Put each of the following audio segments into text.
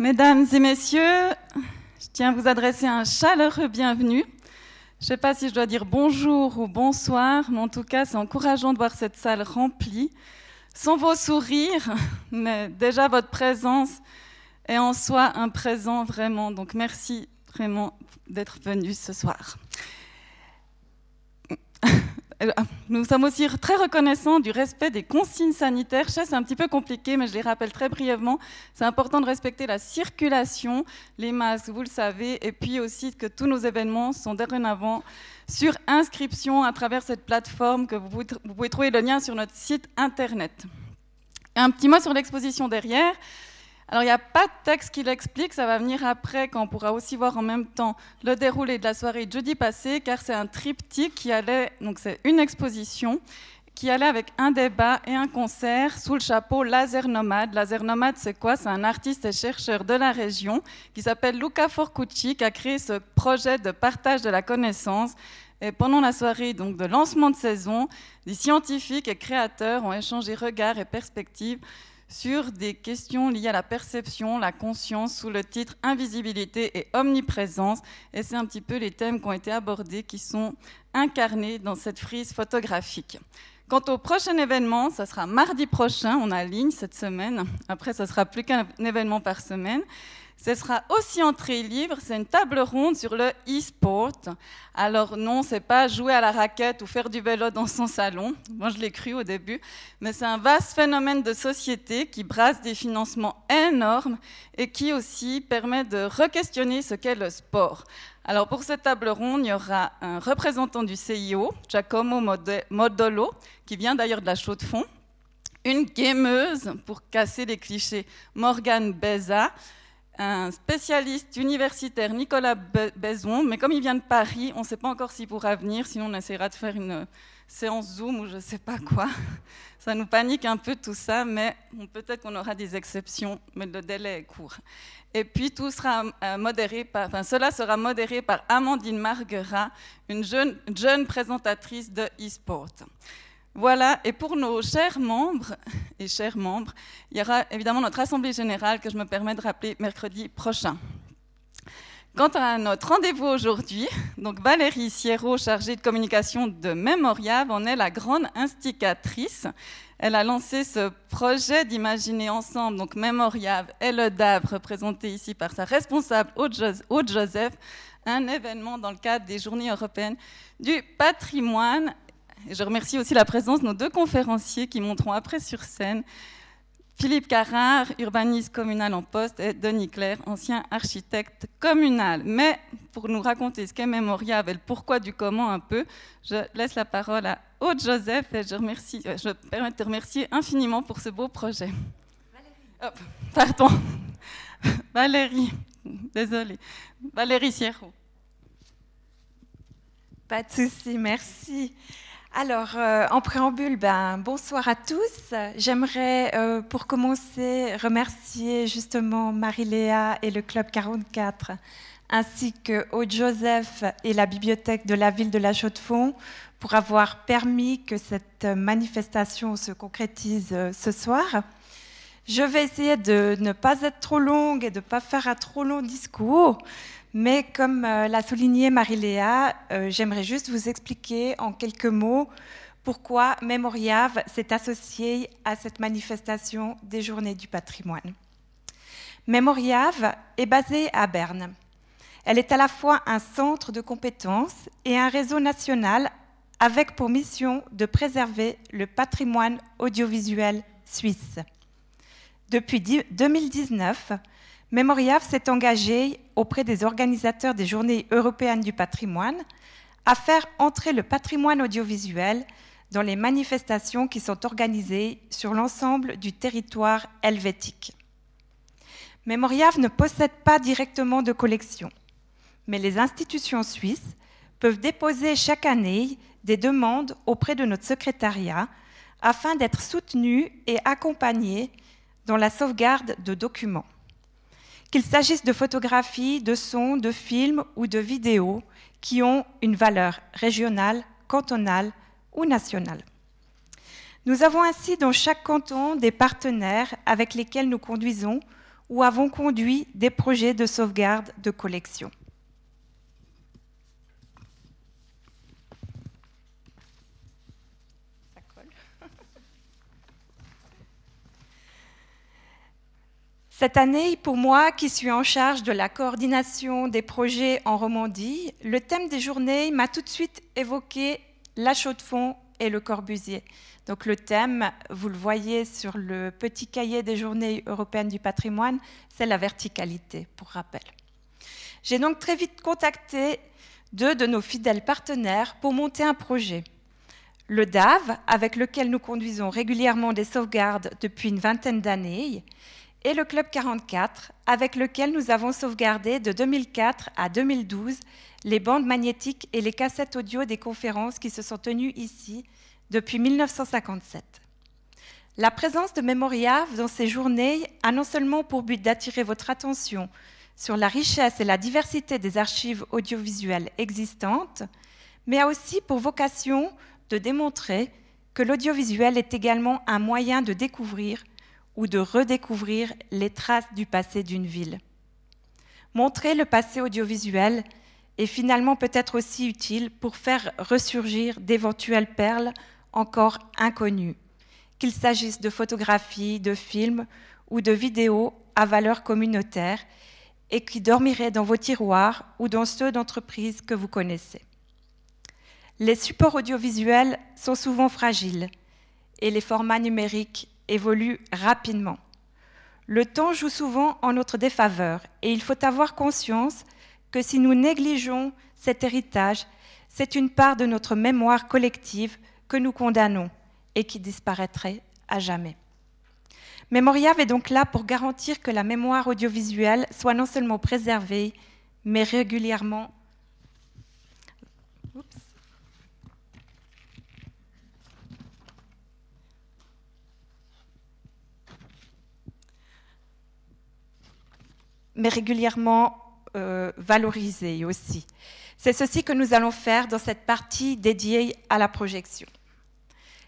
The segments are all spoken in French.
Mesdames et messieurs, je tiens à vous adresser un chaleureux bienvenue. Je ne sais pas si je dois dire bonjour ou bonsoir, mais en tout cas, c'est encourageant de voir cette salle remplie, sans vos sourires, mais déjà votre présence est en soi un présent vraiment. Donc merci vraiment d'être venus ce soir. Nous sommes aussi très reconnaissants du respect des consignes sanitaires. Sais, c'est un petit peu compliqué, mais je les rappelle très brièvement. C'est important de respecter la circulation, les masques, vous le savez, et puis aussi que tous nos événements sont dorénavant sur inscription à travers cette plateforme que vous pouvez trouver le lien sur notre site internet. un petit mot sur l'exposition derrière. Alors, il n'y a pas de texte qui l'explique, ça va venir après, quand on pourra aussi voir en même temps le déroulé de la soirée jeudi passé, car c'est un triptyque qui allait, donc c'est une exposition, qui allait avec un débat et un concert sous le chapeau Laser Nomade. Laser Nomade, c'est quoi? C'est un artiste et chercheur de la région qui s'appelle Luca Forcucci, qui a créé ce projet de partage de la connaissance. Et pendant la soirée donc, de lancement de saison, des scientifiques et créateurs ont échangé regards et perspectives sur des questions liées à la perception, la conscience, sous le titre Invisibilité et omniprésence. Et c'est un petit peu les thèmes qui ont été abordés, qui sont incarnés dans cette frise photographique. Quant au prochain événement, ça sera mardi prochain, on a ligne cette semaine. Après, ça sera plus qu'un événement par semaine. Ce sera aussi entrée libre, c'est une table ronde sur le e-sport. Alors non, c'est pas jouer à la raquette ou faire du vélo dans son salon. Moi, je l'ai cru au début, mais c'est un vaste phénomène de société qui brasse des financements énormes et qui aussi permet de re-questionner ce qu'est le sport. Alors pour cette table ronde, il y aura un représentant du CIO, Giacomo Modolo, qui vient d'ailleurs de la Chaux-de-Fonds, une gameuse pour casser les clichés, Morgane Beza, un spécialiste universitaire, Nicolas Bézon, mais comme il vient de Paris, on ne sait pas encore s'il pourra venir, sinon on essaiera de faire une séance Zoom ou je ne sais pas quoi. Ça nous panique un peu tout ça, mais peut-être qu'on aura des exceptions, mais le délai est court. Et puis tout sera euh, modéré par, enfin, cela sera modéré par Amandine Marguerat, une jeune, jeune présentatrice de e-sport. Voilà, et pour nos chers membres et chers membres, il y aura évidemment notre assemblée générale que je me permets de rappeler mercredi prochain. Quant à notre rendez-vous aujourd'hui, donc Valérie Sierro, chargée de communication de Mémoriave, en est la grande instigatrice. Elle a lancé ce projet d'imaginer ensemble, donc et le DAB, représenté ici par sa responsable Aude Joseph, un événement dans le cadre des Journées européennes du patrimoine je remercie aussi la présence de nos deux conférenciers qui monteront après sur scène. Philippe Carrard, urbaniste communal en poste, et Denis Claire, ancien architecte communal. Mais pour nous raconter ce qu'est Mémorial et le pourquoi du comment un peu, je laisse la parole à Aude Joseph et je, remercie, euh, je permets de te remercier infiniment pour ce beau projet. Valérie. pardon. Valérie, désolée. Valérie Sierro. Pas de souci, merci. Alors, euh, en préambule, ben, bonsoir à tous. J'aimerais, euh, pour commencer, remercier justement Marie-Léa et le Club 44, ainsi que Aude Joseph et la bibliothèque de la ville de La Chaux-de-Fonds pour avoir permis que cette manifestation se concrétise euh, ce soir. Je vais essayer de ne pas être trop longue et de ne pas faire un trop long discours. Mais comme euh, l'a souligné Marie-Léa, euh, j'aimerais juste vous expliquer en quelques mots pourquoi Mémoriave s'est associé à cette manifestation des Journées du patrimoine. Mémoriave est basée à Berne. Elle est à la fois un centre de compétences et un réseau national avec pour mission de préserver le patrimoine audiovisuel suisse. Depuis 2019, Mémoriave s'est engagé auprès des organisateurs des Journées européennes du patrimoine à faire entrer le patrimoine audiovisuel dans les manifestations qui sont organisées sur l'ensemble du territoire helvétique. Mémoriave ne possède pas directement de collection, mais les institutions suisses peuvent déposer chaque année des demandes auprès de notre secrétariat afin d'être soutenues et accompagnées dans la sauvegarde de documents qu'il s'agisse de photographies, de sons, de films ou de vidéos qui ont une valeur régionale, cantonale ou nationale. Nous avons ainsi dans chaque canton des partenaires avec lesquels nous conduisons ou avons conduit des projets de sauvegarde de collections. Cette année, pour moi, qui suis en charge de la coordination des projets en Romandie, le thème des journées m'a tout de suite évoqué la chaux de fond et le Corbusier. Donc le thème, vous le voyez sur le petit cahier des journées européennes du patrimoine, c'est la verticalité, pour rappel. J'ai donc très vite contacté deux de nos fidèles partenaires pour monter un projet. Le DAV, avec lequel nous conduisons régulièrement des sauvegardes depuis une vingtaine d'années, et le Club 44, avec lequel nous avons sauvegardé de 2004 à 2012 les bandes magnétiques et les cassettes audio des conférences qui se sont tenues ici depuis 1957. La présence de Mémoriave dans ces journées a non seulement pour but d'attirer votre attention sur la richesse et la diversité des archives audiovisuelles existantes, mais a aussi pour vocation de démontrer que l'audiovisuel est également un moyen de découvrir ou de redécouvrir les traces du passé d'une ville. Montrer le passé audiovisuel est finalement peut-être aussi utile pour faire ressurgir d'éventuelles perles encore inconnues, qu'il s'agisse de photographies, de films ou de vidéos à valeur communautaire et qui dormiraient dans vos tiroirs ou dans ceux d'entreprises que vous connaissez. Les supports audiovisuels sont souvent fragiles et les formats numériques évolue rapidement. Le temps joue souvent en notre défaveur et il faut avoir conscience que si nous négligeons cet héritage, c'est une part de notre mémoire collective que nous condamnons et qui disparaîtrait à jamais. Mémoriave est donc là pour garantir que la mémoire audiovisuelle soit non seulement préservée, mais régulièrement mais régulièrement euh, valorisé aussi. C'est ceci que nous allons faire dans cette partie dédiée à la projection.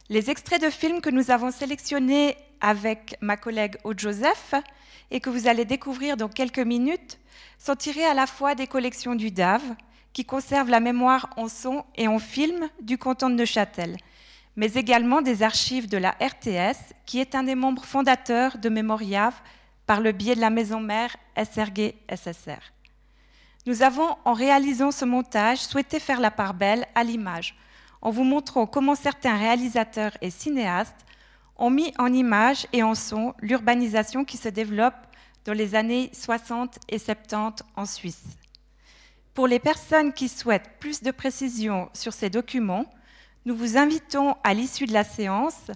Les extraits de films que nous avons sélectionnés avec ma collègue Aude Joseph et que vous allez découvrir dans quelques minutes sont tirés à la fois des collections du DAV, qui conservent la mémoire en son et en film du canton de Neuchâtel, mais également des archives de la RTS, qui est un des membres fondateurs de Mémoriave par le biais de la maison mère SRG SSR. Nous avons, en réalisant ce montage, souhaité faire la part belle à l'image, en vous montrant comment certains réalisateurs et cinéastes ont mis en image et en son l'urbanisation qui se développe dans les années 60 et 70 en Suisse. Pour les personnes qui souhaitent plus de précisions sur ces documents, nous vous invitons à l'issue de la séance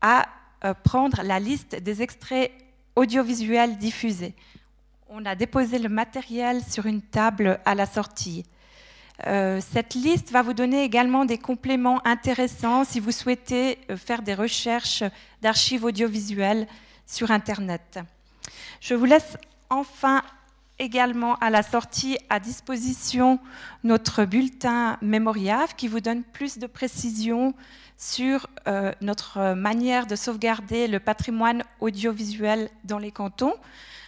à euh, prendre la liste des extraits audiovisuel diffusé. On a déposé le matériel sur une table à la sortie. Euh, cette liste va vous donner également des compléments intéressants si vous souhaitez euh, faire des recherches d'archives audiovisuelles sur Internet. Je vous laisse enfin également à la sortie à disposition notre bulletin Mémoriave qui vous donne plus de précisions sur euh, notre manière de sauvegarder le patrimoine audiovisuel dans les cantons,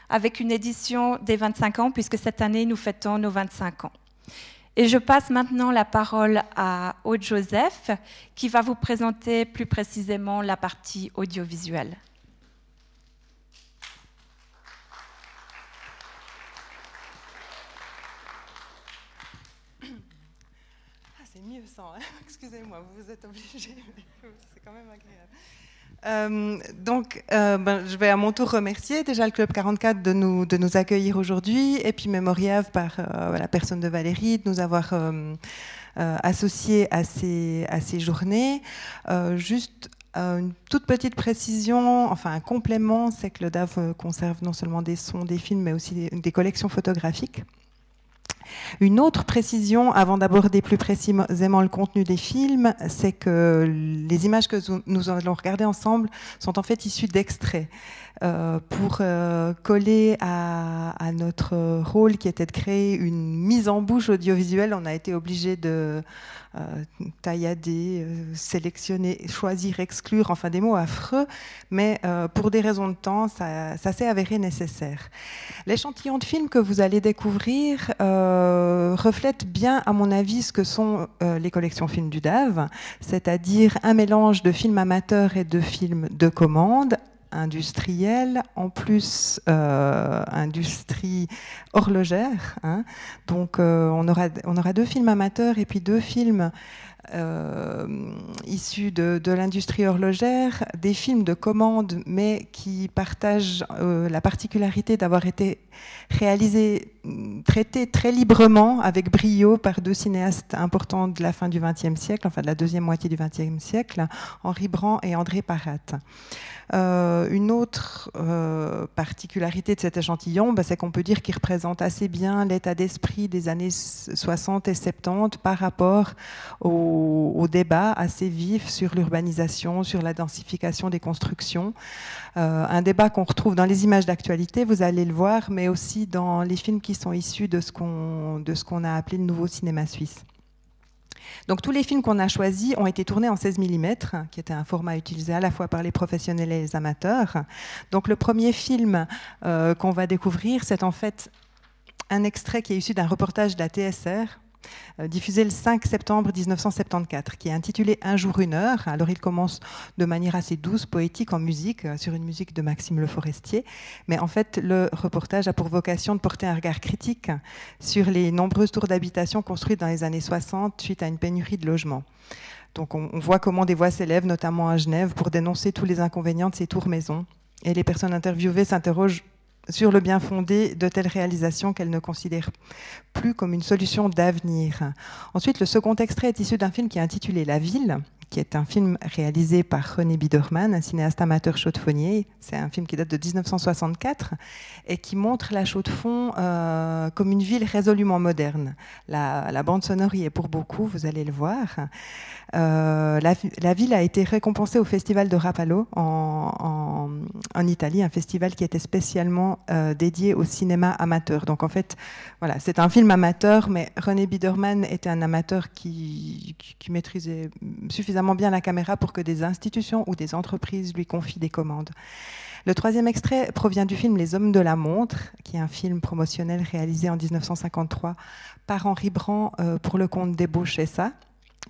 avec une édition des 25 ans, puisque cette année, nous fêtons nos 25 ans. Et je passe maintenant la parole à Aude Joseph, qui va vous présenter plus précisément la partie audiovisuelle. Hein. Excusez-moi, vous êtes obligé, c'est quand même agréable. Euh, donc, euh, ben, je vais à mon tour remercier déjà le Club 44 de nous, accueillir aujourd'hui, et puis Mémoriave par euh, la personne de Valérie, de nous avoir associés à ces, à ces journées. juste une toute petite précision, enfin un complément, c'est que le DAV conserve non seulement des sons, des films, mais aussi des collections photographiques. Une autre précision, avant d'aborder plus précisément le contenu des films, c'est que les images que nous allons regarder ensemble sont en fait issues d'extraits. Euh, pour euh, coller à, notre rôle qui était de créer une mise en bouche audiovisuelle, on a été obligé de euh, taillader, sélectionner, choisir, exclure, enfin des mots affreux, mais pour des raisons de temps, ça, s'est avéré nécessaire. L'échantillon de films que vous allez découvrir reflète bien, à mon avis, ce que sont les collections films du DAV, c'est-à-dire un mélange de films amateurs et de films de commande, industrielle, en plus euh, industrie horlogère. Hein. Donc euh, on, aura, on aura deux films amateurs et puis deux films euh, issus de, l'industrie horlogère, des films de commande, mais qui partagent la particularité d'avoir été réalisés, traités très librement, avec brio, par deux cinéastes importants de la fin du XXe siècle, enfin de la deuxième moitié du XXe siècle, Henri Brand et André Parat. Euh, une autre euh, particularité de cet échantillon, bah, c'est qu'on peut dire qu'il représente assez bien l'état d'esprit des années 60 et 70 par rapport au, débat assez vif sur l'urbanisation, sur la densification des constructions. Euh, un débat qu'on retrouve dans les images d'actualité, vous allez le voir, mais aussi dans les films qui sont issus de ce qu'on a appelé le nouveau cinéma suisse. Donc tous les films qu'on a choisis ont été tournés en 16 mm, qui était un format utilisé à la fois par les professionnels et les amateurs. Donc le premier film euh, qu'on va découvrir, c'est en fait un extrait qui est issu d'un reportage de la TSR diffusé le 5 septembre 1974, qui est intitulé Un jour, une heure. Alors il commence de manière assez douce, poétique en musique, euh, sur une musique de Maxime Le Forestier. Mais en fait, le reportage a pour vocation de porter un regard critique sur les nombreuses tours d'habitation construites dans les années 60 suite à une pénurie de logements. Donc on, on voit comment des voix s'élèvent, notamment à Genève, pour dénoncer tous les inconvénients de ces tours maisons. Et les personnes interviewées s'interrogent sur le bien fondé de telles réalisations qu'elle ne considère plus comme une solution d'avenir. Ensuite, le second extrait est issu d'un film qui est intitulé La ville, qui est un film réalisé par René Biederman, un cinéaste amateur chaudefonnier. C'est un film qui date de 1964 et qui montre la Chaux-de-Fonds euh, comme une ville résolument moderne. La, bande sonore y est pour beaucoup, vous allez le voir. Euh, la, ville a été récompensée au Festival de Rapallo en, Italie, un festival qui était spécialement euh, dédié au cinéma amateur. Donc en fait, voilà, c'est un film amateur, mais René Biederman était un amateur qui, maîtrisait suffisamment bien la caméra pour que des institutions ou des entreprises lui confient des commandes. Le troisième extrait provient du film Les Hommes de la Montre, qui est un film promotionnel réalisé en 1953 par Henri Brand euh, pour le compte d'Ebauchessa.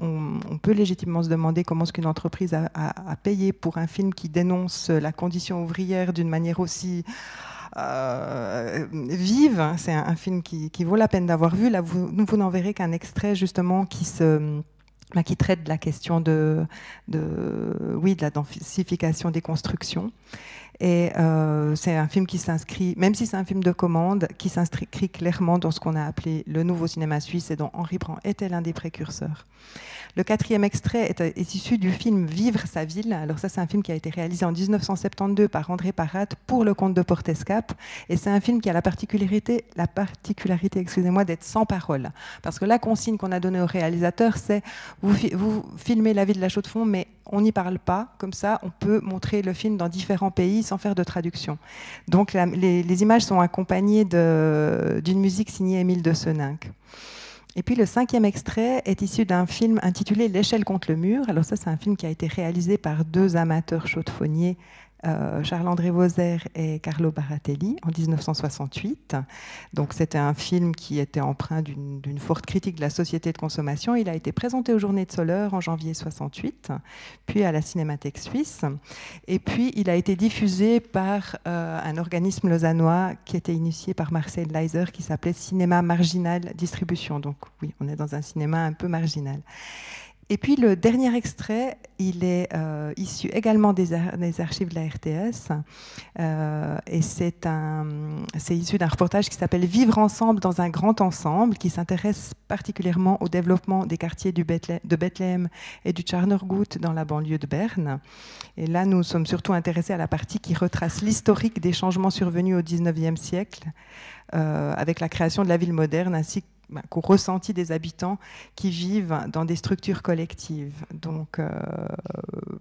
On, peut légitimement se demander comment est-ce qu'une entreprise a, payé pour un film qui dénonce la condition ouvrière d'une manière aussi euh, vive. C'est un, film qui, vaut la peine d'avoir vu. Là, vous, n'en verrez qu'un extrait justement qui bah, traite de la question de, oui, de la densification des constructions. Et euh, c'est un film qui s'inscrit, même si c'est un film de commande, qui s'inscrit clairement dans ce qu'on a appelé le nouveau cinéma suisse et dont Henri Brand était l'un des précurseurs. Le quatrième extrait est, issu du film Vivre sa ville. Alors ça, c'est un film qui a été réalisé en 1972 par André Parat pour le compte de Portescap. Et c'est un film qui a la particularité, la particularité, excusez-moi, d'être sans parole. Parce que la consigne qu'on a donnée au réalisateur, c'est vous, filmez la vie de la Chaux-de-Fonds, mais on n'y parle pas. Comme ça, on peut montrer le film dans différents pays sans faire de traduction. Donc les, images sont accompagnées d'une musique signée Émile de Seninck. Et puis le cinquième extrait est issu d'un film intitulé L'échelle contre le mur. Alors ça, c'est un film qui a été réalisé par deux amateurs chaudefonniers euh, Charles-André Vauzer et Carlo Baratelli en 1968. Donc c'était un film qui était empreint d'une forte critique de la société de consommation. Il a été présenté aux Journées de Soleur en janvier 68, puis à la Cinémathèque suisse. Et puis il a été diffusé par euh, un organisme lausannois qui était initié par Marcel Leiser qui s'appelait Cinéma Marginal Distribution. Donc oui, on est dans un cinéma un peu marginal. Et puis le dernier extrait, il est euh, issu également des, archives de la RTS euh, et c'est issu d'un reportage qui s'appelle Vivre ensemble dans un grand ensemble qui s'intéresse particulièrement au développement des quartiers de Bethléem et du Tcharnergut dans la banlieue de Berne. Et là, nous sommes surtout intéressés à la partie qui retrace l'historique des changements survenus au XIXe siècle euh, avec la création de la ville moderne ainsi ben, qu'au ressenti des habitants qui vivent dans des structures collectives. Donc euh,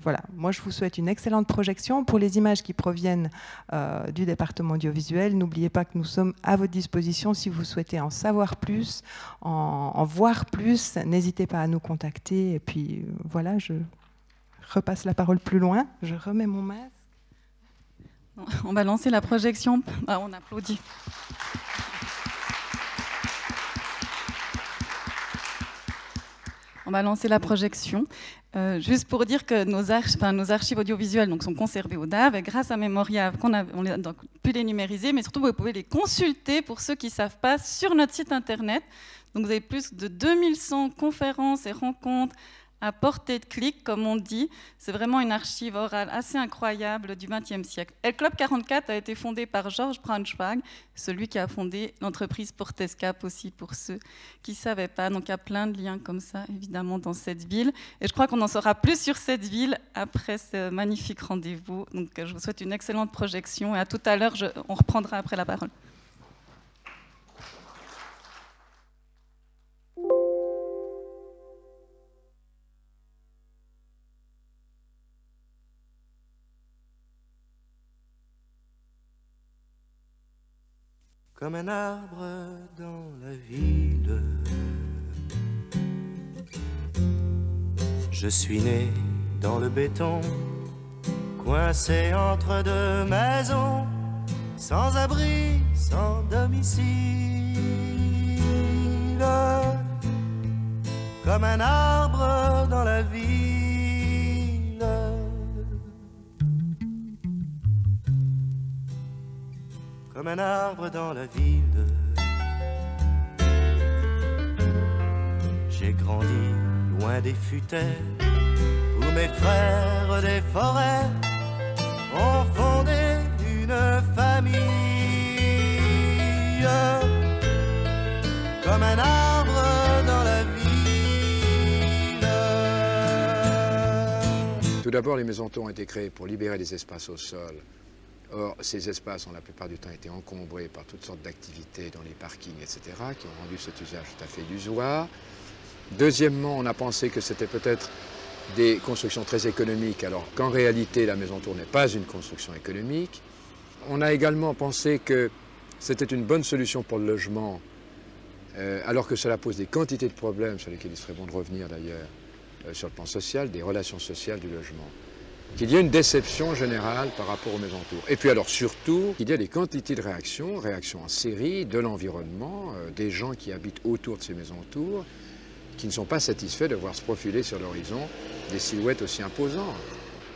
voilà, moi je vous souhaite une excellente projection. Pour les images qui proviennent euh, du département audiovisuel, n'oubliez pas que nous sommes à votre disposition si vous souhaitez en savoir plus, en, en voir plus. N'hésitez pas à nous contacter. Et puis voilà, je repasse la parole plus loin. Je remets mon masque. On va lancer la projection. Ah, on applaudit. On va lancer la projection. Euh, juste pour dire que nos, archives audiovisuelles donc, sont conservées au DAV grâce à Memoria, on a, on a donc, pu les numériser, mais surtout vous pouvez les consulter pour ceux qui ne savent pas sur notre site internet. Donc vous avez plus de 2100 conférences et rencontres à portée de clic, comme on dit. C'est vraiment une archive orale assez incroyable du XXe siècle. Et le Club 44 a été fondé par Georges Braunschweig, celui qui a fondé l'entreprise Portescap aussi, pour ceux qui ne savaient pas. Donc il y a plein de liens comme ça, évidemment, dans cette ville. Et je crois qu'on en saura plus sur cette ville après ce magnifique rendez-vous. Donc je vous souhaite une excellente projection et à tout à l'heure, on reprendra après la parole. Comme un arbre dans la ville. Je suis né dans le béton, coincé entre deux maisons, sans abri, sans domicile. Comme un arbre dans la ville comme un arbre dans la ville. J'ai grandi loin des futaies où mes frères des forêts ont fondé une famille. Comme un arbre dans la ville. Tout d'abord, les maisons ont été créées pour libérer des espaces au sol Or, ces espaces ont la plupart du temps été encombrés par toutes sortes d'activités dans les parkings, etc., qui ont rendu cet usage tout à fait illusoire. Deuxièmement, on a pensé que c'était peut-être des constructions très économiques, alors qu'en réalité, la maison tour n'est pas une construction économique. On a également pensé que c'était une bonne solution pour le logement, euh, alors que cela pose des quantités de problèmes sur lesquels il serait bon de revenir d'ailleurs, euh, sur le plan social, des relations sociales du logement qu'il y a une déception générale par rapport aux maisons tours. Et puis alors surtout, qu'il y a des quantités de réactions, réactions en série, de l'environnement, euh, des gens qui habitent autour de ces maisons tours, qui ne sont pas satisfaits de voir se profiler sur l'horizon des silhouettes aussi imposantes.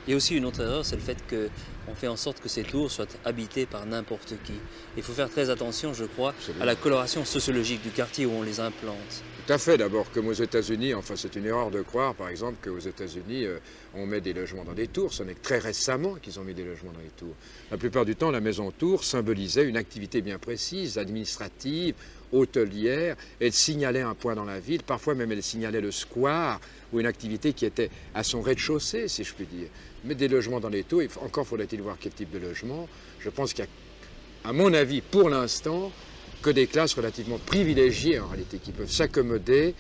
Il y a aussi une autre erreur, c'est le fait qu'on fait en sorte que ces tours soient habitées par n'importe qui. Il faut faire très attention, je crois, à la coloration sociologique du quartier où on les implante. Tout à fait. D'abord, comme aux États-Unis, enfin, c'est une erreur de croire, par exemple, qu'aux États-Unis, euh, on met des logements dans des tours. Ce n'est que très récemment qu'ils ont mis des logements dans les tours. La plupart du temps, la maison tour symbolisait une activité bien précise, administrative, hôtelière. Elle signalait un point dans la ville. Parfois même, elle signalait le square ou une activité qui était à son rez-de-chaussée, si je puis dire. Mais des logements dans les tours, encore faudrait-il voir quel type de logement. Je pense qu'il y a, à mon avis, pour l'instant, que des classes relativement privilégiées en réalité, qui peuvent s'accommoder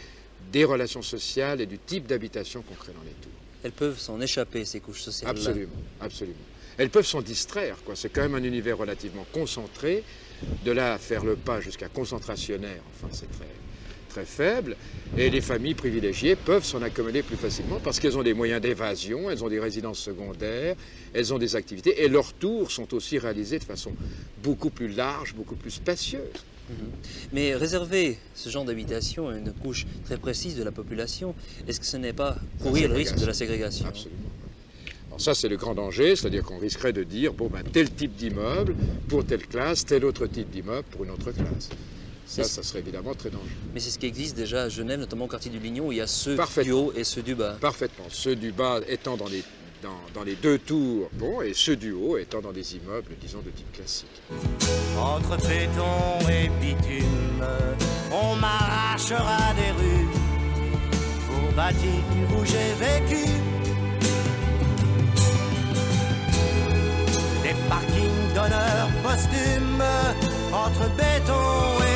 des relations sociales et du type d'habitation qu'on crée dans les tours. Elles peuvent s'en échapper, ces couches sociales. -là. Absolument, absolument. Elles peuvent s'en distraire, quoi. C'est quand même un univers relativement concentré. De là à faire le pas jusqu'à concentrationnaire, enfin, c'est très, très faible. Et les familles privilégiées peuvent s'en accommoder plus facilement parce qu'elles ont des moyens d'évasion, elles ont des résidences secondaires, elles ont des activités et leurs tours sont aussi réalisés de façon beaucoup plus large, beaucoup plus spacieuse. Mhm. Mais réserver ce genre d'habitation à une couche très précise de la population, est-ce que ce n'est pas courir le risque de la ségrégation Absolument. Alors ça, c'est le grand danger, c'est-à-dire qu'on risquerait de dire, bon, ben, tel type d'immeuble pour telle classe, tel autre type d'immeuble pour une autre classe. Ça, ça serait évidemment très dangereux. Mais c'est ce qui existe déjà à Genève, notamment au quartier du Lignon, où il y a ceux du haut et ceux du bas. Parfaitement. Ceux du bas étant dans les, dans, les deux tours, bon, et ceux du haut étant dans des immeubles, disons, de type classique. Entre béton et bitume, on m'arrachera des rues pour bâtir où j'ai vécu. Des parkings d'honneur posthume entre béton et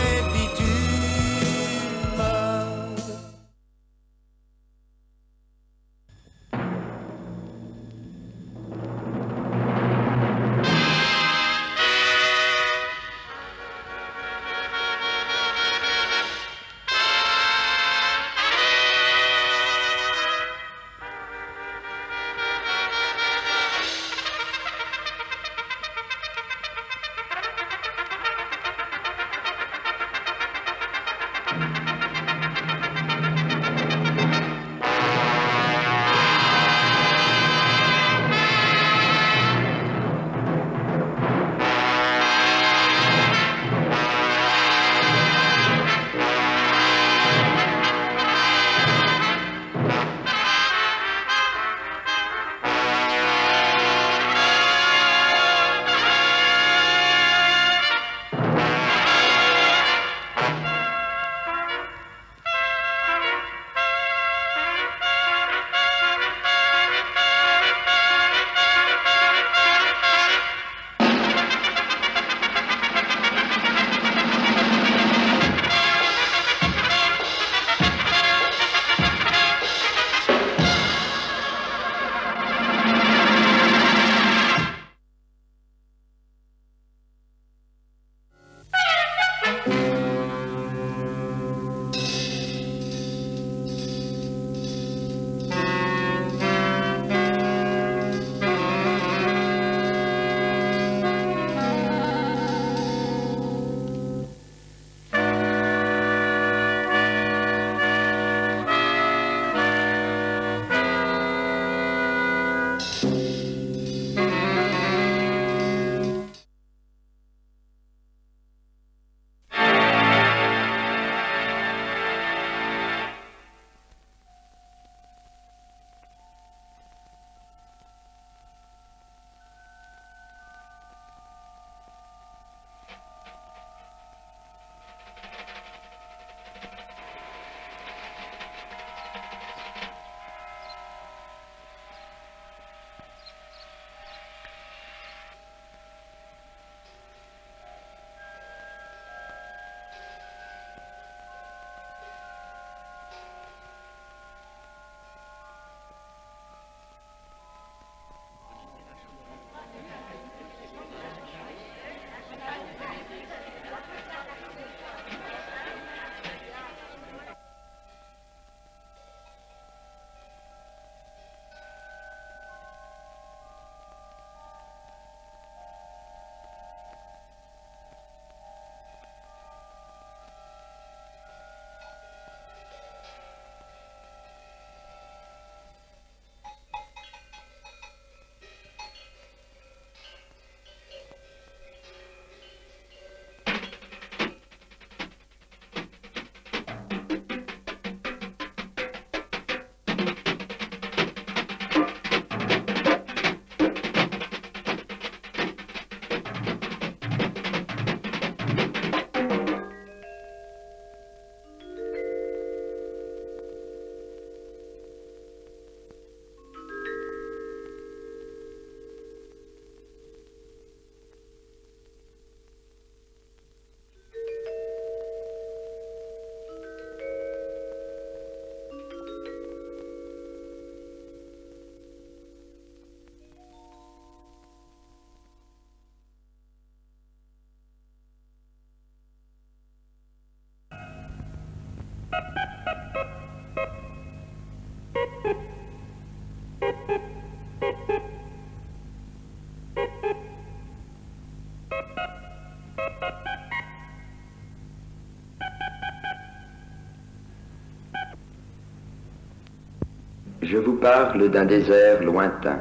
Je vous parle d'un désert lointain,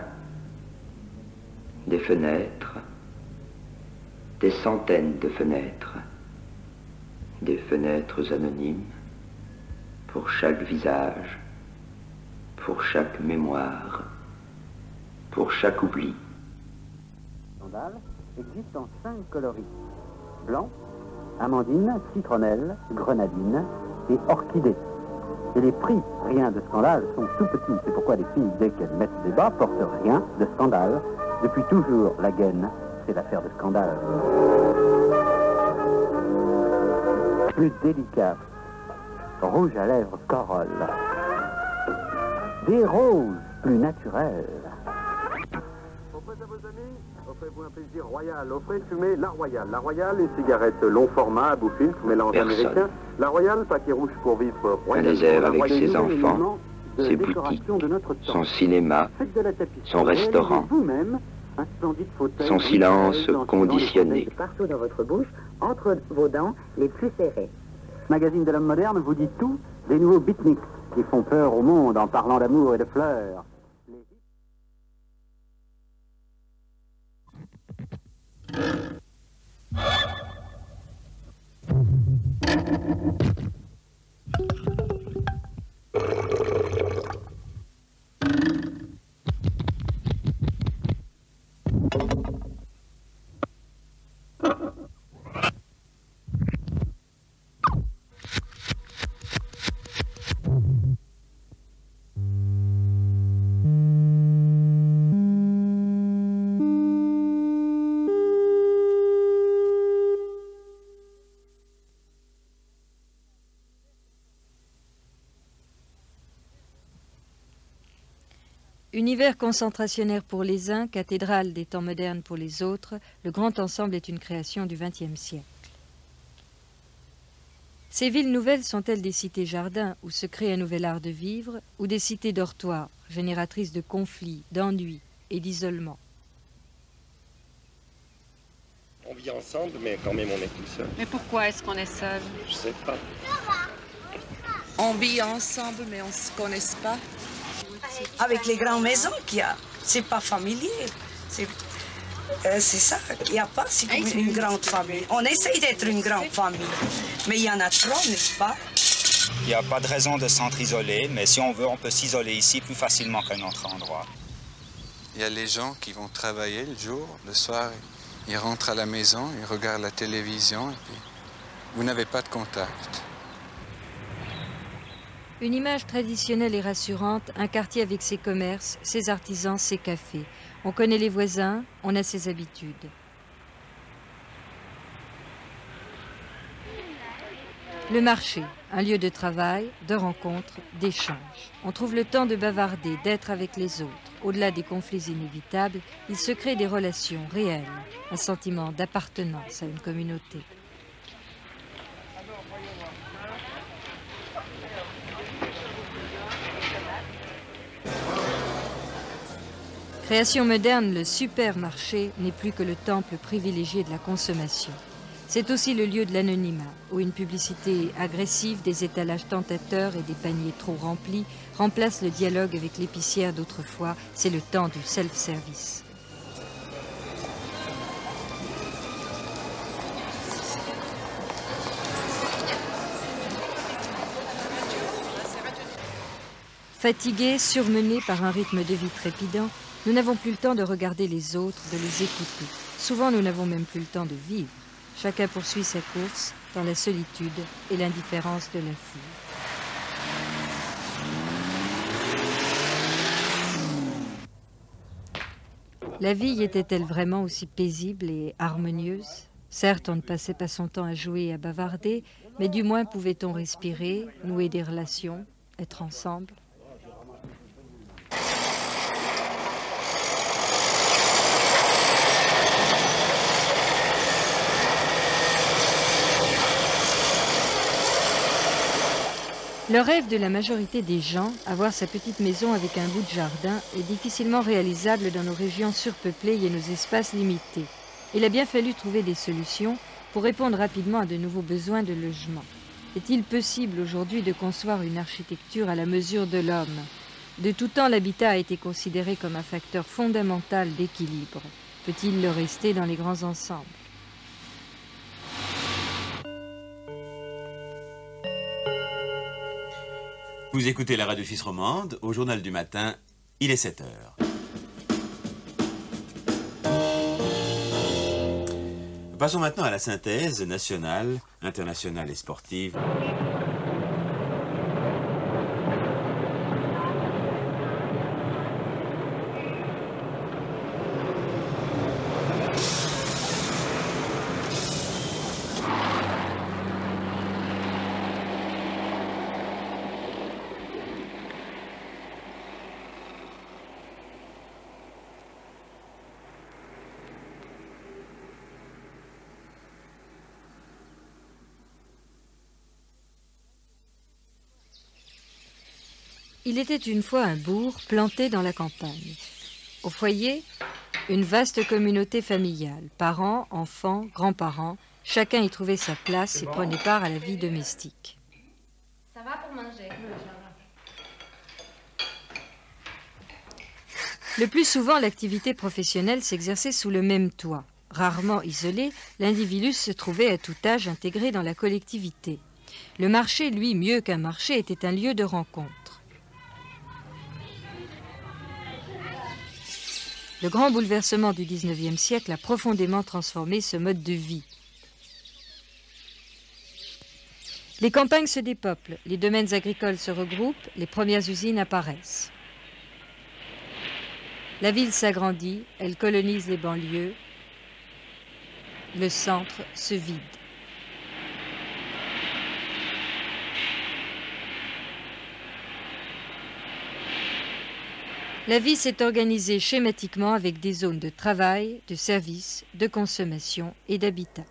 des fenêtres, des centaines de fenêtres, des fenêtres anonymes, pour chaque visage, pour chaque mémoire, pour chaque oubli. existe en cinq coloris blanc, amandine, citronnelle, grenadine et orchidée. Et les prix, rien de scandale, sont tout petits. C'est pourquoi les filles, dès qu'elles mettent des bas, portent rien de scandale. Depuis toujours, la gaine, c'est l'affaire de scandale. Plus délicat, rouge à lèvres corolle. Des roses plus naturelles. Plaisir royal. La Royale. La Royale, une cigarette long format à bouffer, mélange Personne. américain. La Royale, paquet rouge pour vivre Un désert La avec Royale, ses enfants, ses boutiques, de notre temps. son cinéma, son restaurant, vous-même un splendide fauteuil son silence conditionné. partout dans votre bouche, entre vos dents les plus serrées. Magazine de l'homme moderne vous dit tout des nouveaux beatniks qui font peur au monde en parlant d'amour et de fleurs. Univers concentrationnaire pour les uns, cathédrale des temps modernes pour les autres, le grand ensemble est une création du XXe siècle. Ces villes nouvelles sont-elles des cités jardins où se crée un nouvel art de vivre, ou des cités dortoirs, génératrices de conflits, d'ennuis et d'isolement? On vit ensemble, mais quand même on est tout seul. Mais pourquoi est-ce qu'on est seul? Je sais pas. On vit ensemble, mais on ne se connaît pas. Avec les grandes maisons qu'il y a, c'est pas familier. C'est euh, ça, il n'y a pas si comme une grande famille. On essaye d'être une grande famille, mais il y en a trop, n'est-ce pas? Il n'y a pas de raison de s'entre-isoler, mais si on veut, on peut s'isoler ici plus facilement qu'à un autre endroit. Il y a les gens qui vont travailler le jour, le soir, ils rentrent à la maison, ils regardent la télévision, et puis vous n'avez pas de contact. Une image traditionnelle et rassurante, un quartier avec ses commerces, ses artisans, ses cafés. On connaît les voisins, on a ses habitudes. Le marché, un lieu de travail, de rencontre, d'échange. On trouve le temps de bavarder, d'être avec les autres. Au-delà des conflits inévitables, il se crée des relations réelles, un sentiment d'appartenance à une communauté. Création moderne, le supermarché n'est plus que le temple privilégié de la consommation. C'est aussi le lieu de l'anonymat, où une publicité agressive, des étalages tentateurs et des paniers trop remplis remplacent le dialogue avec l'épicière d'autrefois. C'est le temps du self-service. Fatigués, surmenés par un rythme de vie trépidant, nous n'avons plus le temps de regarder les autres, de les écouter. Souvent, nous n'avons même plus le temps de vivre. Chacun poursuit sa course dans la solitude et l'indifférence de la foule. La vie était-elle vraiment aussi paisible et harmonieuse? Certes, on ne passait pas son temps à jouer et à bavarder, mais du moins pouvait-on respirer, nouer des relations, être ensemble? Le rêve de la majorité des gens, avoir sa petite maison avec un bout de jardin, est difficilement réalisable dans nos régions surpeuplées et nos espaces limités. Il a bien fallu trouver des solutions pour répondre rapidement à de nouveaux besoins de logement. Est-il possible aujourd'hui de concevoir une architecture à la mesure de l'homme? De tout temps, l'habitat a été considéré comme un facteur fondamental d'équilibre. Peut-il le rester dans les grands ensembles? Vous écoutez la radio suisse romande, au journal du matin, il est 7 heures. Passons maintenant à la synthèse nationale, internationale et sportive. Il était une fois un bourg planté dans la campagne. Au foyer, une vaste communauté familiale, parents, enfants, grands-parents, chacun y trouvait sa place et prenait part à la vie domestique. Ça va pour manger Le plus souvent, l'activité professionnelle s'exerçait sous le même toit. Rarement isolé, l'individu se trouvait à tout âge intégré dans la collectivité. Le marché, lui, mieux qu'un marché, était un lieu de rencontre. Le grand bouleversement du XIXe siècle a profondément transformé ce mode de vie. Les campagnes se dépeuplent, les domaines agricoles se regroupent, les premières usines apparaissent. La ville s'agrandit, elle colonise les banlieues, le centre se vide. La vie s'est organisée schématiquement avec des zones de travail, de services, de consommation et d'habitat.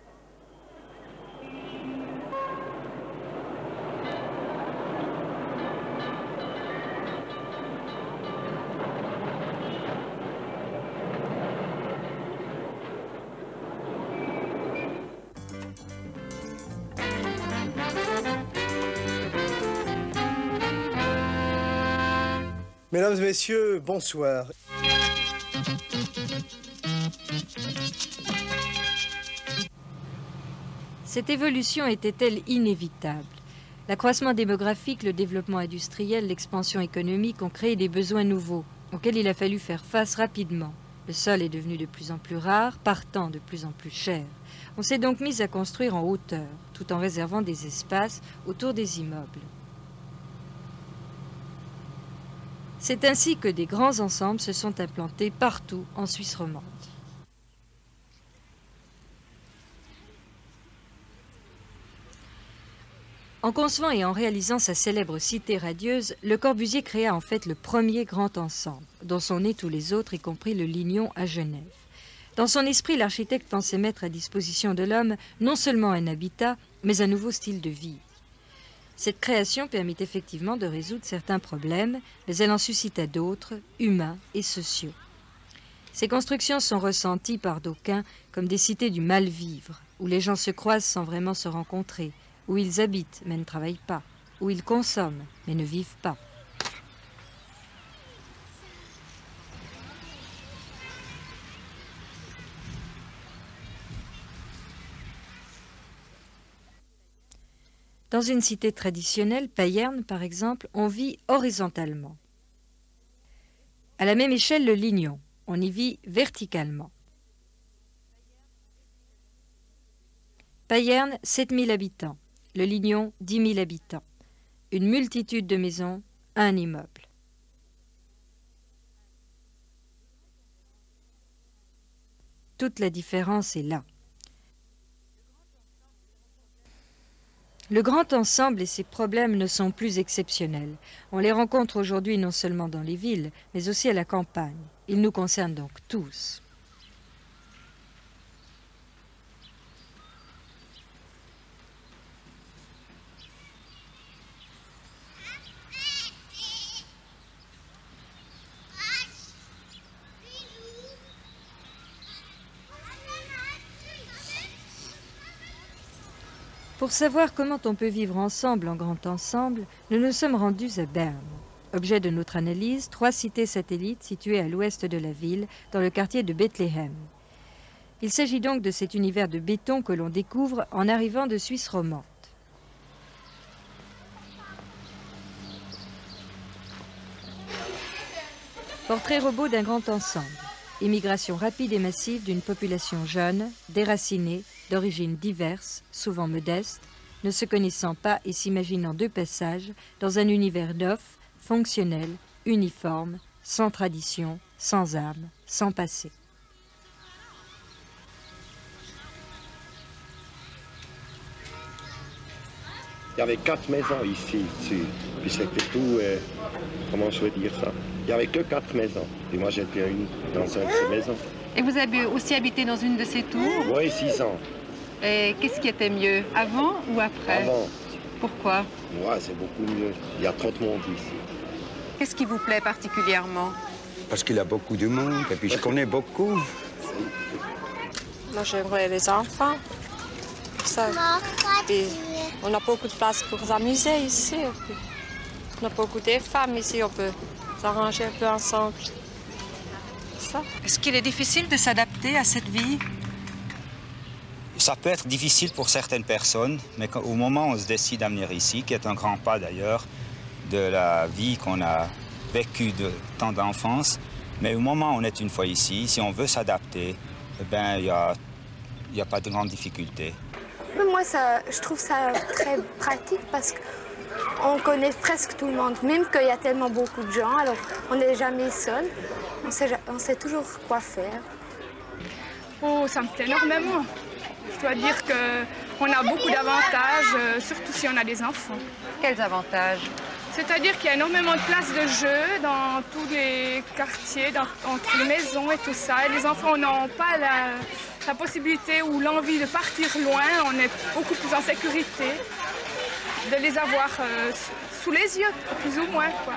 Mesdames et messieurs, bonsoir. Cette évolution était-elle inévitable? L'accroissement démographique, le développement industriel, l'expansion économique ont créé des besoins nouveaux auxquels il a fallu faire face rapidement. Le sol est devenu de plus en plus rare, partant de plus en plus cher. On s'est donc mis à construire en hauteur, tout en réservant des espaces autour des immeubles. C'est ainsi que des grands ensembles se sont implantés partout en Suisse romande. En concevant et en réalisant sa célèbre cité radieuse, Le Corbusier créa en fait le premier grand ensemble, dont sont nés tous les autres, y compris le Lignon à Genève. Dans son esprit, l'architecte pensait mettre à disposition de l'homme non seulement un habitat, mais un nouveau style de vie. Cette création permit effectivement de résoudre certains problèmes, mais elle en suscita d'autres, humains et sociaux. Ces constructions sont ressenties par d'aucuns comme des cités du mal-vivre, où les gens se croisent sans vraiment se rencontrer, où ils habitent mais ne travaillent pas, où ils consomment mais ne vivent pas. Dans une cité traditionnelle, Payerne par exemple, on vit horizontalement. À la même échelle, le Lignon, on y vit verticalement. Payerne, 7000 habitants. Le Lignon, 10 000 habitants. Une multitude de maisons, un immeuble. Toute la différence est là. Le grand ensemble et ses problèmes ne sont plus exceptionnels. On les rencontre aujourd'hui non seulement dans les villes, mais aussi à la campagne. Ils nous concernent donc tous. Pour savoir comment on peut vivre ensemble en grand ensemble, nous nous sommes rendus à Berne. Objet de notre analyse, trois cités satellites situées à l'ouest de la ville, dans le quartier de Bethléem. Il s'agit donc de cet univers de béton que l'on découvre en arrivant de Suisse romande. Portrait robot d'un grand ensemble. Immigration rapide et massive d'une population jeune, déracinée, d'origines diverses, souvent modestes, ne se connaissant pas et s'imaginant deux passages dans un univers neuf, fonctionnel, uniforme, sans tradition, sans âme, sans passé. Il y avait quatre maisons ici, dessus. Puis c'était tout, euh, comment je veux dire ça? Il n'y avait que quatre maisons. Et moi j'étais une dans une de ces maisons. Et vous avez aussi habité dans une de ces tours Oui, six ans. Et qu'est-ce qui était mieux, avant ou après Avant. Pourquoi Ouais, c'est beaucoup mieux. Il y a trop de monde ici. Qu'est-ce qui vous plaît particulièrement Parce qu'il y a beaucoup de monde et puis je connais beaucoup. Moi, j'aimerais les enfants. Ça. Puis, on a beaucoup de place pour s'amuser ici. Puis, on a beaucoup de femmes ici. On peut s'arranger un peu ensemble. Ça. Est-ce qu'il est difficile de s'adapter à cette vie Ça peut être difficile pour certaines personnes, mais quand- au moment où on se décide à venir ici, qui est un grand pas d'ailleurs de la vie qu'on a vécue de tant d'enfance, mais au moment où on est une fois ici, si on veut s'adapter, eh ben, il n'y a, y a pas de grande difficulté. Mais Moi, ça, je trouve ça très pratique parce qu'on connaît presque tout le monde, même qu'il y a tellement beaucoup de gens, alors on n'est jamais seul. On sait, ja- on sait toujours quoi faire. Oh, ça me plaît énormément. Je dois dire qu'on a beaucoup d'avantages, euh, surtout si on a des enfants. Quels avantages? C'est-à-dire qu'il y a énormément de places de jeu dans tous les quartiers, dans, entre les maisons et tout ça. Et les enfants n'ont pas la, la possibilité ou l'envie de partir loin. On est beaucoup plus en sécurité de les avoir euh, sous les yeux, plus ou moins. Quoi.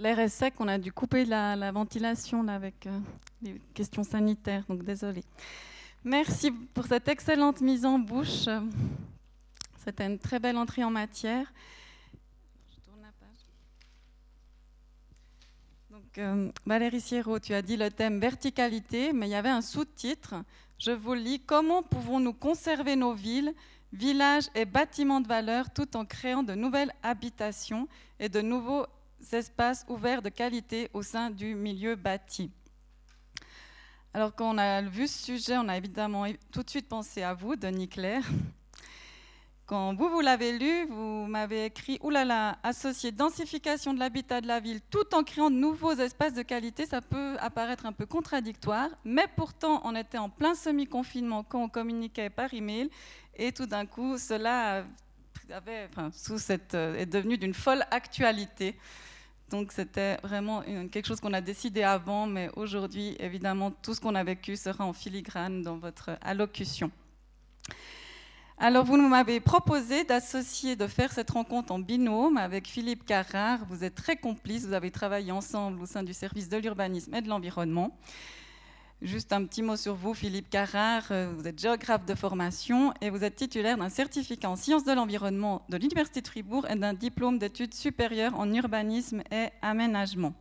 L'air est sec, on a dû couper la, la ventilation là, avec euh, les questions sanitaires, donc désolé. Merci pour cette excellente mise en bouche. C'était une très belle entrée en matière. Je tourne la page. Donc, euh, Valérie Sierraud, tu as dit le thème verticalité, mais il y avait un sous-titre. Je vous lis. Comment pouvons-nous conserver nos villes, villages et bâtiments de valeur tout en créant de nouvelles habitations et de nouveaux espaces ouverts de qualité au sein du milieu bâti Alors, quand on a vu ce sujet, on a évidemment tout de suite pensé à vous, Denis Claire. Quand vous, vous l'avez lu, vous m'avez écrit Oulala, associer densification de l'habitat de la ville tout en créant de nouveaux espaces de qualité, ça peut apparaître un peu contradictoire, mais pourtant, on était en plein semi-confinement quand on communiquait par email, et tout d'un coup, cela euh, est devenu d'une folle actualité. Donc c'était vraiment quelque chose qu'on a décidé avant, mais aujourd'hui, évidemment, tout ce qu'on a vécu sera en filigrane dans votre allocution. Alors, vous m'avez proposé d'associer, de faire cette rencontre en binôme avec Philippe Carrard. Vous êtes très complices, vous avez travaillé ensemble au sein du service de l'urbanisme et de l'environnement. Juste un petit mot sur vous, Philippe Carrard. Euh, vous êtes géographe de formation et vous êtes titulaire d'un certificat en sciences de l'environnement de l'Université de Fribourg et d'un diplôme d'études supérieures en urbanisme et aménagement.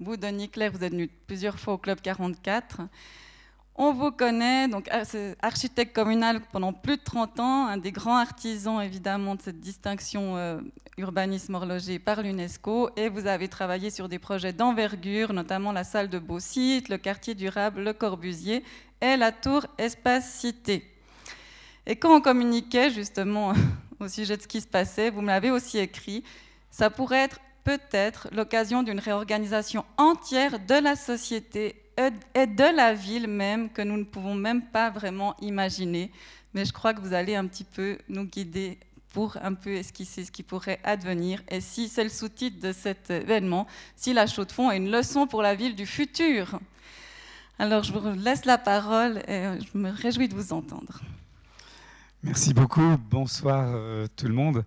Vous, Denis Claire, vous êtes venu plusieurs fois au Club 44. On vous connaît, donc architecte communal pendant plus de 30 ans, un des grands artisans évidemment de cette distinction euh, urbanisme horloger par l'UNESCO, et vous avez travaillé sur des projets d'envergure, notamment la salle de Beau-Site, le quartier durable Le Corbusier et la tour Espace Cité. Et quand on communiquait justement au sujet de ce qui se passait, vous me l'avez aussi écrit, ça pourrait être peut-être l'occasion d'une réorganisation entière de la société et de la ville même que nous ne pouvons même pas vraiment imaginer. Mais je crois que vous allez un petit peu nous guider pour un peu esquisser ce qui pourrait advenir. Et si c'est le sous-titre de cet événement, si la chaux de fond est une leçon pour la ville du futur. Alors je vous laisse la parole et je me réjouis de vous entendre. Merci beaucoup. Bonsoir euh, tout le monde.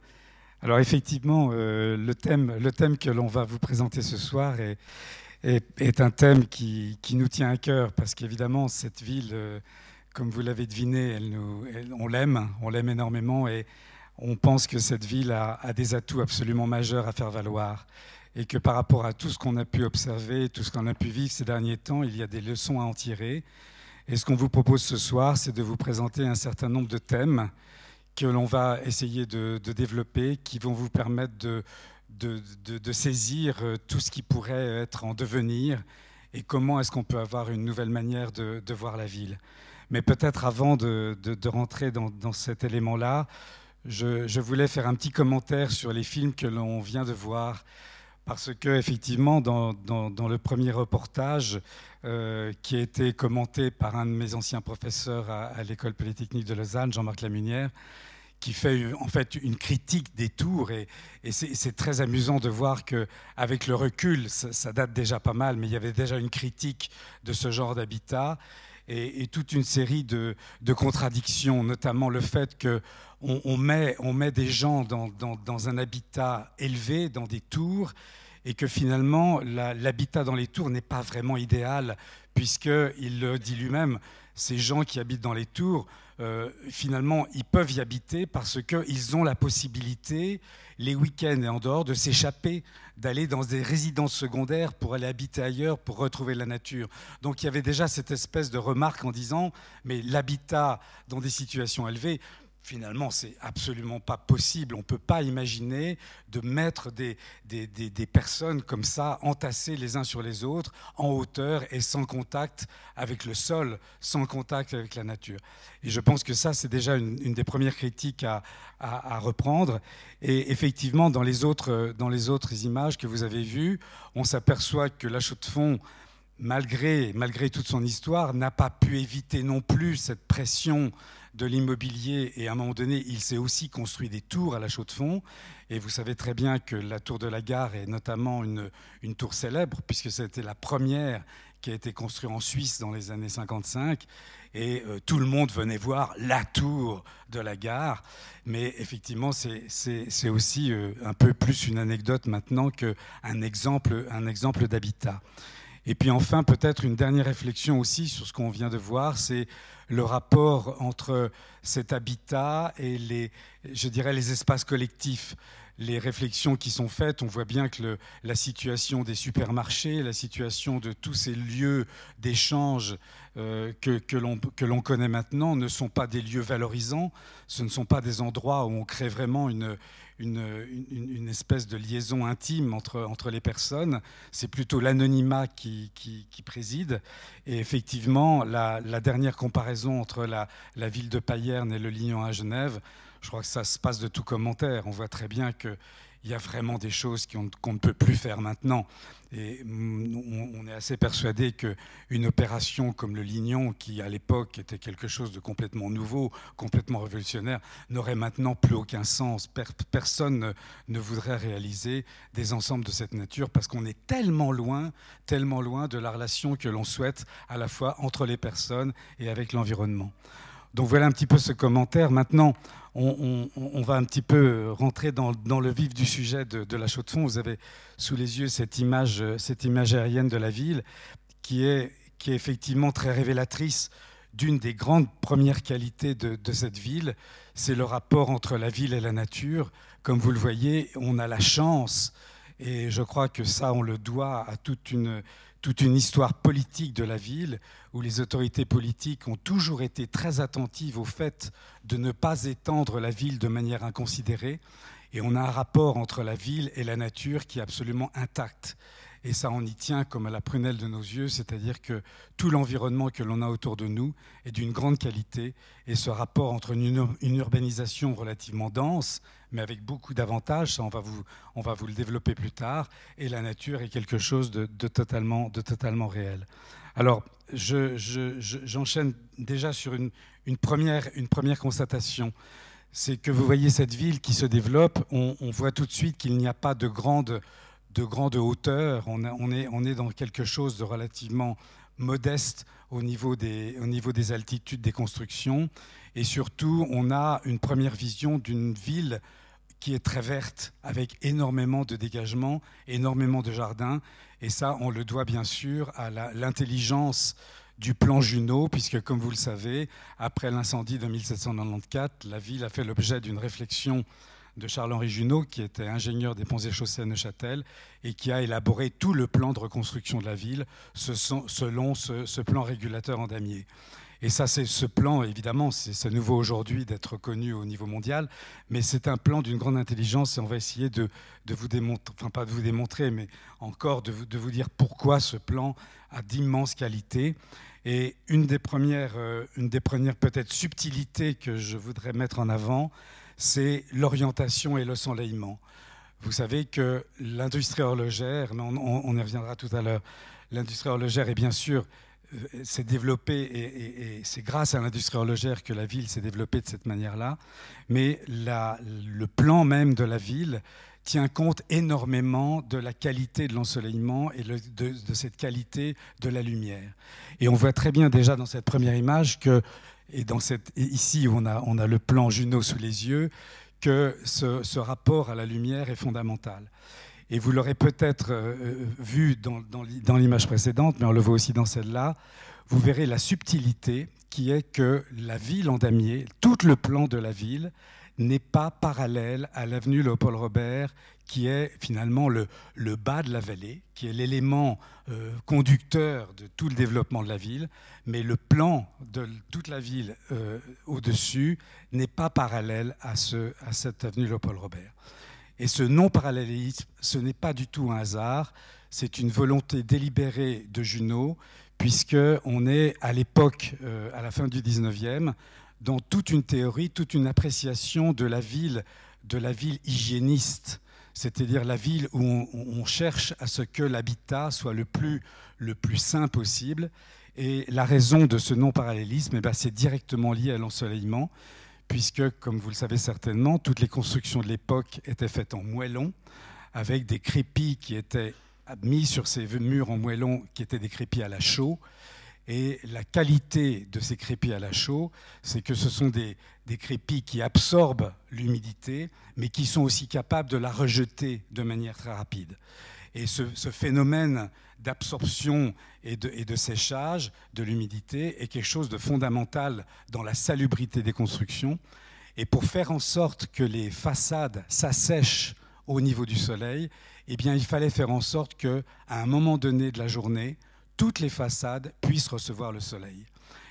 Alors effectivement, euh, le, thème, le thème que l'on va vous présenter ce soir est, un thème qui, nous tient à cœur parce qu'évidemment, cette ville, euh, comme vous l'avez deviné, on l'aime, on l'aime énormément et on pense que cette ville a, des atouts absolument majeurs à faire valoir et que par rapport à tout ce qu'on a pu observer, tout ce qu'on a pu vivre ces derniers temps, il y a des leçons à en tirer. Et ce qu'on vous propose ce soir, c'est de vous présenter un certain nombre de thèmes que l'on va essayer de développer, qui vont vous permettre de, saisir euh, tout ce qui pourrait être en devenir et comment est-ce qu'on peut avoir une nouvelle manière de, voir la ville. Mais peut-être avant de, rentrer dans, cet élément-là, je, voulais faire un petit commentaire sur les films que l'on vient de voir. Parce que effectivement, dans, le premier reportage euh, qui a été commenté par un de mes anciens professeurs à, l'école polytechnique de Lausanne, Jean-Marc Lamunière, qui fait en fait une critique des tours et, c'est très amusant de voir que avec le recul, ça, date déjà pas mal, mais il y avait déjà une critique de ce genre d'habitat et, toute une série de, contradictions, notamment le fait que on, met, on met des gens dans, dans, un habitat élevé, dans des tours, et que finalement l'habitat dans les tours n'est pas vraiment idéal, puisqu'il le dit lui-même, ces gens qui habitent dans les tours euh, finalement, ils peuvent y habiter parce qu'ils ont la possibilité, les week-ends et en dehors, de s'échapper, d'aller dans des résidences secondaires pour aller habiter ailleurs, pour retrouver la nature. Donc il y avait déjà cette espèce de remarque en disant, mais l'habitat dans des situations élevées, finalement, c'est absolument pas possible. On ne peut pas imaginer de mettre des, des, des, personnes comme ça, entassées les uns sur les autres, en hauteur et sans contact avec le sol, sans contact avec la nature. Et je pense que ça, c'est déjà une, des premières critiques à, à, reprendre. Et effectivement, dans les, autres, dans les autres images que vous avez vues, on s'aperçoit que la chaux de fond malgré, malgré toute son histoire, n'a pas pu éviter non plus cette pression de l'immobilier et à un moment donné, il s'est aussi construit des tours à la chaux de fond. Et vous savez très bien que la tour de la gare est notamment une, une tour célèbre, puisque c'était la première qui a été construite en Suisse dans les années 55. Et euh, tout le monde venait voir la tour de la gare. Mais effectivement, c'est aussi euh, un peu plus une anecdote maintenant qu'un exemple, un exemple d'habitat. Et puis enfin, peut-être une dernière réflexion aussi sur ce qu'on vient de voir, c'est le rapport entre cet habitat et les, je dirais, les espaces collectifs. Les réflexions qui sont faites, on voit bien que la situation des supermarchés, la situation de tous ces lieux d'échange euh, que, que l'on connaît maintenant ne sont pas des lieux valorisants, ce ne sont pas des endroits où on crée vraiment une, une, espèce de liaison intime entre, entre les personnes. C'est plutôt l'anonymat qui, qui, préside. Et effectivement, la, dernière comparaison entre la, ville de Payerne et le Lignon à Genève, je crois que ça se passe de tout commentaire. On voit très bien que il y a vraiment des choses qu'on ne peut plus faire maintenant. Et on est assez persuadé qu'une opération comme le Lignon, qui à l'époque était quelque chose de complètement nouveau, complètement révolutionnaire, n'aurait maintenant plus aucun sens. Personne ne voudrait réaliser des ensembles de cette nature parce qu'on est tellement loin, tellement loin de la relation que l'on souhaite à la fois entre les personnes et avec l'environnement. Donc voilà un petit peu ce commentaire. Maintenant, on, va un petit peu rentrer dans, le vif du sujet de, la chaux de fond. Vous avez sous les yeux cette image, cette image aérienne de la ville qui est, qui est effectivement très révélatrice d'une des grandes premières qualités de, de cette ville, c'est le rapport entre la ville et la nature. Comme vous le voyez, on a la chance, et je crois que ça, on le doit à toute une, toute une histoire politique de la ville, où les autorités politiques ont toujours été très attentives au fait de ne pas étendre la ville de manière inconsidérée. Et on a un rapport entre la ville et la nature qui est absolument intact. Et ça, on y tient comme à la prunelle de nos yeux, c'est-à-dire que tout l'environnement que l'on a autour de nous est d'une grande qualité. Et ce rapport entre une, urbanisation relativement dense, mais avec beaucoup d'avantages, ça on va, vous, on va vous le développer plus tard, et la nature est quelque chose de, totalement, de totalement réel. Alors, j'enchaîne je, je, déjà sur une, une, première, une première constatation c'est que vous voyez cette ville qui se développe, on, on voit tout de suite qu'il n'y a pas de grande de grande hauteur. On, on, est, on, est, dans quelque chose de relativement modeste au niveau, des, au niveau des altitudes des constructions. Et surtout, on a une première vision d'une ville qui est très verte, avec énormément de dégagement, énormément de jardins. Et ça, on le doit bien sûr à l'intelligence du plan Junot, puisque comme vous le savez, après l'incendie de 1794, la ville a fait l'objet d'une réflexion de Charles-Henri Junot, qui était ingénieur des ponts et chaussées à Neuchâtel, et qui a élaboré tout le plan de reconstruction de la ville selon ce, ce plan régulateur en damier. Et ça, c'est ce plan, évidemment, c'est nouveau aujourd'hui d'être connu au niveau mondial, mais c'est un plan d'une grande intelligence et on va essayer de, vous démontrer, enfin pas de vous démontrer, mais encore de vous, dire pourquoi ce plan a d'immenses qualités. Et une des premières, euh, une premières peut-être subtilités que je voudrais mettre en avant, c'est l'orientation et le soleillement. Vous savez que l'industrie horlogère, mais on, y reviendra tout à l'heure, l'industrie horlogère est bien sûr s'est développée et, c'est grâce à l'industrie horlogère que la ville s'est développée de cette manière-là. Mais le plan même de la ville tient compte énormément de la qualité de l'ensoleillement et de, cette qualité de la lumière. Et on voit très bien déjà dans cette première image et, dans cette, et ici on a, on a le plan Juno sous les yeux, que ce rapport à la lumière est fondamental. Et vous l'aurez peut-être euh, vu dans, l'image précédente, mais on le voit aussi dans celle-là, vous verrez la subtilité qui est que la ville en damier, tout le plan de la ville, n'est pas parallèle à l'avenue Léopold Robert, qui est finalement le, bas de la vallée, qui est l'élément euh, conducteur de tout le développement de la ville, mais le plan de toute la ville euh, au-dessus n'est pas parallèle à, à cette avenue Léopold Robert. Et ce non-parallélisme, ce n'est pas du tout un hasard, c'est une volonté délibérée de Junot, puisqu'on est à l'époque, euh, à la fin du 19e, dans toute une théorie, toute une appréciation de la ville, de la ville hygiéniste, c'est-à-dire la ville où on, cherche à ce que l'habitat soit le plus, le plus sain possible. Et la raison de ce non-parallélisme, eh ben, c'est directement lié à l'ensoleillement, puisque, comme vous le savez certainement, toutes les constructions de l'époque étaient faites en moellon, avec des crépis qui étaient mis sur ces murs en moellon, qui étaient des crépis à la chaux, et la qualité de ces crépis à la chaux, c'est que ce sont des, des crépis qui absorbent l'humidité, mais qui sont aussi capables de la rejeter de manière très rapide. Et ce phénomène d'absorption et de, séchage de l'humidité est quelque chose de fondamental dans la salubrité des constructions. Et pour faire en sorte que les façades s'assèchent au niveau du soleil, eh bien, il fallait faire en sorte qu'à un moment donné de la journée, toutes les façades puissent recevoir le soleil.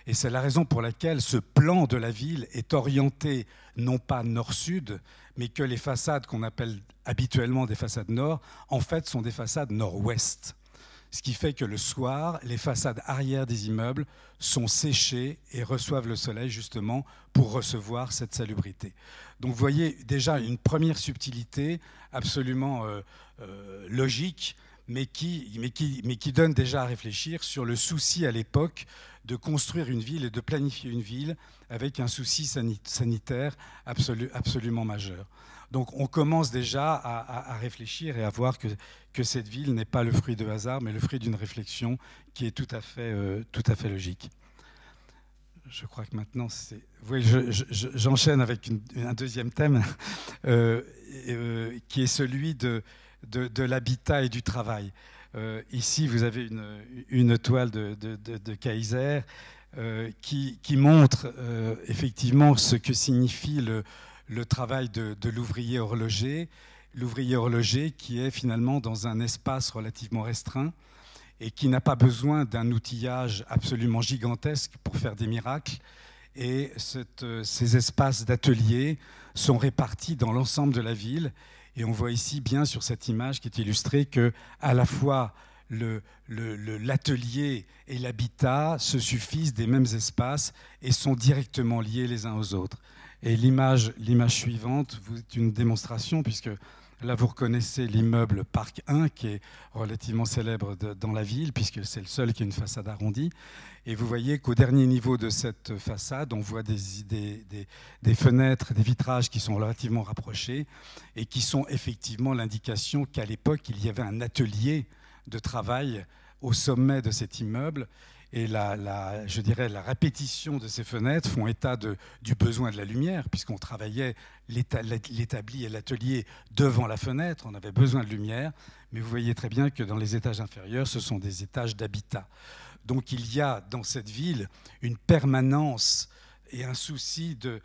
Et c'est la raison pour laquelle ce plan de la ville est orienté non pas nord-sud, mais que les façades qu'on appelle habituellement des façades nord, en fait, sont des façades nord-ouest. Ce qui fait que le soir, les façades arrière des immeubles sont séchées et reçoivent le soleil justement pour recevoir cette salubrité. Donc vous voyez déjà une première subtilité absolument euh, euh, logique mais qui, donne déjà à réfléchir sur le souci à l'époque de construire une ville et de planifier une ville avec un souci sanitaire absolu, absolument majeur. Donc on commence déjà à, réfléchir et à voir que, cette ville n'est pas le fruit de hasard, mais le fruit d'une réflexion qui est tout à fait, euh, logique. Je crois que maintenant, c'est. J'enchaîne je, je, avec un deuxième thème euh, euh, qui est celui de, l'habitat et du travail. Ici, vous avez une, toile de, Kaiser qui, montre effectivement ce que signifie le, travail de, l'ouvrier horloger. L'ouvrier horloger qui est finalement dans un espace relativement restreint et qui n'a pas besoin d'un outillage absolument gigantesque pour faire des miracles. Et ces espaces d'atelier sont répartis dans l'ensemble de la ville et on voit ici bien sur cette image qui est illustrée que à la fois l'atelier et l'habitat se suffisent des mêmes espaces et sont directement liés les uns aux autres. Et l'image, suivante est une démonstration puisque Là, vous reconnaissez l'immeuble Parc 1, qui est relativement célèbre dans la ville, puisque c'est le seul qui a une façade arrondie. Et vous voyez qu'au dernier niveau de cette façade, on voit des, fenêtres, des vitrages qui sont relativement rapprochés et qui sont effectivement l'indication qu'à l'époque, il y avait un atelier de travail au sommet de cet immeuble et la, je dirais la répétition de ces fenêtres font état du besoin de la lumière, puisqu'on travaillait l'établi et l'atelier devant la fenêtre, on avait besoin de lumière, mais vous voyez très bien que dans les étages inférieurs, ce sont des étages d'habitat. Donc il y a dans cette ville une permanence et un souci de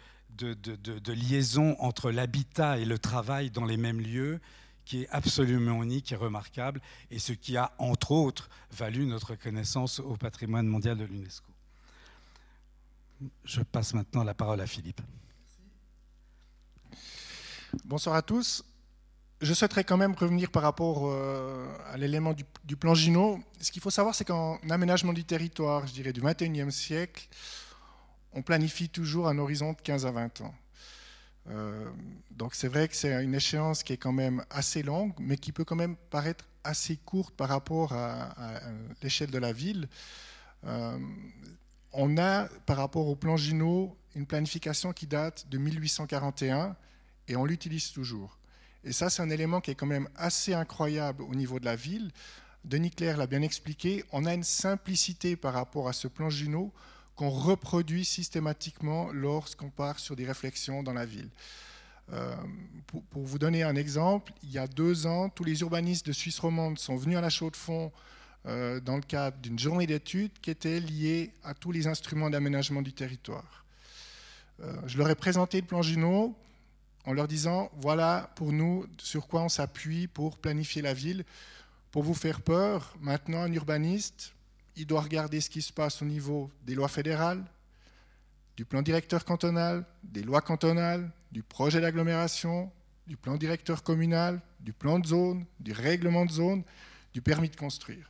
liaison entre l'habitat et le travail dans les mêmes lieux qui est absolument unique et remarquable, et ce qui a, entre autres, valu notre reconnaissance au patrimoine mondial de l'UNESCO. Je passe maintenant la parole à Philippe. Bonsoir à tous. Je souhaiterais quand même revenir par rapport euh, à l'élément du, plan Gino. Ce qu'il faut savoir, c'est qu'en aménagement du territoire, je dirais du 21e siècle, on planifie toujours un horizon de 15 à 20 ans. Euh, donc c'est vrai que c'est une échéance qui est quand même assez longue, mais qui peut quand même paraître assez courte par rapport à, l'échelle de la ville. Euh, on a, par rapport au plan Gino, une planification qui date de 1841 et on l'utilise toujours. Et ça, c'est un élément qui est quand même assez incroyable au niveau de la ville. Denis Claire l'a bien expliqué, on a une simplicité par rapport à ce plan Gino qu'on reproduit systématiquement lorsqu'on part sur des réflexions dans la ville. Euh, pour, vous donner un exemple, il y a deux ans, tous les urbanistes de Suisse romande sont venus à la Chaux-de-Fonds euh, dans le cadre d'une journée d'études qui était liée à tous les instruments d'aménagement du territoire. Euh, je leur ai présenté le plan Junot en leur disant, voilà pour nous sur quoi on s'appuie pour planifier la ville. Pour vous faire peur, maintenant un urbaniste, il doit regarder ce qui se passe au niveau des lois fédérales, du plan directeur cantonal, des lois cantonales, du projet d'agglomération, du plan directeur communal, du plan de zone, du règlement de zone, du permis de construire.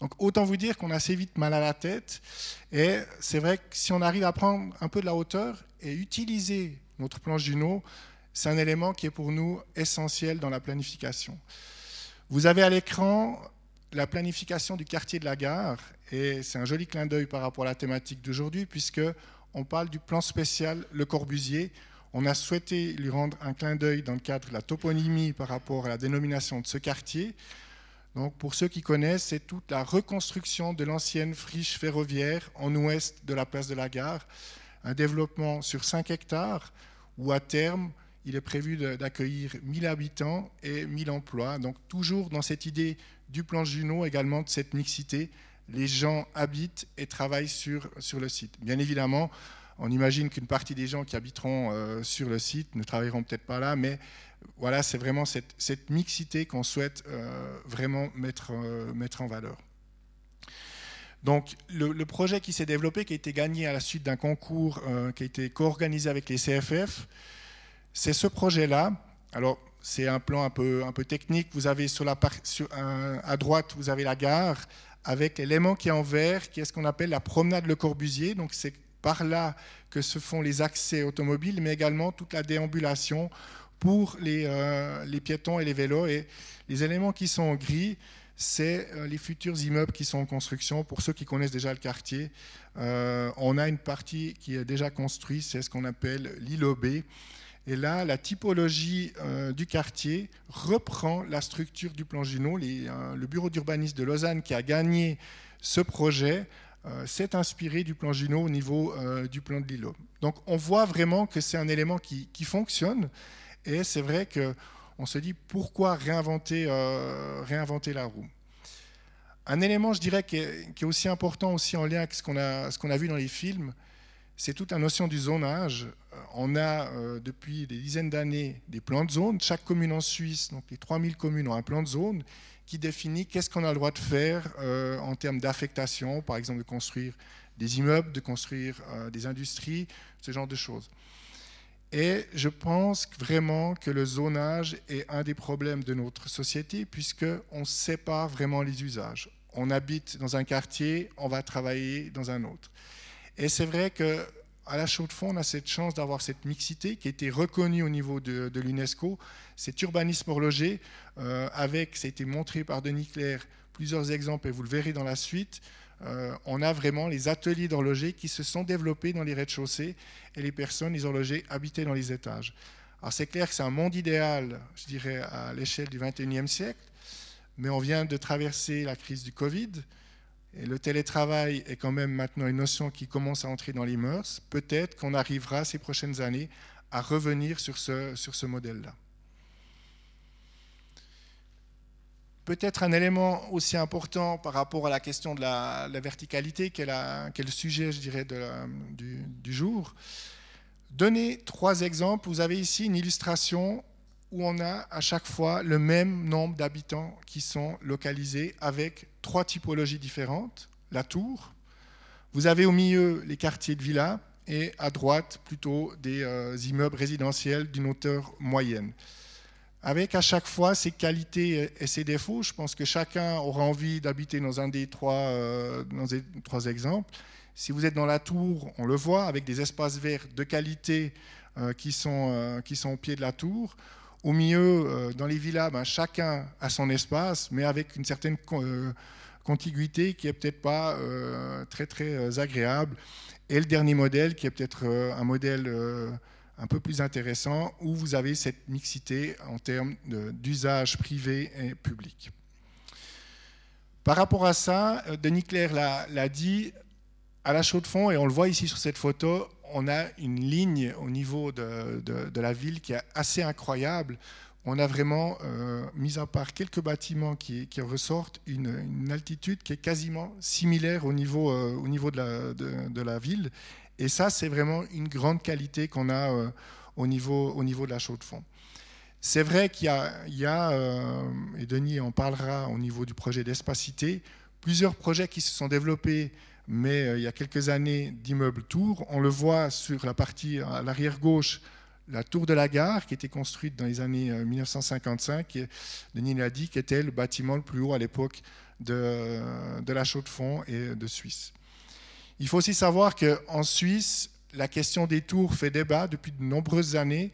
Donc autant vous dire qu'on a assez vite mal à la tête. Et c'est vrai que si on arrive à prendre un peu de la hauteur et utiliser notre plan Juno, c'est un élément qui est pour nous essentiel dans la planification. Vous avez à l'écran la planification du quartier de la gare, et c'est un joli clin d'œil par rapport à la thématique d'aujourd'hui, puisque on parle du plan spécial Le Corbusier. On a souhaité lui rendre un clin d'œil dans le cadre de la toponymie par rapport à la dénomination de ce quartier. Donc, pour ceux qui connaissent, c'est toute la reconstruction de l'ancienne friche ferroviaire en ouest de la place de la gare, un développement sur 5 hectares où à terme, il est prévu d'accueillir 1000 habitants et 1000 emplois. Donc toujours dans cette idée du plan Juno, également de cette mixité, les gens habitent et travaillent sur, le site. Bien évidemment, on imagine qu'une partie des gens qui habiteront euh, sur le site ne travailleront peut-être pas là, mais voilà, c'est vraiment cette, mixité qu'on souhaite euh, vraiment mettre, euh, mettre en valeur. Donc, le, le projet qui s'est développé, qui a été gagné à la suite d'un concours qui a été co-organisé avec les CFF, c'est ce projet-là. Alors, c'est un plan un peu, un peu technique. Vous avez sur la sur, à droite, vous avez la gare avec l'élément qui est en vert, qui est ce qu'on appelle la promenade Le Corbusier. Donc, c'est par là que se font les accès automobiles, mais également toute la déambulation pour les, euh, les piétons et les vélos. Et les éléments qui sont en gris, c'est euh, les futurs immeubles qui sont en construction. Pour ceux qui connaissent déjà le quartier, euh, on a une partie qui est déjà construite, c'est ce qu'on appelle l'île B. Et là, la typologie euh, du quartier reprend la structure du plan Junot. Euh, le bureau d'urbanisme de Lausanne qui a gagné ce projet euh, s'est inspiré du plan Junot au niveau du plan de Lilo. Donc on voit vraiment que c'est un élément qui, fonctionne. Et c'est vrai qu'on se dit pourquoi réinventer, réinventer la roue? Un élément, je dirais, qui est, aussi important aussi en lien avec ce qu'on a, qu'on a vu dans les films, c'est toute la notion du zonage. On a euh, depuis des dizaines d'années des plans de zone. Chaque commune en Suisse, donc les 3000 communes ont un plan de zone qui définit qu'est-ce qu'on a le droit de faire euh, en termes d'affectation, par exemple de construire des immeubles, de construire euh, des industries, ce genre de choses. Et je pense vraiment que le zonage est un des problèmes de notre société puisqu'on sépare vraiment les usages. On habite dans un quartier, on va travailler dans un autre. Et c'est vrai que à la Chaux-de-Fonds, on a cette chance d'avoir cette mixité qui a été reconnue au niveau de, l'UNESCO, cet urbanisme horloger, euh, avec, ça a été montré par Denis Claire, plusieurs exemples, et vous le verrez dans la suite, euh, on a vraiment les ateliers d'horloger qui se sont développés dans les rez-de-chaussée et les personnes, les horlogers, habitaient dans les étages. Alors c'est clair que c'est un monde idéal, je dirais, à l'échelle du 21e siècle, mais on vient de traverser la crise du Covid, et le télétravail est quand même maintenant une notion qui commence à entrer dans les mœurs. Peut-être qu'on arrivera ces prochaines années à revenir sur ce, modèle-là. Peut-être un élément aussi important par rapport à la question de la, verticalité, qui le sujet, je dirais, du, jour. Donner trois exemples. Vous avez ici une illustration où on a à chaque fois le même nombre d'habitants qui sont localisés avec trois typologies différentes. La tour, vous avez au milieu les quartiers de villas et à droite plutôt des euh, immeubles résidentiels d'une hauteur moyenne. Avec à chaque fois ses qualités et ses défauts, je pense que chacun aura envie d'habiter dans un des trois, euh, exemples. Si vous êtes dans la tour, on le voit, avec des espaces verts de qualité euh, qui sont au pied de la tour. Au milieu, euh, dans les villas, ben, chacun a son espace, mais avec une certaine euh, contiguïté qui est peut-être pas euh, très très agréable. Et le dernier modèle, qui est peut-être un modèle un peu plus intéressant, où vous avez cette mixité en termes d'usage privé et public. Par rapport à ça, Denis Claire l'a dit, à la chaux de fond, et on le voit ici sur cette photo, on a une ligne au niveau de, la ville qui est assez incroyable. On a vraiment, euh, mis à part quelques bâtiments qui, ressortent, une, altitude qui est quasiment similaire au niveau, euh, au niveau de, la, ville. Et ça, c'est vraiment une grande qualité qu'on a euh, au, niveau, au niveau de la Chaux-de-Fonds. C'est vrai qu'il y y a et Denis en parlera au niveau du projet d'espacité, plusieurs projets qui se sont développés mais euh, il y a quelques années d'immeubles tours. On le voit sur la partie à l'arrière gauche, la tour de la gare qui était construite dans les années 1955, euh, Denis l'a dit, qui était le bâtiment le plus haut à l'époque de, de la Chaux-de-Fonds et de Suisse. Il faut aussi savoir qu'en Suisse, la question des tours fait débat depuis de nombreuses années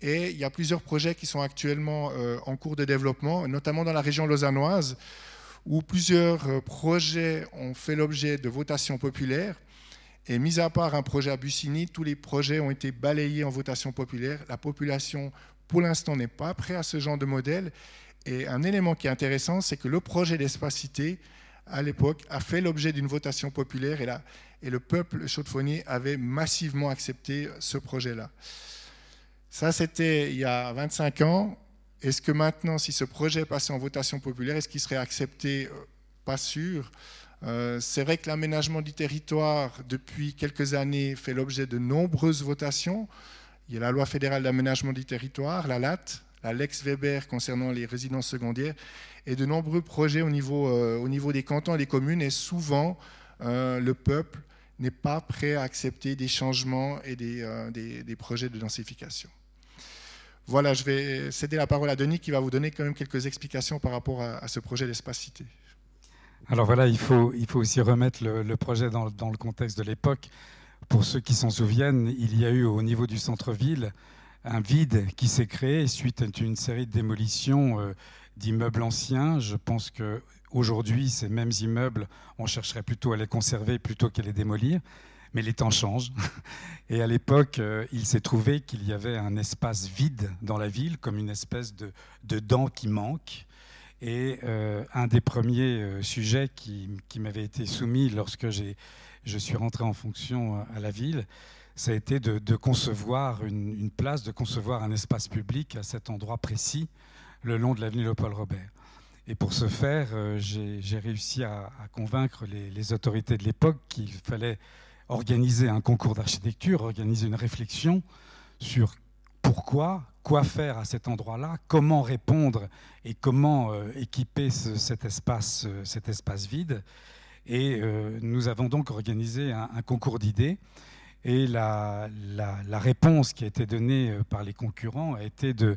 et il y a plusieurs projets qui sont actuellement euh, en cours de développement, notamment dans la région lausannoise où plusieurs euh, projets ont fait l'objet de votations populaires. Et mis à part un projet à Bussigny, tous les projets ont été balayés en votation populaire. La population, pour l'instant, n'est pas prête à ce genre de modèle. Et un élément qui est intéressant, c'est que le projet d'espacité, à l'époque, a fait l'objet d'une votation populaire et, là, et le peuple chaudefonnier avait massivement accepté ce projet-là. Ça, c'était il y a 25 ans. Est-ce que maintenant, si ce projet passé en votation populaire, est-ce qu'il serait accepté euh, Pas sûr. Euh, c'est vrai que l'aménagement du territoire, depuis quelques années, fait l'objet de nombreuses votations. Il y a la loi fédérale d'aménagement du territoire, la LAT, la Lex Weber concernant les résidences secondaires, et de nombreux projets au niveau, euh, des cantons et des communes. Et souvent, le peuple n'est pas prêt à accepter des changements et des projets de densification. Voilà, je vais céder la parole à Denis qui va vous donner quand même quelques explications par rapport à, ce projet d'Espacité. Alors voilà, il faut, aussi remettre le, projet dans, le contexte de l'époque. Pour ceux qui s'en souviennent, il y a eu au niveau du centre-ville un vide qui s'est créé suite à une série de démolitions euh, d'immeubles anciens. Je pense qu'aujourd'hui, ces mêmes immeubles, on chercherait plutôt à les conserver plutôt qu'à les démolir mais les temps changent. Et à l'époque, euh, il s'est trouvé qu'il y avait un espace vide dans la ville, comme une espèce de, dent qui manque. Et euh, un des premiers euh, sujets qui, m'avait été soumis lorsque je suis rentré en fonction à la ville, ça a été de, concevoir une, une, place, de concevoir un espace public à cet endroit précis, le long de l'avenue Léopold Robert. Et pour ce faire, j'ai réussi à, convaincre les, autorités de l'époque qu'il fallait organiser un concours d'architecture, organiser une réflexion sur pourquoi, quoi faire à cet endroit-là, comment répondre et comment euh, équiper cet, espace, euh, cet espace vide. Et nous avons donc organisé un, concours d'idées. Et la, la, réponse qui a été donnée par les concurrents a été de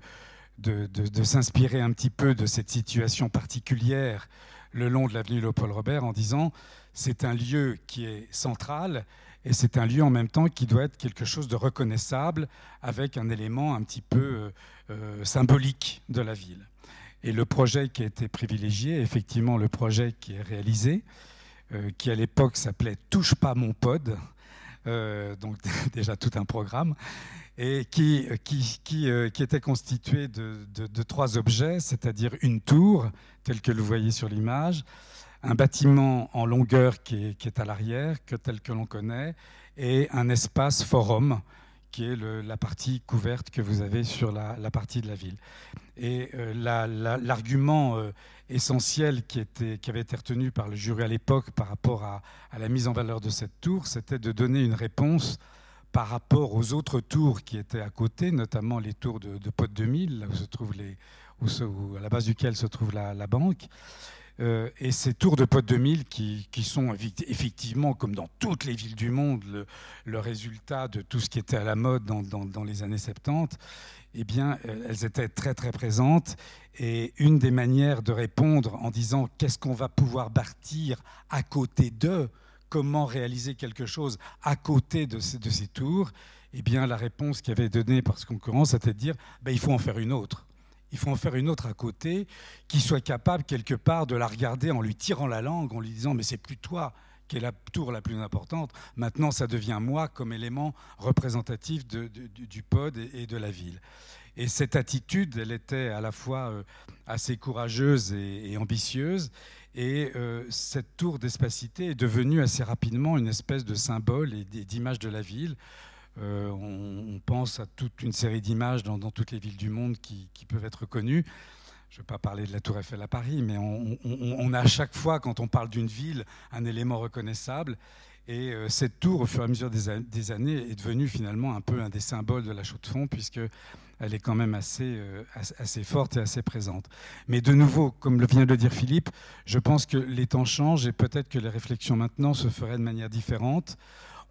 de, s'inspirer un petit peu de cette situation particulière le long de l'avenue Léopold Robert en disant c'est un lieu qui est central et c'est un lieu en même temps qui doit être quelque chose de reconnaissable avec un élément un petit peu euh, euh, symbolique de la ville. Et le projet qui a été privilégié, effectivement le projet qui est réalisé, euh, qui à l'époque s'appelait Touche pas mon pod, donc déjà tout un programme, et qui, qui, qui, était constitué de, de, trois objets, c'est-à-dire une tour, telle que vous voyez sur l'image, un bâtiment en longueur qui est, qui est à l'arrière, que tel que l'on connaît, et un espace forum, qui est la partie couverte que vous avez sur la, partie de la ville. Et euh, l'argument euh, essentiel qui, était, qui avait été retenu par le jury à l'époque par rapport à, la mise en valeur de cette tour, c'était de donner une réponse par rapport aux autres tours qui étaient à côté, notamment les tours de, de Pot 2000, là où se les, à la base duquel se trouve la, banque. Euh, et ces tours de Pot 2000 qui, qui, sont effectivement, comme dans toutes les villes du monde, le, résultat de tout ce qui était à la mode dans, les années 70, eh bien, elles étaient très très présentes. Et une des manières de répondre en disant qu'est-ce qu'on va pouvoir bâtir à côté d'eux, comment réaliser quelque chose à côté de ces, de ces tours, eh bien, la réponse qui avait donnée par ce concurrent, c'était de dire ben, il faut en faire une autre. Il faut en faire une autre à côté qui soit capable quelque part de la regarder en lui tirant la langue, en lui disant mais c'est plus toi qui est la tour la plus importante. Maintenant, ça devient moi comme élément représentatif du pod et, de la ville. Et cette attitude, elle était à la fois euh, assez courageuse et, et ambitieuse. Et euh, cette tour d'espacité est devenue assez rapidement une espèce de symbole et d'image de la ville. Euh, on, pense à toute une série d'images dans, toutes les villes du monde qui, peuvent être connues. Je ne vais pas parler de la tour Eiffel à Paris, mais on, a à chaque fois, quand on parle d'une ville, un élément reconnaissable. Et euh, cette tour, au fur et à mesure des, années, est devenue finalement un peu un des symboles de la Chaux-de-Fonds, puisque elle est quand même assez, euh, assez forte et assez présente. Mais de nouveau, comme vient de le dire Philippe, je pense que les temps changent et peut-être que les réflexions maintenant se feraient de manière différente.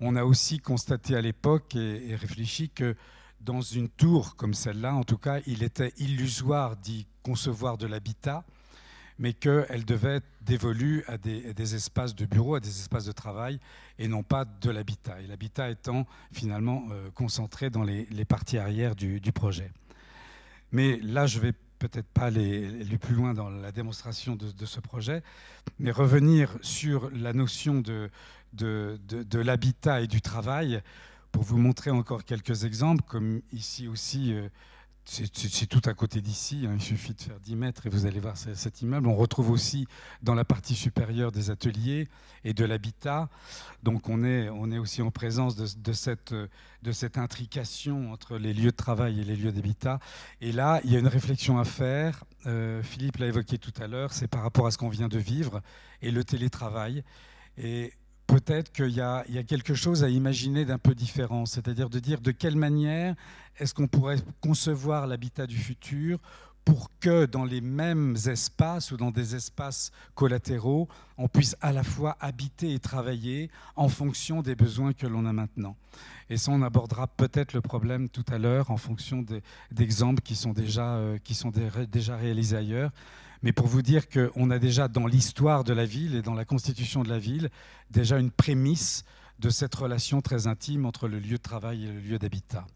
On a aussi constaté à l'époque et, réfléchi que dans une tour comme celle-là, en tout cas, il était illusoire d'y concevoir de l'habitat mais qu'elle devait être dévolue à des, espaces de bureaux, à des espaces de travail, et non pas de l'habitat. Et l'habitat étant finalement euh, concentré dans les, parties arrière du, projet. Mais là, je vais peut-être pas aller, plus loin dans la démonstration de, ce projet, mais revenir sur la notion de, de, l'habitat et du travail pour vous montrer encore quelques exemples, comme ici aussi. Euh, c'est tout à côté d'ici, hein. il suffit de faire 10 mètres et vous allez voir cet immeuble. On retrouve aussi dans la partie supérieure des ateliers et de l'habitat. Donc on est, on est aussi en présence de, cette, de cette intrication entre les lieux de travail et les lieux d'habitat. Et là, il y a une réflexion à faire. Euh, Philippe l'a évoqué tout à l'heure, c'est par rapport à ce qu'on vient de vivre et le télétravail. Et peut-être qu'il y, a quelque chose à imaginer d'un peu différent, c'est-à-dire de dire de quelle manière est-ce qu'on pourrait concevoir l'habitat du futur pour que dans les mêmes espaces ou dans des espaces collatéraux, on puisse à la fois habiter et travailler en fonction des besoins que l'on a maintenant. Et ça, on abordera peut-être le problème tout à l'heure en fonction d'exemples qui sont déjà, euh, réalisés ailleurs mais pour vous dire qu'on a déjà dans l'histoire de la ville et dans la constitution de la ville déjà une prémisse de cette relation très intime entre le lieu de travail et le lieu d'habitat.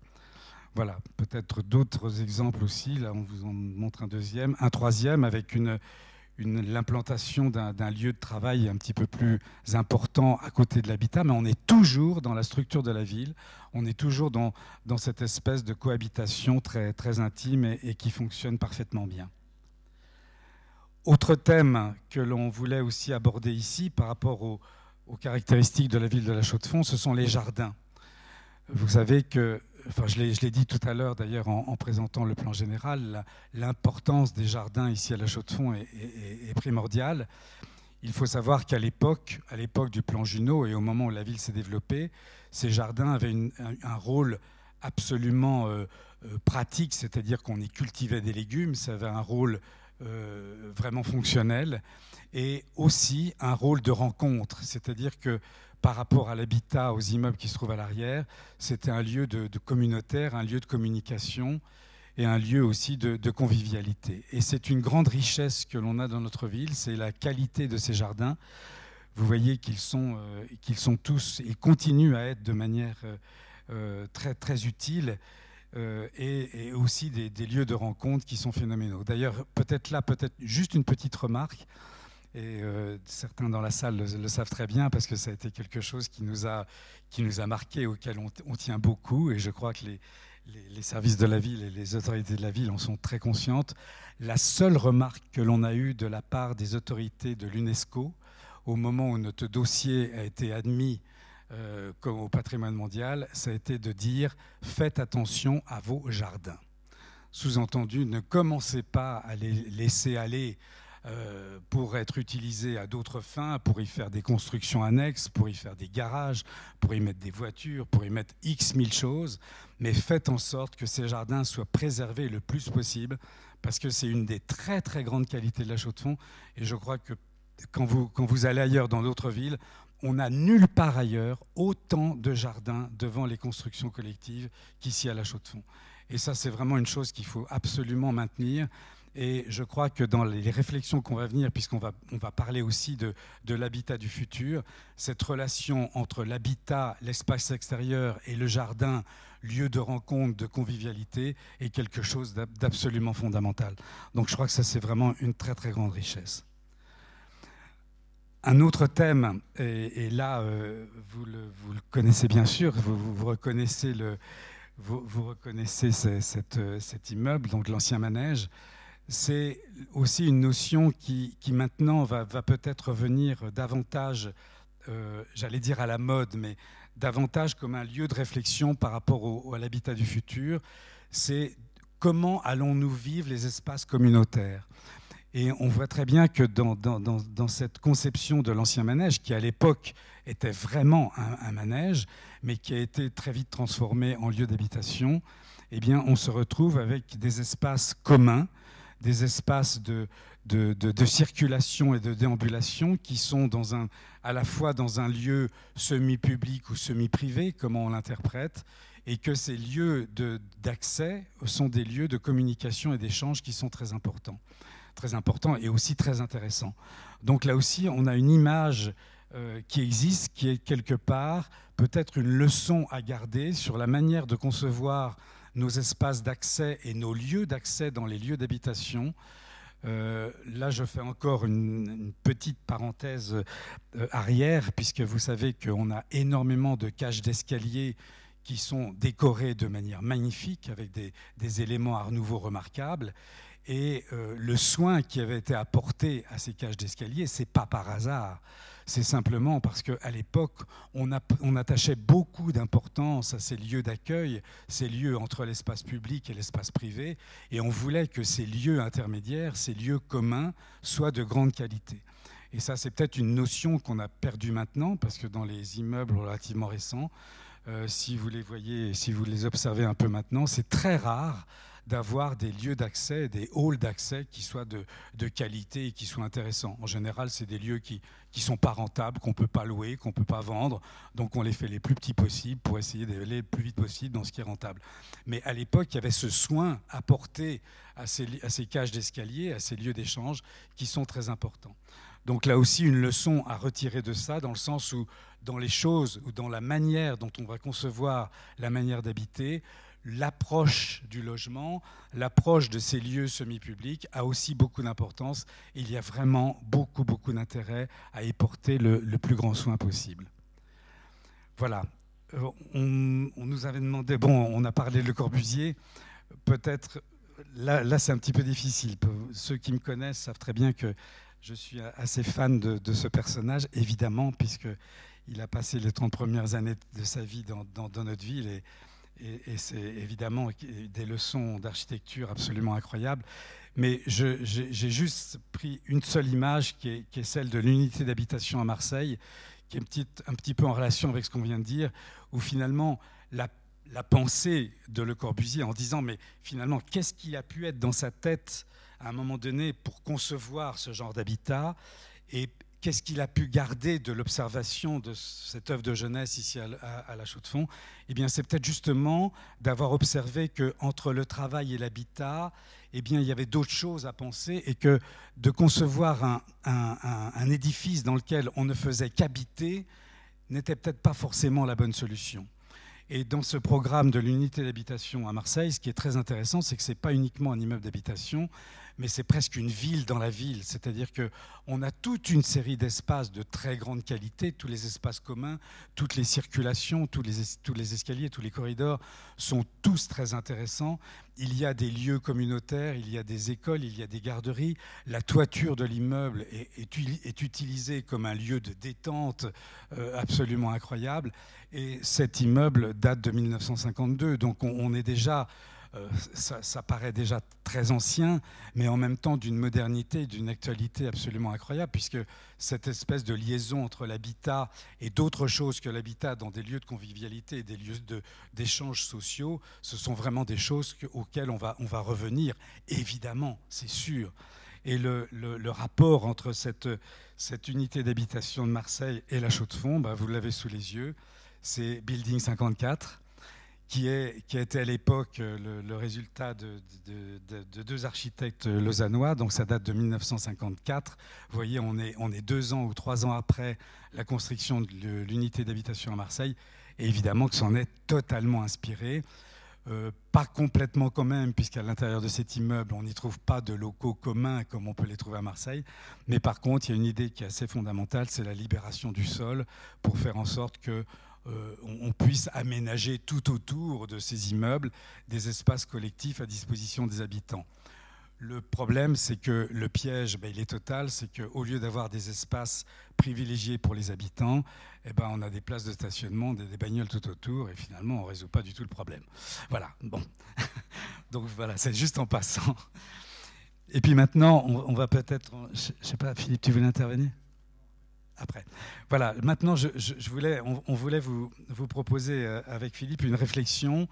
Voilà, peut-être d'autres exemples aussi. Là, on vous en montre un deuxième, un troisième avec une, l'implantation d'un lieu de travail un petit peu plus important à côté de l'habitat, mais on est toujours dans la structure de la ville, on est toujours dans, cette espèce de cohabitation très, très intime et qui fonctionne parfaitement bien. Autre thème que l'on voulait aussi aborder ici par rapport aux, caractéristiques de la ville de la Chaux-de-Fonds, ce sont les jardins. Vous savez que enfin, je l'ai dit tout à l'heure d'ailleurs en, présentant le plan général, l'importance des jardins ici à la Chaux-de-Fonds est, primordiale. Il faut savoir qu'à l'époque, à l'époque du plan Junot et au moment où la ville s'est développée, ces jardins avaient un, rôle absolument euh, euh, pratique, c'est-à-dire qu'on y cultivait des légumes, ça avait un rôle euh, vraiment fonctionnel et aussi un rôle de rencontre, c'est-à-dire que par rapport à l'habitat, aux immeubles qui se trouvent à l'arrière, c'était un lieu de, communautaire, un lieu de communication et un lieu aussi de, convivialité. Et c'est une grande richesse que l'on a dans notre ville, c'est la qualité de ces jardins. Vous voyez qu'ils sont, euh, qu'ils sont tous et continuent à être de manière euh, très, très utile. Et, aussi des, lieux de rencontre qui sont phénoménaux. D'ailleurs, peut-être là, peut-être juste une petite remarque et euh, certains dans la salle le, savent très bien parce que ça a été quelque chose qui nous a, qui nous a marqué, auquel on, tient beaucoup. Et je crois que les, les, services de la ville et les autorités de la ville en sont très conscientes. La seule remarque que l'on a eue de la part des autorités de l'UNESCO au moment où notre dossier a été admis euh, comme au patrimoine mondial, ça a été de dire faites attention à vos jardins. Sous-entendu, ne commencez pas à les laisser aller euh, pour être utilisé à d'autres fins, pour y faire des constructions annexes, pour y faire des garages, pour y mettre des voitures, pour y mettre X mille choses, mais faites en sorte que ces jardins soient préservés le plus possible, parce que c'est une des très très grandes qualités de la Chaux-de-Fonds, et je crois que quand vous, quand vous allez ailleurs dans d'autres villes, on n'a nulle part ailleurs autant de jardins devant les constructions collectives qu'ici à la Chaux-de-Fonds. Et ça, c'est vraiment une chose qu'il faut absolument maintenir. Et je crois que dans les réflexions qu'on va venir, puisqu'on va, on va parler aussi de, de l'habitat du futur, cette relation entre l'habitat, l'espace extérieur et le jardin, lieu de rencontre, de convivialité, est quelque chose d'absolument fondamental. Donc je crois que ça, c'est vraiment une très très grande richesse. Un autre thème, et, là, euh, vous, le, connaissez bien sûr, vous, reconnaissez, vous, reconnaissez cette, cet immeuble, donc l'ancien manège c'est aussi une notion qui, maintenant va, peut-être venir davantage, euh, j'allais dire à la mode, mais davantage comme un lieu de réflexion par rapport à l'habitat du futur. C'est comment allons-nous vivre les espaces communautaires? Et on voit très bien que dans, cette conception de l'ancien manège, qui à l'époque était vraiment un, manège, mais qui a été très vite transformé en lieu d'habitation, eh bien, on se retrouve avec des espaces communs des espaces de, circulation et de déambulation qui sont à la fois dans un lieu semi-public ou semi-privé, comment on l'interprète, et que ces lieux d'accès sont des lieux de communication et d'échange qui sont très importants. Très importants et aussi très intéressants. Donc là aussi, on a une image euh, qui existe, qui est quelque part peut-être une leçon à garder sur la manière de concevoir nos espaces d'accès et nos lieux d'accès dans les lieux d'habitation. Euh, là, je fais encore une, petite parenthèse euh, arrière, puisque vous savez qu'on a énormément de cages d'escalier qui sont décorées de manière magnifique, avec des, éléments art nouveau remarquables. Et euh, le soin qui avait été apporté à ces cages d'escalier, c'est pas par hasard. C'est simplement parce qu'à l'époque, on, attachait beaucoup d'importance à ces lieux d'accueil, ces lieux entre l'espace public et l'espace privé, et on voulait que ces lieux intermédiaires, ces lieux communs, soient de grande qualité. Et ça, c'est peut-être une notion qu'on a perdue maintenant, parce que dans les immeubles relativement récents, euh, si vous les voyez, si vous les observez un peu maintenant, c'est très rare d'avoir des lieux d'accès, des halls d'accès qui soient de, qualité et qui soient intéressants. En général, c'est des lieux qui ne sont pas rentables, qu'on ne peut pas louer, qu'on ne peut pas vendre. Donc on les fait les plus petits possibles pour essayer d'aller le plus vite possible dans ce qui est rentable. Mais à l'époque, il y avait ce soin apporté à ces, à ces cages d'escalier, à ces lieux d'échange qui sont très importants. Donc là aussi, une leçon à retirer de ça, dans le sens où dans les choses ou dans la manière dont on va concevoir la manière d'habiter, l'approche du logement, l'approche de ces lieux semi-publics a aussi beaucoup d'importance. Il y a vraiment beaucoup, beaucoup d'intérêt à y porter le, plus grand soin possible. Voilà. Euh, on, nous avait demandé, bon, on a parlé de Le Corbusier, peut-être, là, là c'est un petit peu difficile. Ceux qui me connaissent savent très bien que je suis assez fan de, ce personnage, évidemment, puisqu'il a passé les 30 premières années de sa vie dans, dans notre ville. Et, et, c'est évidemment des leçons d'architecture absolument incroyables. Mais j'ai juste pris une seule image qui est, celle de l'unité d'habitation à Marseille, qui est un petit, peu en relation avec ce qu'on vient de dire, où finalement la, la pensée de Le Corbusier en disant mais finalement qu'est-ce qui a pu être dans sa tête à un moment donné pour concevoir ce genre d'habitat et qu'est-ce qu'il a pu garder de l'observation de cette œuvre de jeunesse ici à, la Chaux-de-Fonds? Eh bien, c'est peut-être justement d'avoir observé que entre le travail et l'habitat, eh bien, il y avait d'autres choses à penser et que de concevoir un, un édifice dans lequel on ne faisait qu'habiter n'était peut-être pas forcément la bonne solution. Et dans ce programme de l'unité d'habitation à Marseille, ce qui est très intéressant, c'est que ce n'est pas uniquement un immeuble d'habitation, mais c'est presque une ville dans la ville. C'est-à-dire qu'on a toute une série d'espaces de très grande qualité, tous les espaces communs, toutes les circulations, tous les, escaliers, tous les corridors sont tous très intéressants. Il y a des lieux communautaires, il y a des écoles, il y a des garderies. La toiture de l'immeuble est, est, utilisée comme un lieu de détente euh, absolument incroyable. Et cet immeuble date de 1952, donc on est déjà euh, ça, paraît déjà très ancien, mais en même temps d'une modernité, d'une actualité absolument incroyable, puisque cette espèce de liaison entre l'habitat et d'autres choses que l'habitat dans des lieux de convivialité et des lieux d'échanges sociaux, ce sont vraiment des choses auxquelles on va, on va revenir, évidemment, c'est sûr. Et le, rapport entre cette, cette unité d'habitation de Marseille et la Chaux-de-Fonds, bah, vous l'avez sous les yeux, c'est Building 54 qui, est, qui a été à l'époque euh, le, résultat de, deux architectes lausannois, donc ça date de 1954. Vous voyez, on est, on est deux ans ou trois ans après la construction de l'unité d'habitation à Marseille, et évidemment que c'en est totalement inspiré. Euh, pas complètement quand même, puisqu'à l'intérieur de cet immeuble, on n'y trouve pas de locaux communs comme on peut les trouver à Marseille. Mais par contre, il y a une idée qui est assez fondamentale, c'est la libération du sol pour faire en sorte que euh, on, puisse aménager tout autour de ces immeubles des espaces collectifs à disposition des habitants. Le problème, c'est que le piège, ben, il est total, c'est qu'au lieu d'avoir des espaces privilégiés pour les habitants, eh ben, on a des places de stationnement, des, bagnoles tout autour, et finalement, on ne résout pas du tout le problème. Voilà, bon. Donc voilà, c'est juste en passant. Et puis maintenant, on, va peut-être... Je ne sais pas, Philippe, tu voulais intervenir? Après. Voilà, maintenant, on, voulait vous, proposer euh, avec Philippe une réflexion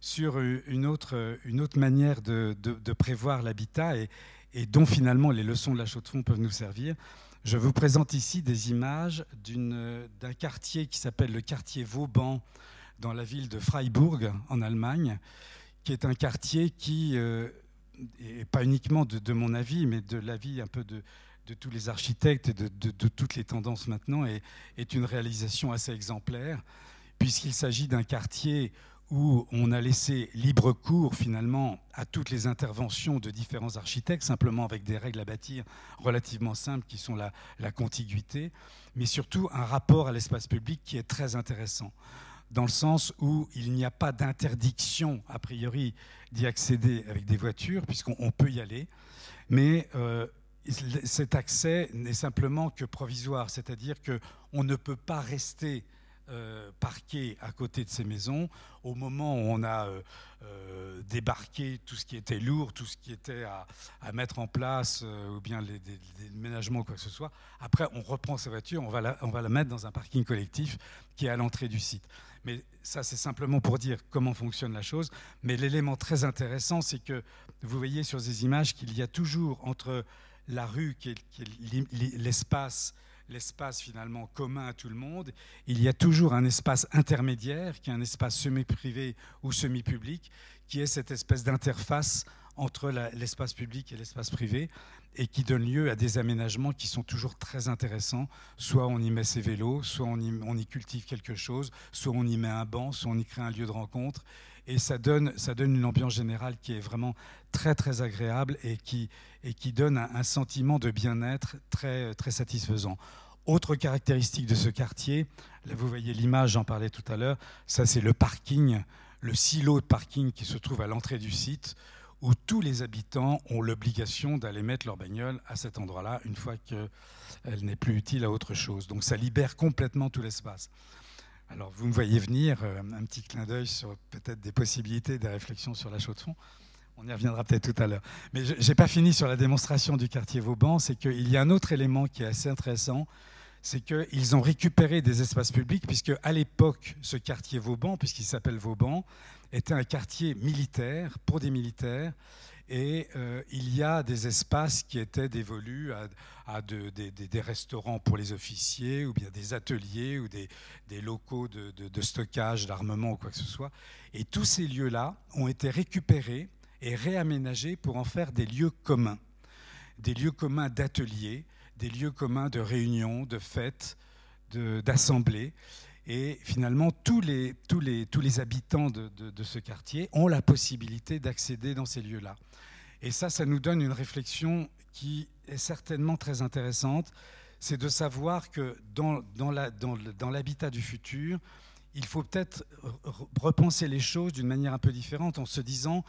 sur une autre, une autre manière de, de, prévoir l'habitat et, dont finalement les leçons de la Chaux-de-Fonds peuvent nous servir. Je vous présente ici des images d'un quartier qui s'appelle le quartier Vauban dans la ville de Freiburg en Allemagne, qui est un quartier qui, euh, et pas uniquement de, de, mon avis, mais de l'avis un peu de, de tous les architectes et de, toutes les tendances maintenant est, une réalisation assez exemplaire, puisqu'il s'agit d'un quartier où on a laissé libre cours finalement à toutes les interventions de différents architectes, simplement avec des règles à bâtir relativement simples qui sont la, la contiguïté, mais surtout un rapport à l'espace public qui est très intéressant, dans le sens où il n'y a pas d'interdiction a priori d'y accéder avec des voitures, puisqu'on peut y aller, mais euh, cet accès n'est simplement que provisoire, c'est-à-dire qu'on ne peut pas rester euh, parqué à côté de ces maisons au moment où on a euh, euh, débarqué tout ce qui était lourd, tout ce qui était à, mettre en place, ou bien les, déménagements ou quoi que ce soit. Après, on reprend sa voiture, on va la mettre dans un parking collectif qui est à l'entrée du site. Mais ça, c'est simplement pour dire comment fonctionne la chose. Mais l'élément très intéressant, c'est que vous voyez sur ces images qu'il y a toujours entre la rue qui est, l'espace l'espace finalement commun à tout le monde, il y a toujours un espace intermédiaire, qui est un espace semi-privé ou semi-public, qui est cette espèce d'interface entre l'espace public et l'espace privé, et qui donne lieu à des aménagements qui sont toujours très intéressants. Soit on y met ses vélos, soit on y cultive quelque chose, soit on y met un banc, soit on y crée un lieu de rencontre et ça donne, ça donne une ambiance générale qui est vraiment très très agréable et qui, et qui donne un, sentiment de bien-être très, très satisfaisant. Autre caractéristique de ce quartier, là vous voyez l'image, j'en parlais tout à l'heure, ça c'est le parking, le silo de parking qui se trouve à l'entrée du site, où tous les habitants ont l'obligation d'aller mettre leur bagnole à cet endroit-là une fois qu'elle n'est plus utile à autre chose. Donc ça libère complètement tout l'espace. Alors, vous me voyez venir, euh, un petit clin d'œil sur peut-être des possibilités, des réflexions sur la chaux de fond. On y reviendra peut-être tout à l'heure. Mais je n'ai pas fini sur la démonstration du quartier Vauban, c'est qu'il y a un autre élément qui est assez intéressant, c'est qu'ils ont récupéré des espaces publics, puisque à l'époque, ce quartier Vauban, puisqu'il s'appelle Vauban, était un quartier militaire pour des militaires. Et euh, il y a des espaces qui étaient dévolus à, des, restaurants pour les officiers, ou bien des ateliers, ou des, locaux de, de stockage d'armement ou quoi que ce soit. Et tous ces lieux-là ont été récupérés et réaménagés pour en faire des lieux communs, des lieux communs d'ateliers, des lieux communs de réunions, de fêtes, d'assemblées. Et finalement, tous les, tous les, tous les habitants de, de, ce quartier ont la possibilité d'accéder dans ces lieux-là. Et ça, ça nous donne une réflexion qui est certainement très intéressante. C'est de savoir que dans, dans l'habitat dans, du futur, il faut peut-être repenser les choses d'une manière un peu différente en se disant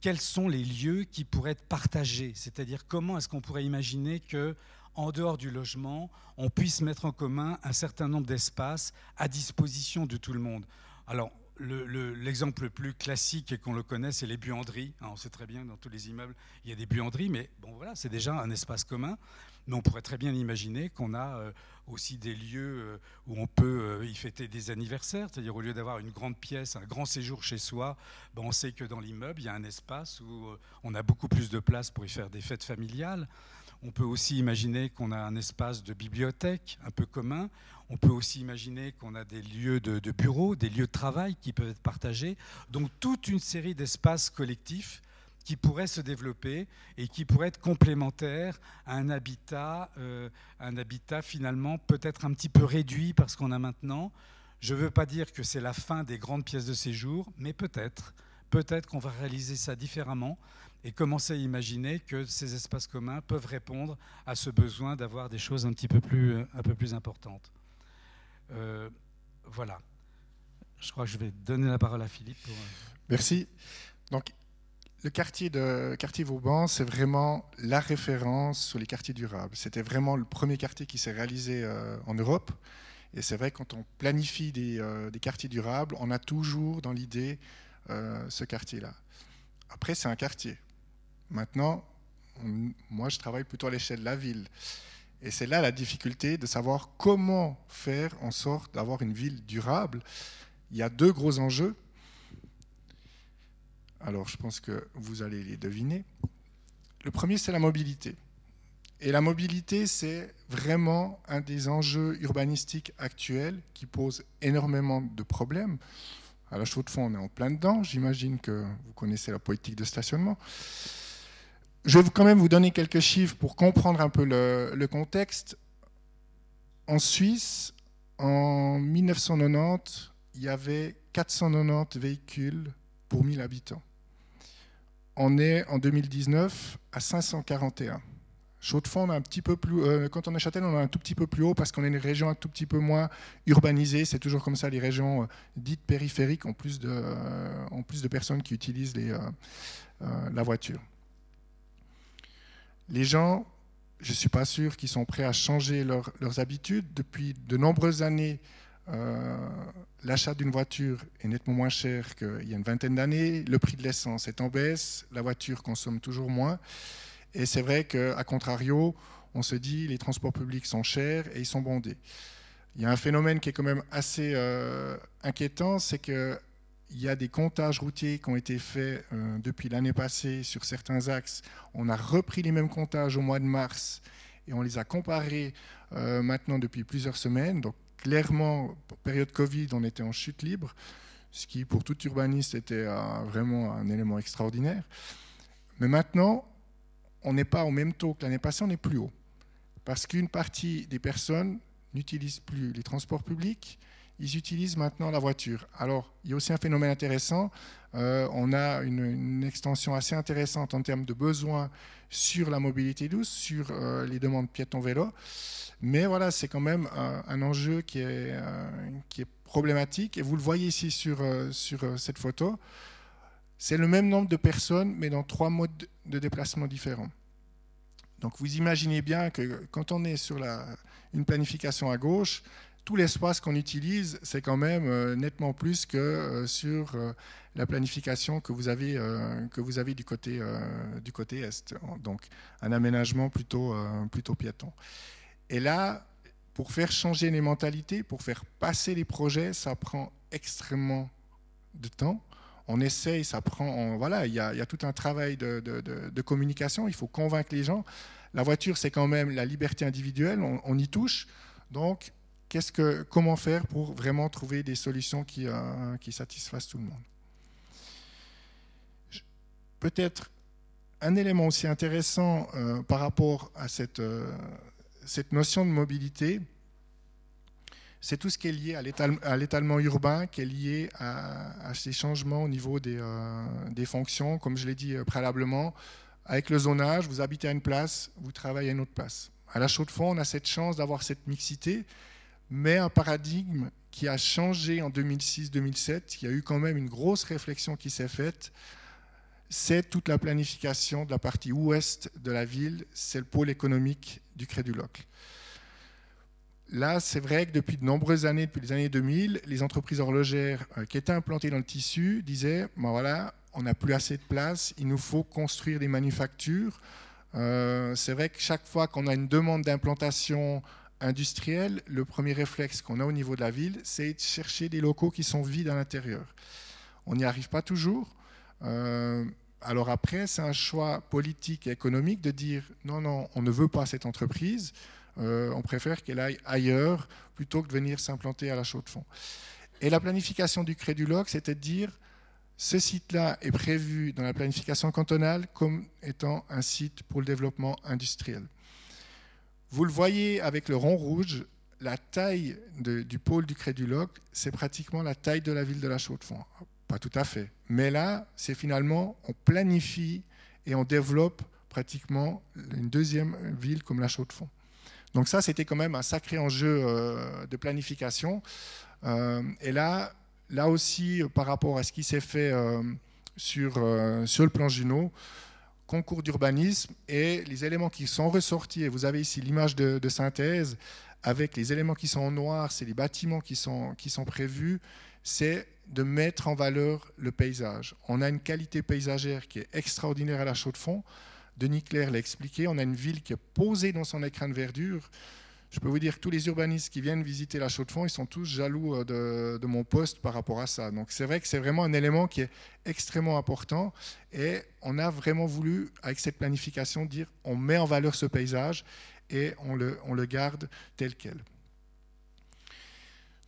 quels sont les lieux qui pourraient être partagés, c'est-à-dire comment est-ce qu'on pourrait imaginer que en dehors du logement, on puisse mettre en commun un certain nombre d'espaces à disposition de tout le monde. Alors, l'exemple le, plus classique et qu'on le connaît, c'est les buanderies. on sait très bien dans tous les immeubles, il y a des buanderies, mais bon, voilà, c'est déjà un espace commun. Mais on pourrait très bien imaginer qu'on a euh, aussi des lieux euh, où on peut euh, y fêter des anniversaires, c'est-à-dire au lieu d'avoir une grande pièce, un grand séjour chez soi, ben, on sait que dans l'immeuble, il y a un espace où on a beaucoup plus de place pour y faire des fêtes familiales. On peut aussi imaginer qu'on a un espace de bibliothèque un peu commun. On peut aussi imaginer qu'on a des lieux de, bureaux, des lieux de travail qui peuvent être partagés. Donc toute une série d'espaces collectifs qui pourraient se développer et qui pourraient être complémentaires à un habitat, euh, un habitat finalement peut-être un petit peu réduit parce qu'on a maintenant. Je ne veux pas dire que c'est la fin des grandes pièces de séjour, mais peut-être, peut-être qu'on va réaliser ça différemment et commencer à imaginer que ces espaces communs peuvent répondre à ce besoin d'avoir des choses un petit peu plus, euh, un peu plus importantes. Euh, voilà. Je crois que je vais donner la parole à Philippe. Euh, Merci. Donc, le quartier de quartier Vauban, c'est vraiment la référence sur les quartiers durables. C'était vraiment le premier quartier qui s'est réalisé en Europe. Et c'est vrai, quand on planifie des, des, quartiers durables, on a toujours dans l'idée ce quartier-là. Après, c'est un quartier. Maintenant, moi, je travaille plutôt à l'échelle de la ville. Et c'est là la difficulté de savoir comment faire en sorte d'avoir une ville durable. Il y a deux gros enjeux. Alors, je pense que vous allez les deviner. Le premier, c'est la mobilité. Et la mobilité, c'est vraiment un des enjeux urbanistiques actuels qui pose énormément de problèmes. À la chaux de fond, on est en plein dedans. J'imagine que vous connaissez la politique de stationnement. Je vais quand même vous donner quelques chiffres pour comprendre un peu le, contexte. En Suisse, en 1990, il y avait 490 véhicules pour 1000 habitants. On est en 2019 à 541. Chaux-de-Fonds, un petit peu plus, euh, quand on est Châtel, on est un tout petit peu plus haut parce qu'on est une région un tout petit peu moins urbanisée. C'est toujours comme ça, les régions euh, dites périphériques ont de, euh, plus de personnes qui utilisent la voiture. Les gens, je ne suis pas sûr qu'ils sont prêts à changer leurs habitudes. Depuis de nombreuses années, euh, l'achat d'une voiture est nettement moins cher qu'il y a une vingtaine d'années. Le prix de l'essence est en baisse. La voiture consomme toujours moins. Et c'est vrai qu'à contrario, on se dit les transports publics sont chers et ils sont bondés. Il y a un phénomène qui est quand même assez euh, inquiétant, c'est que il y a des comptages routiers qui ont été faits euh, depuis l'année passée sur certains axes. On a repris les mêmes comptages au mois de mars et on les a comparés euh, maintenant depuis plusieurs semaines. Donc clairement, période Covid, on était en chute libre, ce qui pour tout urbaniste était vraiment un élément extraordinaire. Mais maintenant, on n'est pas au même taux que l'année passée, on est plus haut. Parce qu'une partie des personnes n'utilisent plus les transports publics, ils utilisent maintenant la voiture. Alors, il y a aussi un phénomène intéressant. Euh, on a une, extension assez intéressante en termes de besoins sur la mobilité douce, sur euh, les demandes piétons-vélo. Mais voilà, c'est quand même un, enjeu qui est, euh, problématique. Et vous le voyez ici sur, cette photo. C'est le même nombre de personnes, mais dans trois modes de déplacement différents. Donc vous imaginez bien que quand on est sur une planification à gauche, tout l'espace qu'on utilise, c'est quand même euh, nettement plus que euh, sur euh, la planification que vous avez, que vous avez du, côté, du côté est. Donc un aménagement plutôt, plutôt piéton. Et là, pour faire changer les mentalités, pour faire passer les projets, ça prend extrêmement de temps. On essaye, ça prend. voilà, il y, a, tout un travail de, de, communication. Il faut convaincre les gens. La voiture, c'est quand même la liberté individuelle. On, on y touche. Donc, comment faire pour vraiment trouver des solutions qui, euh, satisfassent tout le monde? Peut-être un élément aussi intéressant euh, par rapport à cette, euh, cette notion de mobilité, c'est tout ce qui est lié à l'étalement urbain, qui est lié à, ces changements au niveau des, des fonctions, comme je l'ai dit préalablement. Avec le zonage, vous habitez à une place, vous travaillez à une autre place. À la Chaux-de-Fonds, on a cette chance d'avoir cette mixité mais un paradigme qui a changé en 2006-2007. Il y a eu quand même une grosse réflexion qui s'est faite. C'est toute la planification de la partie ouest de la ville, c'est le pôle économique du Crédulocle. Là, c'est vrai que depuis de nombreuses années, depuis les années 2000, les entreprises horlogères euh, qui étaient implantées dans le tissu disaient ben voilà, on n'a plus assez de place, il nous faut construire des manufactures. Euh, c'est vrai que chaque fois qu'on a une demande d'implantation industriel, le premier réflexe qu'on a au niveau de la ville, c'est de chercher des locaux qui sont vides à l'intérieur. On n'y arrive pas toujours. Euh, alors après, c'est un choix politique et économique de dire non, non, on ne veut pas cette entreprise, euh, on préfère qu'elle aille ailleurs plutôt que de venir s'implanter à la Chaux-de-Fonds. Et la planification du Créduloc, c'était de dire ce site-là est prévu dans la planification cantonale comme étant un site pour le développement industriel. Vous le voyez avec le rond rouge, la taille du pôle du Créduloc, c'est pratiquement la taille de la ville de la Chaux-de-Fonds. Pas tout à fait. Mais là, c'est finalement, on planifie et on développe pratiquement une deuxième ville comme la Chaux-de-Fonds. Donc ça, c'était quand même un sacré enjeu euh, de planification. Euh, et là, là aussi, par rapport à ce qui s'est fait euh, sur, sur le plan Juno, concours d'urbanisme et les éléments qui sont ressortis, et vous avez ici l'image de, synthèse, avec les éléments qui sont en noir, c'est les bâtiments qui sont, qui sont prévus, c'est de mettre en valeur le paysage. On a une qualité paysagère qui est extraordinaire à la Chaux-de-Fonds. Denis Claire l'a expliqué, on a une ville qui est posée dans son écran de verdure. Je peux vous dire que tous les urbanistes qui viennent visiter la Chaux-de-Fonds, ils sont tous jaloux euh, de, mon poste par rapport à ça. Donc c'est vrai que c'est vraiment un élément qui est extrêmement important et on a vraiment voulu, avec cette planification, dire on met en valeur ce paysage et on le, garde tel quel.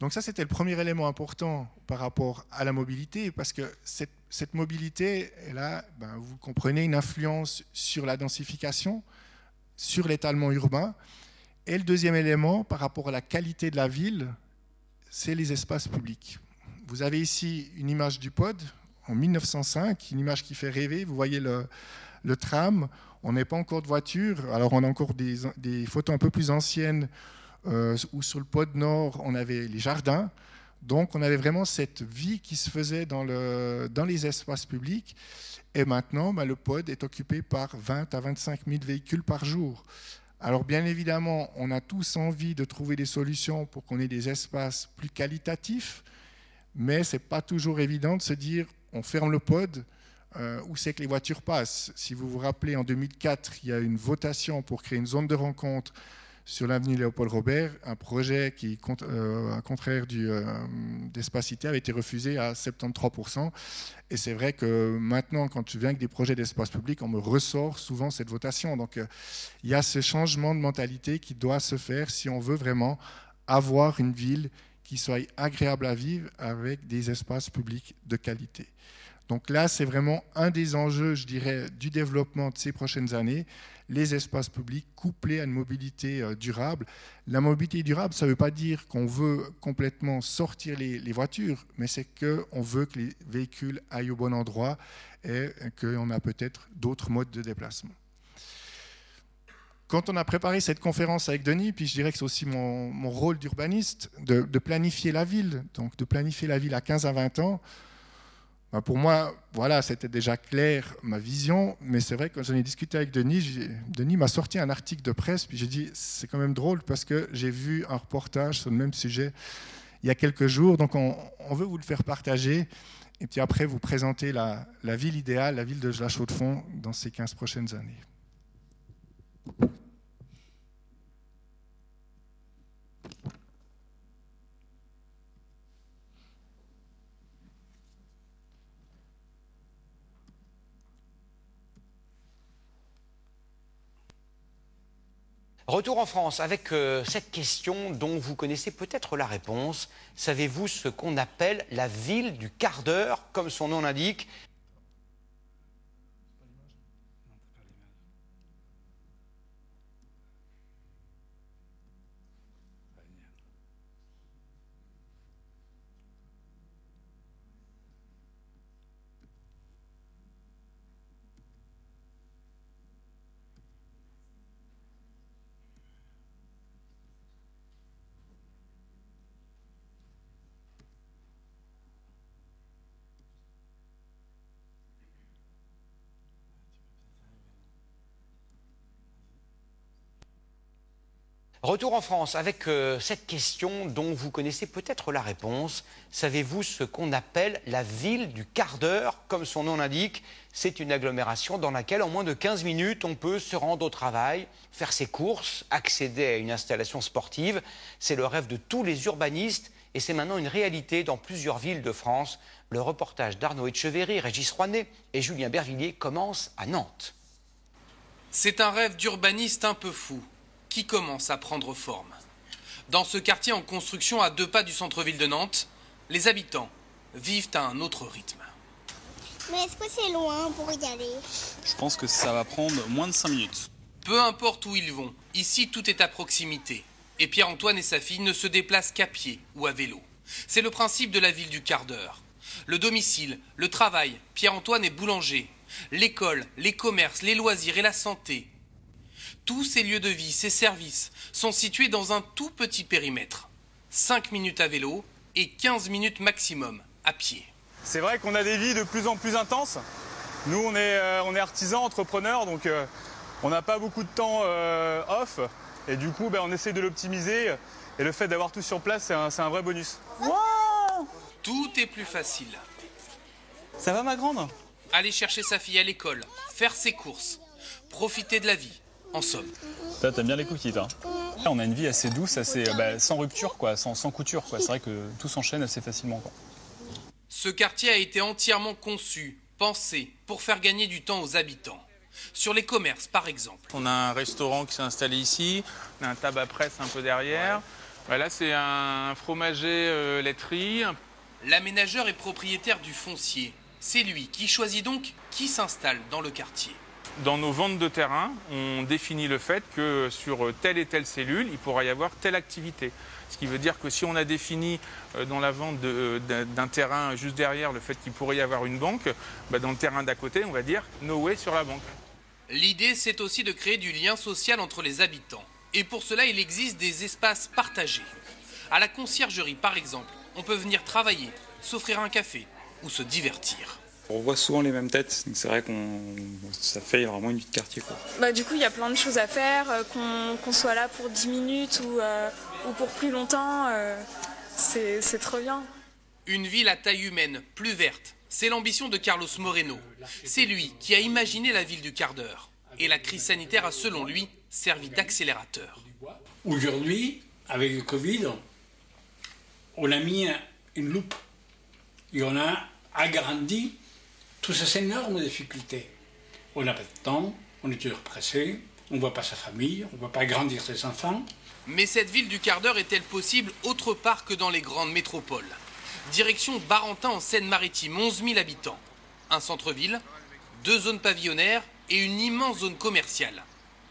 Donc ça, c'était le premier élément important par rapport à la mobilité, parce que cette, mobilité, là, ben, vous comprenez, une influence sur la densification, sur l'étalement urbain, et le deuxième élément, par rapport à la qualité de la ville, c'est les espaces publics. Vous avez ici une image du pod en 1905, une image qui fait rêver. Vous voyez le, tram. On n'est pas encore de voiture. Alors on a encore des, photos un peu plus anciennes euh, où sur le pod nord, on avait les jardins. Donc on avait vraiment cette vie qui se faisait dans, le, dans les espaces publics. Et maintenant, bah, le pod est occupé par 20 à 25 000 véhicules par jour. Alors bien évidemment, on a tous envie de trouver des solutions pour qu'on ait des espaces plus qualitatifs, mais ce n'est pas toujours évident de se dire on ferme le pod, euh, où c'est que les voitures passent. Si vous vous rappelez, en 2004, il y a une votation pour créer une zone de rencontre sur l'avenue Léopold Robert, un projet qui, euh, contraire euh, d'Espacité, avait été refusé à 73%. Et c'est vrai que maintenant, quand je viens avec des projets d'espace public, on me ressort souvent cette votation. Donc euh, il y a ce changement de mentalité qui doit se faire si on veut vraiment avoir une ville qui soit agréable à vivre avec des espaces publics de qualité. Donc là, c'est vraiment un des enjeux, je dirais, du développement de ces prochaines années, les espaces publics couplés à une mobilité euh, durable. La mobilité durable, ça ne veut pas dire qu'on veut complètement sortir les, voitures, mais c'est qu'on veut que les véhicules aillent au bon endroit et qu'on a peut-être d'autres modes de déplacement. Quand on a préparé cette conférence avec Denis, puis je dirais que c'est aussi mon, rôle d'urbaniste, de, de, planifier la ville, donc de planifier la ville à 15 à 20 ans, Ben, pour moi, voilà, c'était déjà clair ma vision, mais c'est vrai que quand j'en ai discuté avec Denis, Denis m'a sorti un article de presse, puis j'ai dit c'est quand même drôle parce que j'ai vu un reportage sur le même sujet il y a quelques jours, donc on, veut vous le faire partager. Et puis après, vous présenter la, la ville idéale, la ville de La Chaux-de-Fonds, dans ces 15 prochaines années. Retour en France avec euh, cette question dont vous connaissez peut-être la réponse. Savez-vous ce qu'on appelle la ville du quart d'heure, comme son nom l'indique? Retour en France avec euh, cette question dont vous connaissez peut-être la réponse. Savez-vous ce qu'on appelle la ville du quart d'heure? Comme son nom l'indique, c'est une agglomération dans laquelle en moins de 15 minutes on peut se rendre au travail, faire ses courses, accéder à une installation sportive. C'est le rêve de tous les urbanistes et c'est maintenant une réalité dans plusieurs villes de France. Le reportage d'Arnaud Etcheverry, Régis Rouanet et Julien Bervilliers commence à Nantes. C'est un rêve d'urbaniste un peu fou qui commence à prendre forme. Dans ce quartier en construction à deux pas du centre-ville de Nantes, les habitants vivent à un autre rythme. Mais est-ce que c'est loin pour y aller? Je pense que ça va prendre moins de 5 minutes. Peu importe où ils vont, ici tout est à proximité. Et Pierre-Antoine et sa fille ne se déplacent qu'à pied ou à vélo. C'est le principe de la ville du quart d'heure. Le domicile, le travail, Pierre-Antoine est boulanger. L'école, les commerces, les loisirs et la santé, tous ces lieux de vie, ces services, sont situés dans un tout petit périmètre. 5 minutes à vélo et 15 minutes maximum à pied. C'est vrai qu'on a des vies de plus en plus intenses. Nous, on est, euh, on est artisans, entrepreneurs, donc euh, on n'a pas beaucoup de temps euh, off. Et du coup, ben, on essaie de l'optimiser. Et le fait d'avoir tout sur place, c'est un, un, vrai bonus. tout est plus facile. Ça va, ma grande? Aller chercher sa fille à l'école, faire ses courses, profiter de la vie, en somme. Toi, t'aimes bien les cookies, toi On a une vie assez douce, assez bah, sans rupture, quoi, sans, sans couture. Quoi. C'est vrai que tout s'enchaîne assez facilement. Quoi. Ce quartier a été entièrement conçu, pensé, pour faire gagner du temps aux habitants. Sur les commerces, par exemple. On a un restaurant qui s'est installé ici, on a un tabac presse un peu derrière. Ouais. là, c'est un fromager euh, laiterie. L'aménageur est propriétaire du foncier. C'est lui qui choisit donc qui s'installe dans le quartier. Dans nos ventes de terrain, on définit le fait que sur telle et telle cellule, il pourra y avoir telle activité. Ce qui veut dire que si on a défini dans la vente d'un terrain juste derrière le fait qu'il pourrait y avoir une banque, bah dans le terrain d'à côté, on va dire no way sur la banque. L'idée, c'est aussi de créer du lien social entre les habitants. Et pour cela, il existe des espaces partagés. À la conciergerie, par exemple, on peut venir travailler, s'offrir un café ou se divertir. On voit souvent les mêmes têtes, donc c'est vrai qu'on ça fait vraiment une vie de quartier. Quoi. Bah, du coup, il y a plein de choses à faire, euh, qu'on qu soit là pour 10 minutes ou, euh, ou pour plus longtemps, euh, c'est trop bien. Une ville à taille humaine, plus verte, c'est l'ambition de Carlos Moreno. C'est lui qui a imaginé la ville du quart d'heure. Et la crise sanitaire a, selon lui, servi d'accélérateur. Aujourd'hui, avec le Covid, on a mis une loupe et on a agrandi toutes ces énormes difficultés. On n'a pas de temps, on est toujours pressé, on ne voit pas sa famille, on ne voit pas grandir ses enfants. Mais cette ville du quart d'heure est-elle possible autre part que dans les grandes métropoles? Direction Barentin en Seine-Maritime, 11 000 habitants. Un centre-ville, deux zones pavillonnaires et une immense zone commerciale.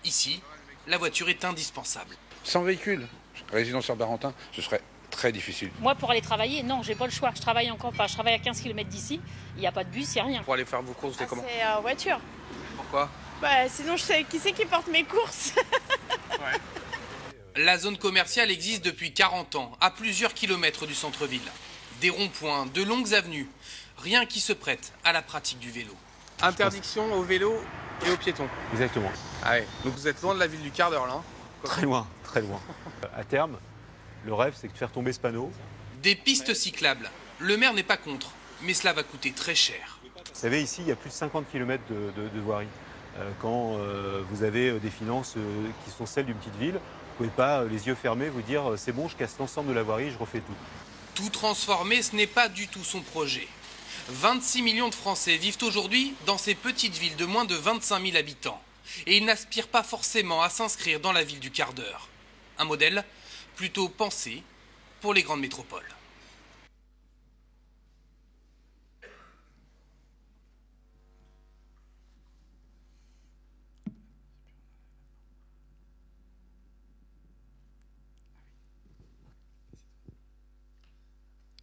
Ici, la voiture est indispensable. Sans véhicule, résidant sur Barentin, ce serait très difficile. Moi, pour aller travailler, non, j'ai pas le choix. Je travaille en campagne, je travaille à 15 km d'ici. Il n'y a pas de bus, il n'y a rien. Pour aller faire vos courses, c'est ah, comment C'est en voiture. Pourquoi Bah, sinon, je sais qui c'est qui porte mes courses. ouais. La zone commerciale existe depuis 40 ans, à plusieurs kilomètres du centre-ville. Des ronds-points, de longues avenues. rien qui se prête à la pratique du vélo. Interdiction au vélo et aux piétons. Exactement. Ah ouais. Donc vous êtes loin de la ville du quart d'heure là. hein Très loin, très loin. À terme, le rêve, c'est de faire tomber ce panneau. Des pistes cyclables. Le maire n'est pas contre, mais cela va coûter très cher. Vous savez, ici, il y a plus de 50 km de, de- de voirie. Euh, quand euh, vous avez euh, des finances euh, qui sont celles d'une petite ville, vous ne pouvez pas, les yeux fermés, vous dire c'est bon, je casse l'ensemble de la voirie, je refais tout. Tout transformer, ce n'est pas du tout son projet. 26 millions de Français vivent aujourd'hui dans ces petites villes de moins de 25 000 habitants. Et ils n'aspirent pas forcément à s'inscrire dans la ville du quart d'heure. Un modèle plutôt pensé pour les grandes métropoles.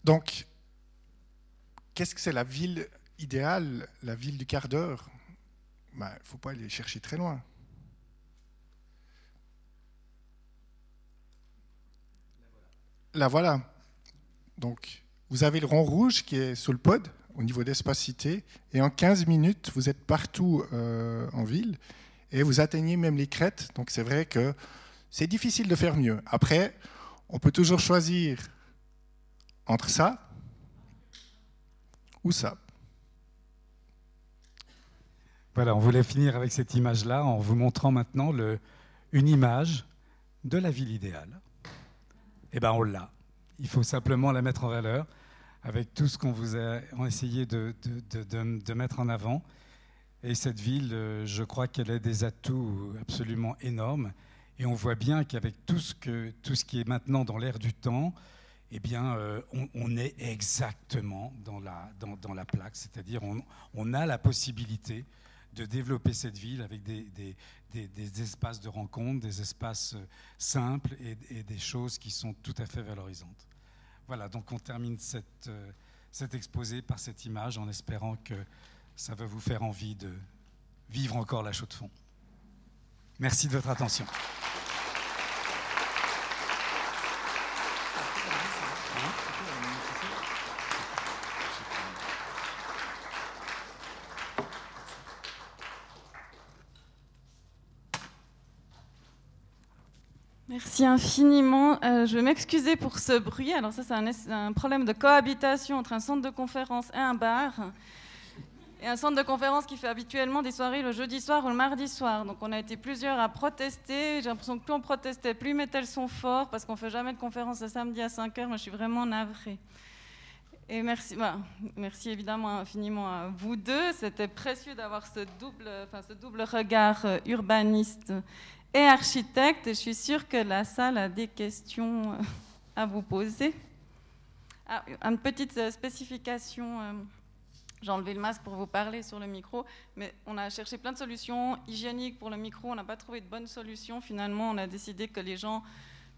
Donc, qu'est-ce que c'est la ville idéale, la ville du quart d'heure? Il ne faut pas aller chercher très loin. La voilà. Donc, vous avez le rond rouge qui est sous le pod au niveau d'espacité, et en 15 minutes, vous êtes partout euh, en ville, et vous atteignez même les crêtes. Donc, c'est vrai que c'est difficile de faire mieux. Après, on peut toujours choisir entre ça ou ça. Voilà, on voulait finir avec cette image-là en vous montrant maintenant une image de la ville idéale. Eh bien, on l'a. Il faut simplement la mettre en valeur avec tout ce qu'on vous a essayé de, de- de- mettre en avant. Et cette ville, euh, je crois qu'elle a des atouts absolument énormes. Et on voit bien qu'avec tout ce, tout ce qui est maintenant dans l'air du temps, eh bien, euh, on, on est exactement dans la, dans, dans la plaque. C'est-à-dire, on, on a la possibilité de développer cette ville avec des, des- des- espaces de rencontre, des espaces euh, simples et, et des choses qui sont tout à fait valorisantes. Voilà, donc on termine cette, euh, cet exposé par cette image en espérant que ça va vous faire envie de vivre encore la chaux de fond. Merci de votre attention. Infiniment. Euh, je vais m'excuser pour ce bruit. Alors ça, c'est un, problème de cohabitation entre un centre de conférence et un bar. Et un centre de conférence qui fait habituellement des soirées le jeudi soir ou le mardi soir. Donc on a été plusieurs à protester. J'ai l'impression que plus on protestait, plus ils mettaient le son fort parce qu'on fait jamais de conférence le samedi à 5 heures. Moi, je suis vraiment navrée. Et merci, voilà. merci évidemment infiniment à vous deux. C'était précieux d'avoir ce double, enfin, ce double regard euh, urbaniste et architecte. Je suis sûre que la salle a des questions euh, à vous poser. Ah, une petite euh, spécification. euh, J'ai enlevé le masque pour vous parler sur le micro, mais on a cherché plein de solutions hygiéniques pour le micro. On n'a pas trouvé de bonne solution. Finalement, on a décidé que les gens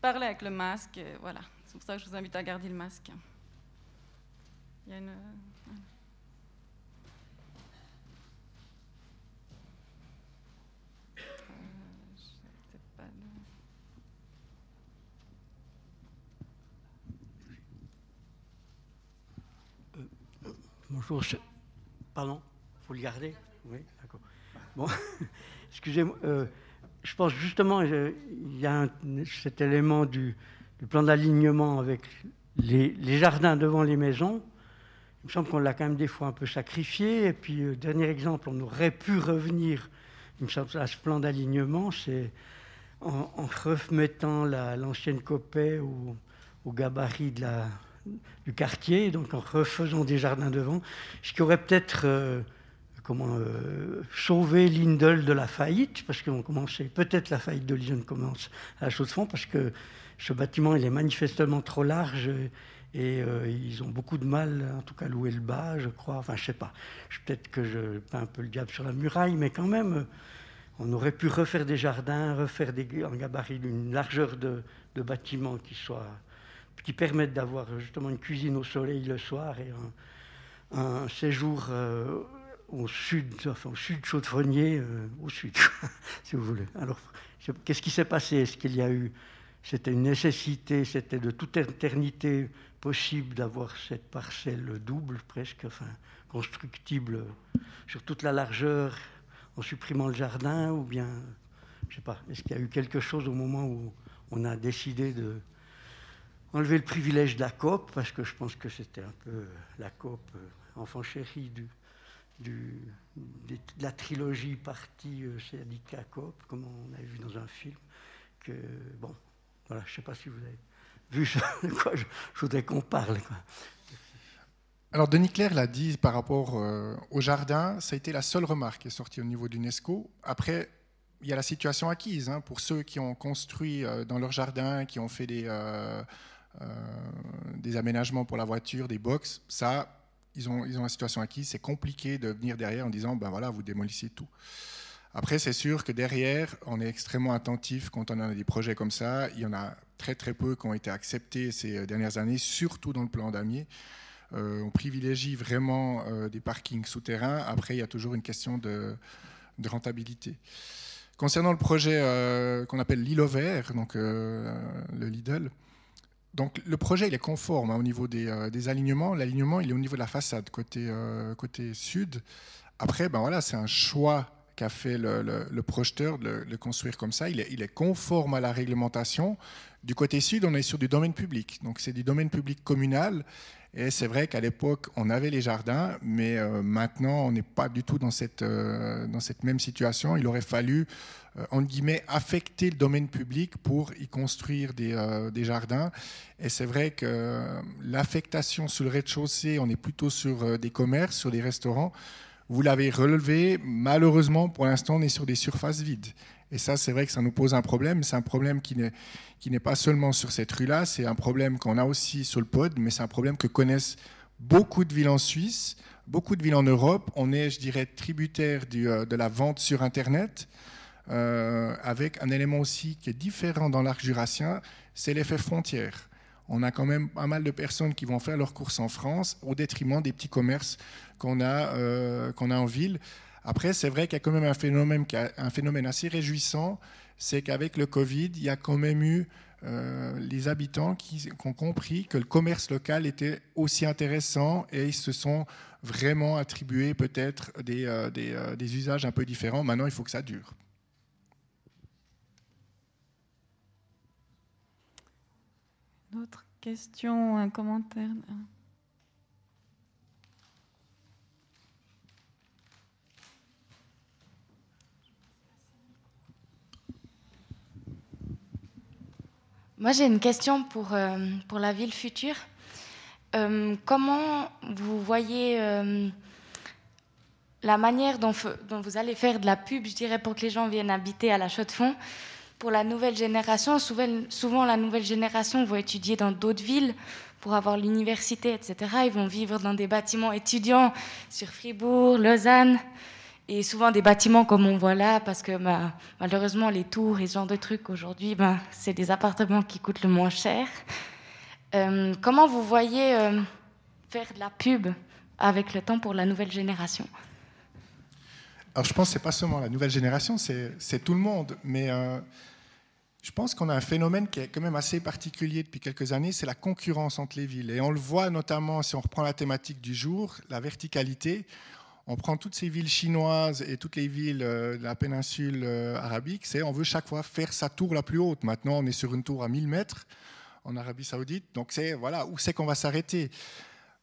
parlaient avec le masque. Voilà. C'est pour ça que je vous invite à garder le masque. Il y a une. Bonjour. je- Pardon Faut le garder? Oui, d'accord. Bon, excusez-moi. euh, je pense justement, je- il y a un- cet élément du, du plan d'alignement avec les, les jardins devant les maisons. Il me semble qu'on l'a quand même des fois un peu sacrifié. Et puis, euh, dernier exemple, on aurait pu revenir, il me semble, à ce plan d'alignement, c'est en, en remettant la- l'ancienne copée au, au gabarit de la, du quartier, donc en refaisant des jardins devant, ce qui aurait peut-être euh, comment, euh, sauvé Lindel de la faillite, parce qu'on commençait, peut-être la faillite de Lindel commence à la de fond, parce que ce bâtiment il est manifestement trop large et euh, ils ont beaucoup de mal, en tout cas, à louer le bas, je crois. Enfin, je sais pas. Peut-être que je peins un peu le diable sur la muraille, mais quand même, on aurait pu refaire des jardins, refaire des, un gabarit d'une largeur de, de bâtiment qui soit qui permettent d'avoir justement une cuisine au soleil le soir et un, séjour euh, au sud, enfin au sud chaudronnier, euh, au sud, si vous voulez. Alors, qu'est-ce qui s'est passé? Est-ce qu'il y a eu c'était une nécessité, c'était de toute éternité possible d'avoir cette parcelle double, presque, enfin, constructible sur toute la largeur en supprimant le jardin, ou bien, je ne sais pas, est-ce qu'il y a eu quelque chose au moment où on a décidé de enlever le privilège de la COP, parce que je pense que c'était un peu la COP, euh, enfant chéri de la trilogie partie euh, syndicat COP, comme on a vu dans un film, que, bon, voilà, je ne sais pas si vous avez vu de quoi je, voudrais qu'on parle. Alors Denis Claire l'a dit par rapport euh, au jardin, ça a été la seule remarque qui est sortie au niveau d'UNESCO. Après, il y a la situation acquise hein, pour ceux qui ont construit dans leur jardin, qui ont fait des, des aménagements pour la voiture, des box. Ça, ils ont, ils ont la situation acquise. C'est compliqué de venir derrière en disant, ben voilà, vous démolissez tout. Après, c'est sûr que derrière, on est extrêmement attentif quand on a des projets comme ça. Il y en a très très peu qui ont été acceptés ces dernières années, surtout dans le plan damier. Euh, on privilégie vraiment euh, des parkings souterrains. Après, il y a toujours une question de, rentabilité. Concernant le projet euh, qu'on appelle l'île vert, donc le Lidl, donc le projet il est conforme hein, au niveau des, alignements. L'alignement il est au niveau de la façade côté, côté sud. Après, ben voilà, c'est un choix qu'a fait le, projeteur de le, construire comme ça. Il est, il est, conforme à la réglementation. Du côté sud, on est sur du domaine public. Donc c'est du domaine public communal. Et c'est vrai qu'à l'époque, on avait les jardins, mais euh, maintenant, on n'est pas du tout dans cette, euh, dans cette même situation. Il aurait fallu, euh, entre guillemets, affecter le domaine public pour y construire des, des jardins. Et c'est vrai que l'affectation sur le rez-de-chaussée, on est plutôt sur des commerces, sur des restaurants. Vous l'avez relevé, malheureusement, pour l'instant, on est sur des surfaces vides. Et ça, c'est vrai que ça nous pose un problème. C'est un problème qui n'est, pas seulement sur cette rue-là, c'est un problème qu'on a aussi sur le pod, mais c'est un problème que connaissent beaucoup de villes en Suisse, beaucoup de villes en Europe. On est, je dirais, tributaire euh, de la vente sur Internet, euh, avec un élément aussi qui est différent dans l'arc jurassien, c'est l'effet frontière. On a quand même pas mal de personnes qui vont faire leurs courses en France au détriment des petits commerces qu'on a, euh, qu'on a en ville. Après, c'est vrai qu'il y a quand même un phénomène, assez réjouissant, c'est qu'avec le Covid, il y a quand même eu euh, les habitants qui, ont compris que le commerce local était aussi intéressant et ils se sont vraiment attribués peut-être des, des, usages un peu différents. Maintenant, il faut que ça dure. D'autres questions, un commentaire Moi, j'ai une question pour, euh, pour la ville future. Euh, comment vous voyez euh, la manière dont, dont, vous allez faire de la pub, je dirais, pour que les gens viennent habiter à la Chaux-de-Fonds? Pour la nouvelle génération, souvent, la nouvelle génération va étudier dans d'autres villes pour avoir l'université, etc. Ils vont vivre dans des bâtiments étudiants sur Fribourg, Lausanne et souvent des bâtiments comme on voit là, parce que bah, malheureusement les tours et ce genre de trucs aujourd'hui, bah, c'est des appartements qui coûtent le moins cher. Euh, comment vous voyez euh, faire de la pub avec le temps pour la nouvelle génération? Alors je pense que ce n'est pas seulement la nouvelle génération, c'est tout le monde. Mais euh, je pense qu'on a un phénomène qui est quand même assez particulier depuis quelques années, c'est la concurrence entre les villes. Et on le voit notamment si on reprend la thématique du jour, la verticalité on prend toutes ces villes chinoises et toutes les villes euh, de la péninsule euh, arabique, c'est on veut chaque fois faire sa tour la plus haute. Maintenant, on est sur une tour à 1000 mètres en Arabie Saoudite, donc c'est voilà où c'est qu'on va s'arrêter.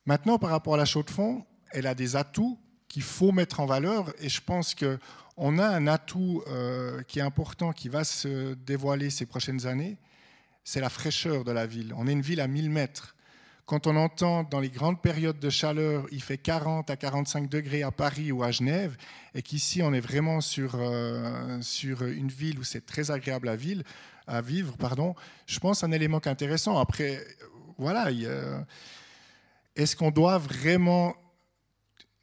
Maintenant, par rapport à la chaux de fond, elle a des atouts qu'il faut mettre en valeur, et je pense que on a un atout euh, qui est important, qui va se dévoiler ces prochaines années, c'est la fraîcheur de la ville. On est une ville à 1000 mètres. Quand on entend dans les grandes périodes de chaleur, il fait 40 à 45 degrés à Paris ou à Genève, et qu'ici on est vraiment sur, euh, sur une ville où c'est très agréable à, vivre, pardon, je pense un élément intéressant. Après, voilà, est-ce qu'on doit vraiment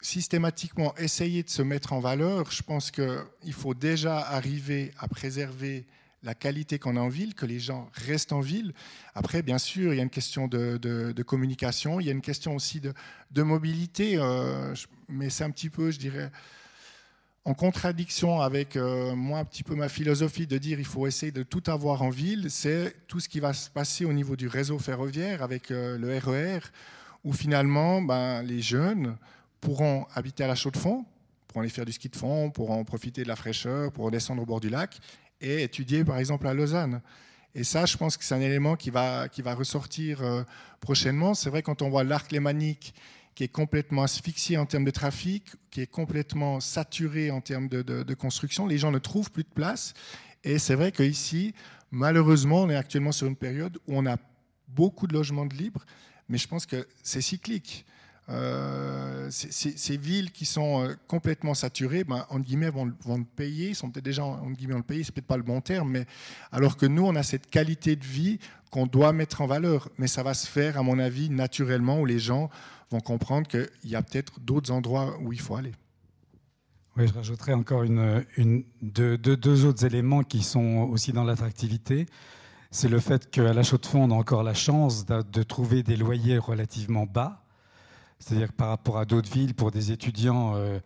systématiquement essayer de se mettre en valeur Je pense qu'il faut déjà arriver à préserver la qualité qu'on a en ville, que les gens restent en ville. Après, bien sûr, il y a une question de, communication, il y a une question aussi de, mobilité, euh, mais c'est un petit peu, je dirais, en contradiction avec euh, moi un petit peu ma philosophie de dire il faut essayer de tout avoir en ville, c'est tout ce qui va se passer au niveau du réseau ferroviaire avec euh, le RER, où finalement ben, les jeunes pourront habiter à la chaux de fond, pourront aller faire du ski de fond, pourront profiter de la fraîcheur, pourront descendre au bord du lac et étudier par exemple à Lausanne. Et ça, je pense que c'est un élément qui va, qui va ressortir euh, prochainement. C'est vrai quand on voit l'arc lémanique qui est complètement asphyxié en termes de trafic, qui est complètement saturé en termes de, construction. Les gens ne trouvent plus de place. Et c'est vrai qu'ici, malheureusement, on est actuellement sur une période où on a beaucoup de logements de mais je pense que c'est cyclique. Euh, ces villes qui sont euh, complètement saturées, ben, en guillemets, vont, le payer, ils sont peut-être déjà en guillemets le payer, c'est peut-être pas le bon terme, mais alors que nous, on a cette qualité de vie qu'on doit mettre en valeur. Mais ça va se faire, à mon avis, naturellement, où les gens vont comprendre qu'il y a peut-être d'autres endroits où il faut aller. Oui, je rajouterais encore deux, autres éléments qui sont aussi dans l'attractivité. C'est le fait qu'à la Chaux-de-Fonds, on a encore la chance de, trouver des loyers relativement bas. C'est-à-dire que par rapport à d'autres villes, pour des étudiants, euh,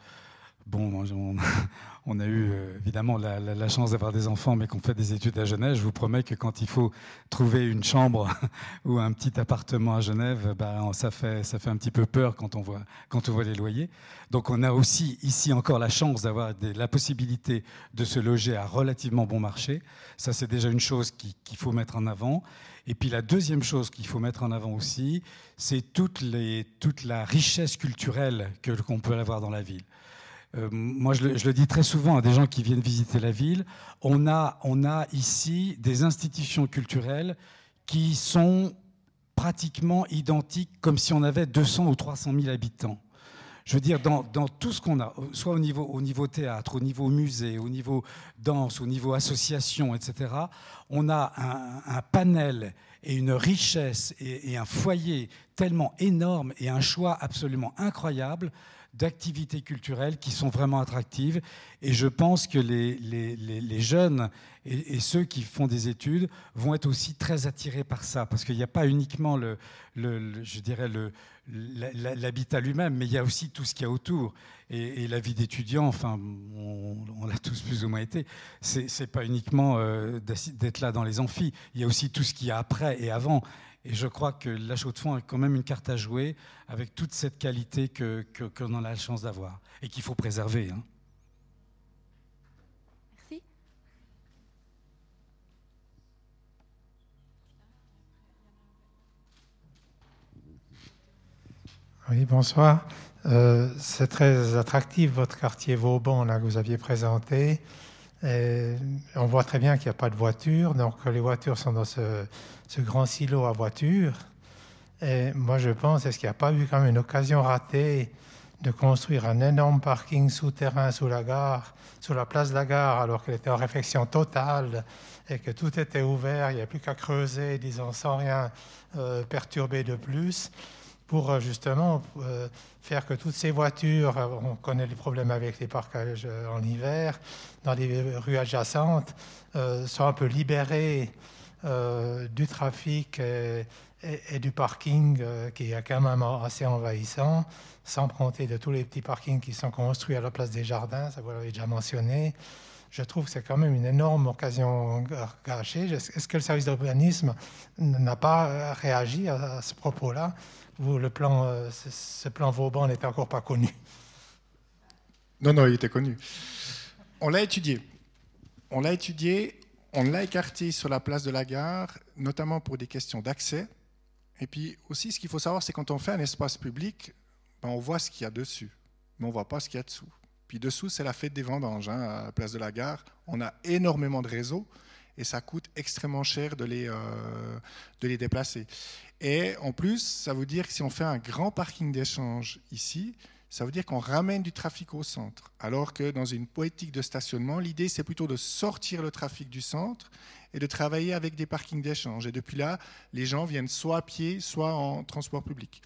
bon, on, a eu euh, évidemment la, chance d'avoir des enfants, mais qu'on fait des études à Genève. Je vous promets que quand il faut trouver une chambre ou un petit appartement à Genève, ben, ça, fait, un petit peu peur quand on, voit, les loyers. Donc on a aussi ici encore la chance d'avoir la possibilité de se loger à relativement bon marché. Ça, c'est déjà une chose qu'il faut mettre en avant. Et puis la deuxième chose qu'il faut mettre en avant aussi, c'est toute la richesse culturelle qu'on peut avoir dans la ville. Euh, moi, je le, dis très souvent à des gens qui viennent visiter la ville. On a, on a ici des institutions culturelles qui sont pratiquement identiques comme si on avait 200 ou 300 000 habitants. Je veux dire, dans, tout ce qu'on a, soit au niveau, au niveau théâtre, au niveau musée, au niveau danse, au niveau association, etc., on a un, un panel et une richesse et, et, un foyer tellement énorme et un choix absolument incroyable d'activités culturelles qui sont vraiment attractives. Et je pense que les, les, jeunes et, ceux qui font des études vont être aussi très attirés par ça, parce qu'il n'y a pas uniquement le, le, je dirais le, l'habitat lui-même, mais il y a aussi tout ce qu'il y a autour. Et, la vie d'étudiant, enfin, on, l'a tous plus ou moins été, c'est pas uniquement euh, d'être là dans les amphis, il y a aussi tout ce qu'il y a après et avant. Et je crois que la chaux de fond a quand même une carte à jouer avec toute cette qualité qu'on que, que a la chance d'avoir et qu'il faut préserver. Hein. Merci. Oui, bonsoir. Euh, c'est très attractif votre quartier Vauban là, que vous aviez présenté. Et on voit très bien qu'il n'y a pas de voitures, donc les voitures sont dans ce, ce grand silo à voitures. Et moi, je pense, est-ce qu'il n'y a pas eu quand même une occasion ratée de construire un énorme parking souterrain sous la gare, sous la place de la gare, alors qu'elle était en réflexion totale et que tout était ouvert, il n'y a plus qu'à creuser, disons, sans rien euh, perturber de plus? Pour euh, justement euh, faire que toutes ces voitures, euh, on connaît les problèmes avec les parcages en hiver, dans les rues adjacentes, soient un peu libérées du trafic et, du parking qui est quand même assez envahissant, sans compter de tous les petits parkings qui sont construits à la place des jardins, ça vous l'avez déjà mentionné. Je trouve que c'est quand même une énorme occasion gâchée. Est-ce que le service d'urbanisme n'a pas réagi à ce propos-là? Le plan, euh, ce plan Vauban n'était encore pas connu. Non, non, il était connu. On l'a étudié. On l'a étudié, on l'a écarté sur la place de la gare, notamment pour des questions d'accès. Et puis aussi, ce qu'il faut savoir, c'est quand on fait un espace public, ben, on voit ce qu'il y a dessus, mais on ne voit pas ce qu'il y a dessous. Puis dessous, c'est la fête des vendanges hein, à la place de la gare. On a énormément de réseaux et ça coûte extrêmement cher de les, euh, de les déplacer. Et en plus, ça veut dire que si on fait un grand parking d'échange ici, ça veut dire qu'on ramène du trafic au centre. Alors que dans une poétique de stationnement, l'idée, c'est plutôt de sortir le trafic du centre et de travailler avec des parkings d'échange. Et depuis là, les gens viennent soit à pied, soit en transport public.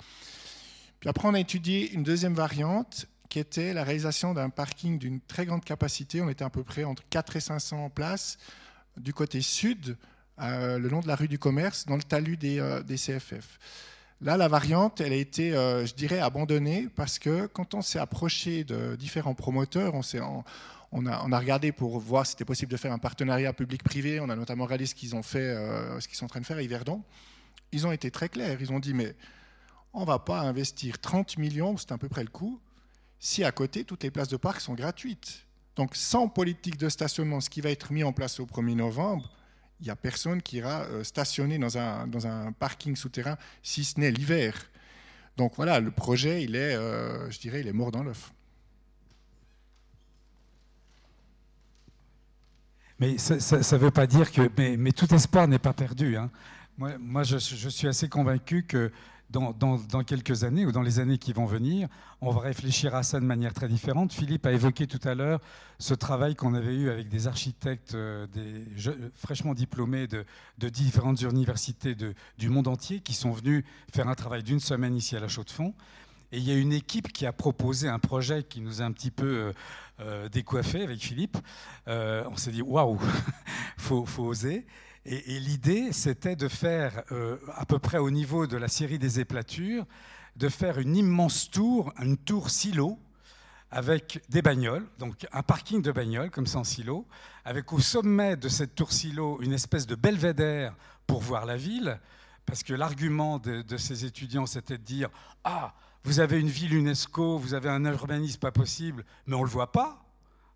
Puis après, on a étudié une deuxième variante qui était la réalisation d'un parking d'une très grande capacité. On était à peu près entre 4 et 500 places du côté sud, euh, le long de la rue du commerce, dans le talus des, euh, CFF. Là, la variante, elle a été, euh, je dirais, abandonnée parce que quand on s'est approché de différents promoteurs, on, a, on a, regardé pour voir si c'était possible de faire un partenariat public-privé. On a notamment regardé ce qu'ils ont fait, ce qu'ils sont en train de faire à Yverdon. Ils ont été très clairs. Ils ont dit, mais on ne va pas investir 30 millions, c'est à peu près le coût, si à côté, toutes les places de parc sont gratuites. Donc, sans politique de stationnement, ce qui va être mis en place au 1er novembre, il n'y a personne qui ira euh, stationner dans un, dans un parking souterrain, si ce n'est l'hiver. Donc voilà, le projet, il est, euh, je dirais, il est mort dans l'œuf. Mais ça veut pas dire que. Mais, mais tout espoir n'est pas perdu. Hein. Moi, moi je, je, suis assez convaincu que dans, quelques années ou dans les années qui vont venir, on va réfléchir à ça de manière très différente. Philippe a évoqué tout à l'heure ce travail qu'on avait eu avec des architectes euh, des, fraîchement diplômés de, différentes universités du monde entier qui sont venus faire un travail d'une semaine ici à la Chaux-de-Fonds. Et il y a une équipe qui a proposé un projet qui nous a un petit peu euh, euh, décoiffé avec Philippe. on s'est dit waouh, faut, faut oser. Et, l'idée, c'était de faire, euh, à peu près au niveau de la série des éplatures, de faire une immense tour, une tour silo, avec des bagnoles, donc un parking de bagnoles, comme ça en silo, avec au sommet de cette tour silo une espèce de belvédère pour voir la ville, parce que l'argument de, de, ces étudiants, c'était de dire Ah, vous avez une ville UNESCO, vous avez un urbanisme pas possible, mais on ne le voit pas.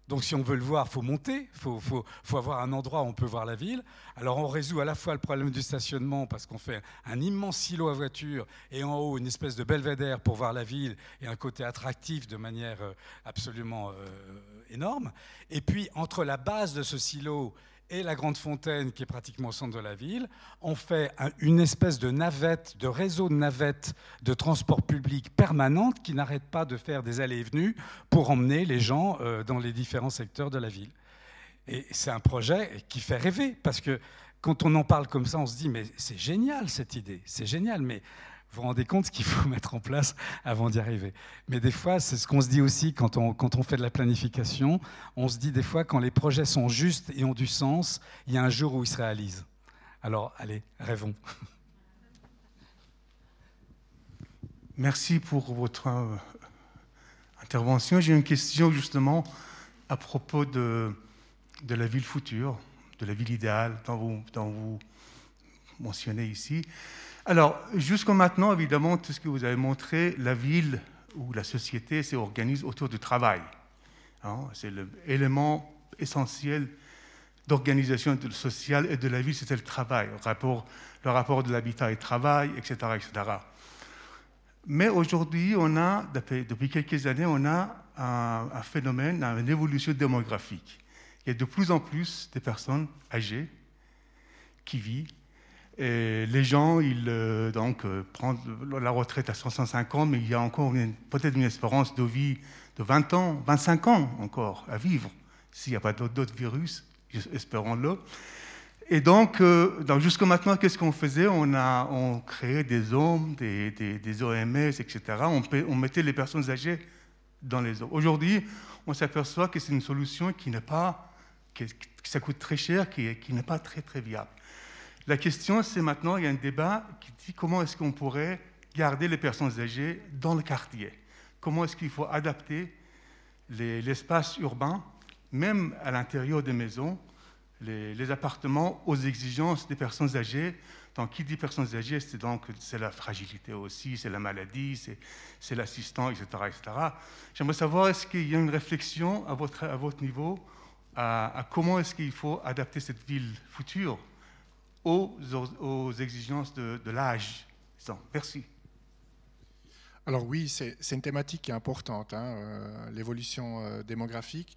Donc si on veut le voir, il faut monter, il faut, avoir un endroit où on peut voir la ville. Alors on résout à la fois le problème du stationnement parce qu'on fait un immense silo à voiture et en haut une espèce de belvédère pour voir la ville et un côté attractif de manière euh, absolument euh, énorme. Et puis entre la base de ce silo et la Grande Fontaine, qui est pratiquement au centre de la ville, on fait une espèce de navette, de réseau de navettes de transport public permanente qui n'arrête pas de faire des allées et venues pour emmener les gens euh, dans les différents secteurs de la ville. Et c'est un projet qui fait rêver, parce que quand on en parle comme ça, on se dit, mais c'est génial cette idée, c'est génial, mais vous vous rendez compte ce qu'il faut mettre en place avant d'y arriver. Mais des fois, c'est ce qu'on se dit aussi quand on, quand on fait de la planification. On se dit des fois, quand les projets sont justes et ont du sens, il y a un jour où ils se réalisent. Alors, allez, rêvons. Merci pour votre euh, intervention. J'ai une question justement à propos de, de la ville future, de la ville idéale dont vous, dont vous mentionnez ici. Alors, jusqu'à maintenant, évidemment, tout ce que vous avez montré, la ville ou la société s'organise autour du travail. Hein. c'est l'élément essentiel d'organisation sociale et de la ville, c'était le travail, le rapport, le rapport de l'habitat et travail, etc. etc. Mais aujourd'hui, on a, depuis quelques années, on a un, un, phénomène, une évolution démographique. Il y a de plus en plus de personnes âgées qui vivent et les gens, ils euh, donc, euh, prennent la retraite à 65 ans, mais il y a encore peut-être une espérance de vie de 20 ans, 25 ans encore à vivre, s'il n'y a pas d'autres virus, espérons-le. Et donc, euh, jusqu'à maintenant, qu'est-ce qu'on faisait? On, a, on créait des hommes, des, OMS, etc. On, on, mettait les personnes âgées dans les hommes. Aujourd'hui, on s'aperçoit que c'est une solution qui n'est pas, que, ça coûte très cher, qui, qui n'est pas très, très viable. La question, c'est maintenant, il y a un débat qui dit comment est-ce qu'on pourrait garder les personnes âgées dans le quartier Comment est-ce qu'il faut adapter l'espace urbain, même à l'intérieur des maisons, les, appartements aux exigences des personnes âgées donc, qui dit personnes âgées, c'est donc c'est la fragilité aussi, c'est la maladie, c'est l'assistant, etc., etc. J'aimerais savoir est-ce qu'il y a une réflexion à votre, à votre niveau à comment est-ce qu'il faut adapter cette ville future aux, exigences de, l'âge. Merci. Alors oui, c'est une thématique qui est importante, hein, euh, l'évolution euh, démographique.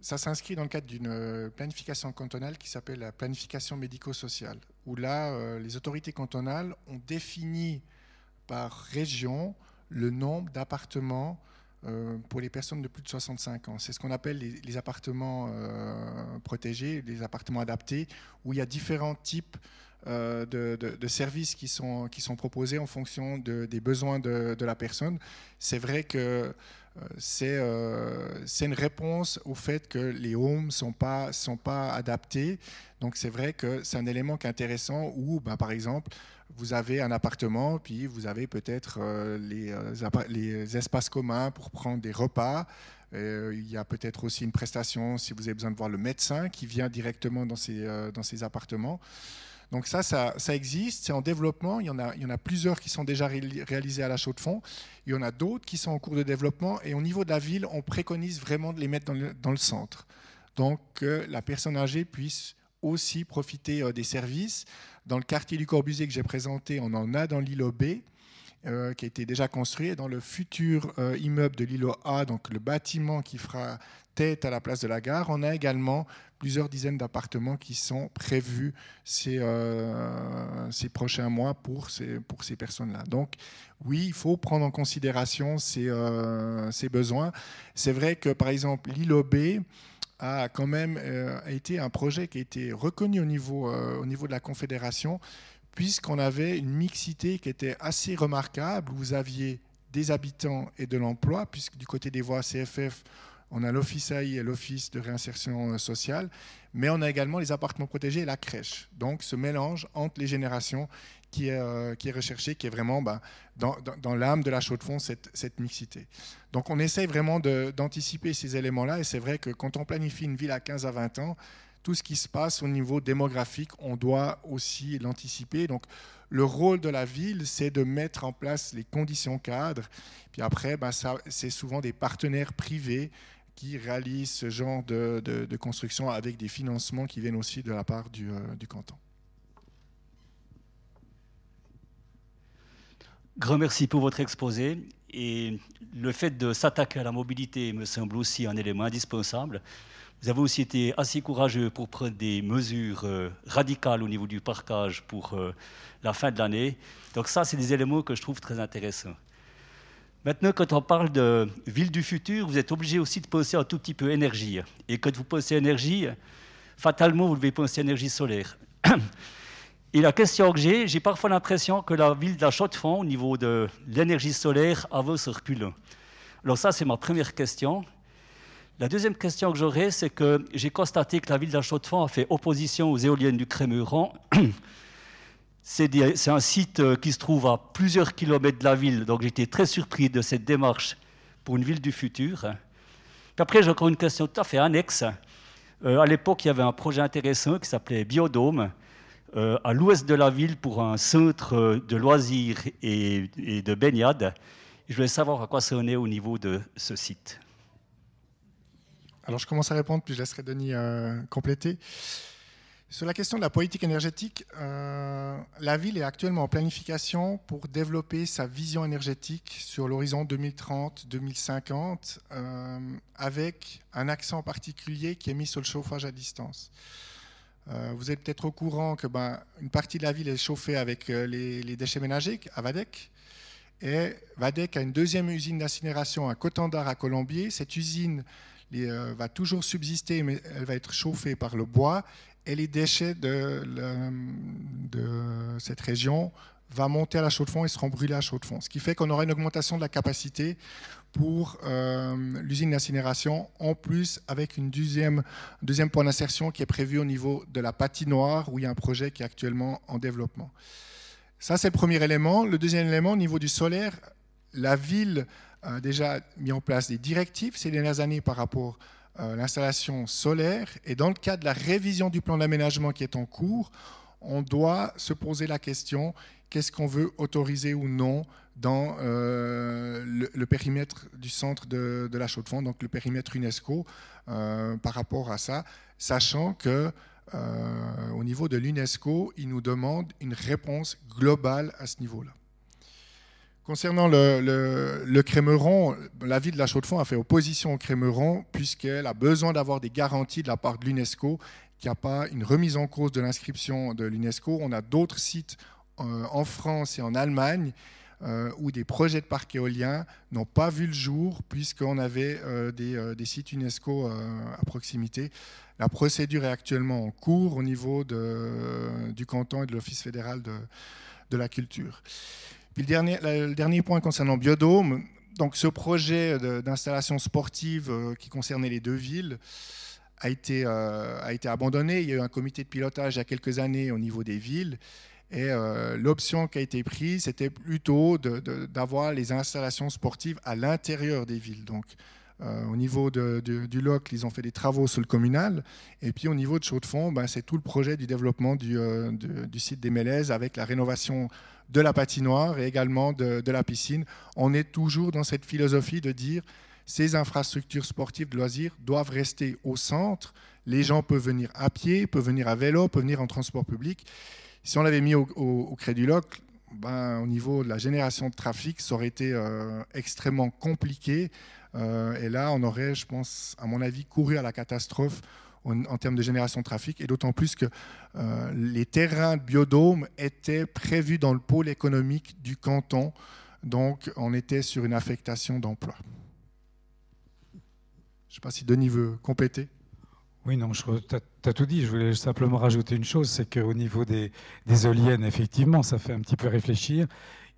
Ça s'inscrit dans le cadre d'une euh, planification cantonale qui s'appelle la planification médico-sociale, où là, les autorités cantonales ont défini par région le nombre d'appartements pour les personnes de plus de 65 ans. C'est ce qu'on appelle les, appartements euh, protégés, les appartements adaptés, où il y a différents types euh, de, services qui sont, qui sont proposés en fonction des besoins de, la personne. C'est vrai que c'est une réponse au fait que les homes ne sont pas, sont pas adaptés. Donc c'est vrai que c'est un élément qui est intéressant où, ben, par exemple, vous avez un appartement, puis vous avez peut-être les, les, espaces communs pour prendre des repas. il y a peut-être aussi une prestation si vous avez besoin de voir le médecin qui vient directement dans ces, dans appartements. Donc ça, ça, existe, c'est en développement. Il y, en a, plusieurs qui sont déjà réalisés à la chaux de fond. Il y en a d'autres qui sont en cours de développement. Et au niveau de la ville, on préconise vraiment de les mettre dans le, centre. Donc que la personne âgée puisse aussi profiter euh, des services. Dans le quartier du Corbusier que j'ai présenté, on en a dans l'îlot B. Euh, qui a été déjà construit. Et dans le futur euh, immeuble de l'îlot A, donc le bâtiment qui fera tête à la place de la gare, on a également plusieurs dizaines d'appartements qui sont prévus ces, euh, prochains mois pour ces, personnes-là. Donc oui, il faut prendre en considération ces, ces besoins. C'est vrai que par exemple l'ILOB a quand même euh, été un projet qui a été reconnu au niveau, au niveau de la Confédération puisqu'on avait une mixité qui était assez remarquable. Vous aviez des habitants et de l'emploi, puisque du côté des voies CFF, on a l'Office AI et l'Office de réinsertion euh, sociale, mais on a également les appartements protégés et la crèche. Donc ce mélange entre les générations qui est, euh, qui est recherché, qui est vraiment bah, dans, l'âme de la chaux de fond, cette, mixité. Donc on essaye vraiment d'anticiper ces éléments-là, et c'est vrai que quand on planifie une ville à 15 à 20 ans, tout ce qui se passe au niveau démographique, on doit aussi l'anticiper. Donc, le rôle de la ville, c'est de mettre en place les conditions cadres. Puis après, bah, c'est souvent des partenaires privés qui réalisent ce genre de, construction avec des financements qui viennent aussi de la part du, euh, du canton. Grand merci pour votre exposé. Et le fait de s'attaquer à la mobilité me semble aussi un élément indispensable. Vous avez aussi été assez courageux pour prendre des mesures euh, radicales au niveau du parcage pour euh, la fin de l'année. Donc ça, c'est des éléments que je trouve très intéressants. Maintenant, quand on parle de ville du futur, vous êtes obligé aussi de penser un tout petit peu énergie. Et quand vous pensez énergie, fatalement, vous devez penser énergie solaire. Et la question que j'ai, j'ai parfois l'impression que la ville de la Chaux-de-Fonds, au niveau de l'énergie solaire, avance recul. Alors ça, c'est ma première question. La deuxième question que j'aurais, c'est que j'ai constaté que la ville de la Chaux-de-Fonds a fait opposition aux éoliennes du Crémeuran. C'est un site euh, qui se trouve à plusieurs kilomètres de la ville, donc j'étais très surpris de cette démarche pour une ville du futur. Puis après, j'ai encore une question tout à fait annexe. Euh, à l'époque, il y avait un projet intéressant qui s'appelait Biodôme, euh, à l'ouest de la ville pour un centre de loisirs et, de baignade. je voulais savoir à quoi ça en est au niveau de ce site. Alors, je commence à répondre, puis je laisserai Denis compléter. Sur la question de la politique énergétique, euh, la ville est actuellement en planification pour développer sa vision énergétique sur l'horizon 2030-2050, euh, avec un accent particulier qui est mis sur le chauffage à distance. Euh, vous êtes peut-être au courant que ben, une partie de la ville est chauffée avec les, déchets ménagers à Vadec. Et Vadec a une deuxième usine d'incinération à Cotandar à Colombier. Cette usine va toujours subsister, mais elle va être chauffée par le bois et les déchets de cette région vont monter à la chaux de fond et seront brûlés à chaux de fond. Ce qui fait qu'on aura une augmentation de la capacité pour euh, l'usine d'incinération, en plus avec une deuxième, deuxième point d'insertion qui est prévu au niveau de la patinoire, où il y a un projet qui est actuellement en développement. Ça, c'est le premier élément. Le deuxième élément, au niveau du solaire, la ville a déjà mis en place des directives ces dernières années par rapport euh, l'installation solaire. Et dans le cadre de la révision du plan d'aménagement qui est en cours, on doit se poser la question qu'est-ce qu'on veut autoriser ou non dans euh, le, périmètre du centre de, la Chaux-de-Fonds, donc le périmètre UNESCO, euh, par rapport à ça, sachant que au niveau de l'UNESCO, il nous demande une réponse globale à ce niveau-là. Concernant le, le, Crémeron, la ville de la Chaux-de-Fonds a fait opposition au Crémeron puisqu'elle a besoin d'avoir des garanties de la part de l'UNESCO qu'il n'y a pas une remise en cause de l'inscription de l'UNESCO. On a d'autres sites euh, en France et en Allemagne euh, où des projets de parcs éoliens n'ont pas vu le jour puisqu'on avait euh, des, sites UNESCO à proximité. La procédure est actuellement en cours au niveau du canton et de l'Office fédéral de, la culture le dernier, le dernier point concernant Biodôme, donc ce projet d'installation sportive qui concernait les deux villes a été, a été abandonné. Il y a eu un comité de pilotage il y a quelques années au niveau des villes. Et l'option qui a été prise, c'était plutôt d'avoir les installations sportives à l'intérieur des villes. Donc, euh, au niveau du LOC, ils ont fait des travaux sur le communal. Et puis au niveau de Chaux-de-Fonds, ben, c'est tout le projet du développement du, euh, site des Mélèzes avec la rénovation de la patinoire et également de, la piscine. On est toujours dans cette philosophie de dire ces infrastructures sportives de loisirs doivent rester au centre. Les gens peuvent venir à pied, peuvent venir à vélo, peuvent venir en transport public. Si on l'avait mis au, au, Crédit Loc, ben, au niveau de la génération de trafic, ça aurait été euh, extrêmement compliqué. Euh, et là, on aurait, je pense, à mon avis, couru à la catastrophe en, termes de génération de trafic, et d'autant plus que euh, les terrains de biodôme étaient prévus dans le pôle économique du canton, donc on était sur une affectation d'emploi. Je ne sais pas si Denis veut compléter. Oui, non, tu as, tout dit. Je voulais simplement rajouter une chose, c'est qu'au niveau des, éoliennes, effectivement, ça fait un petit peu réfléchir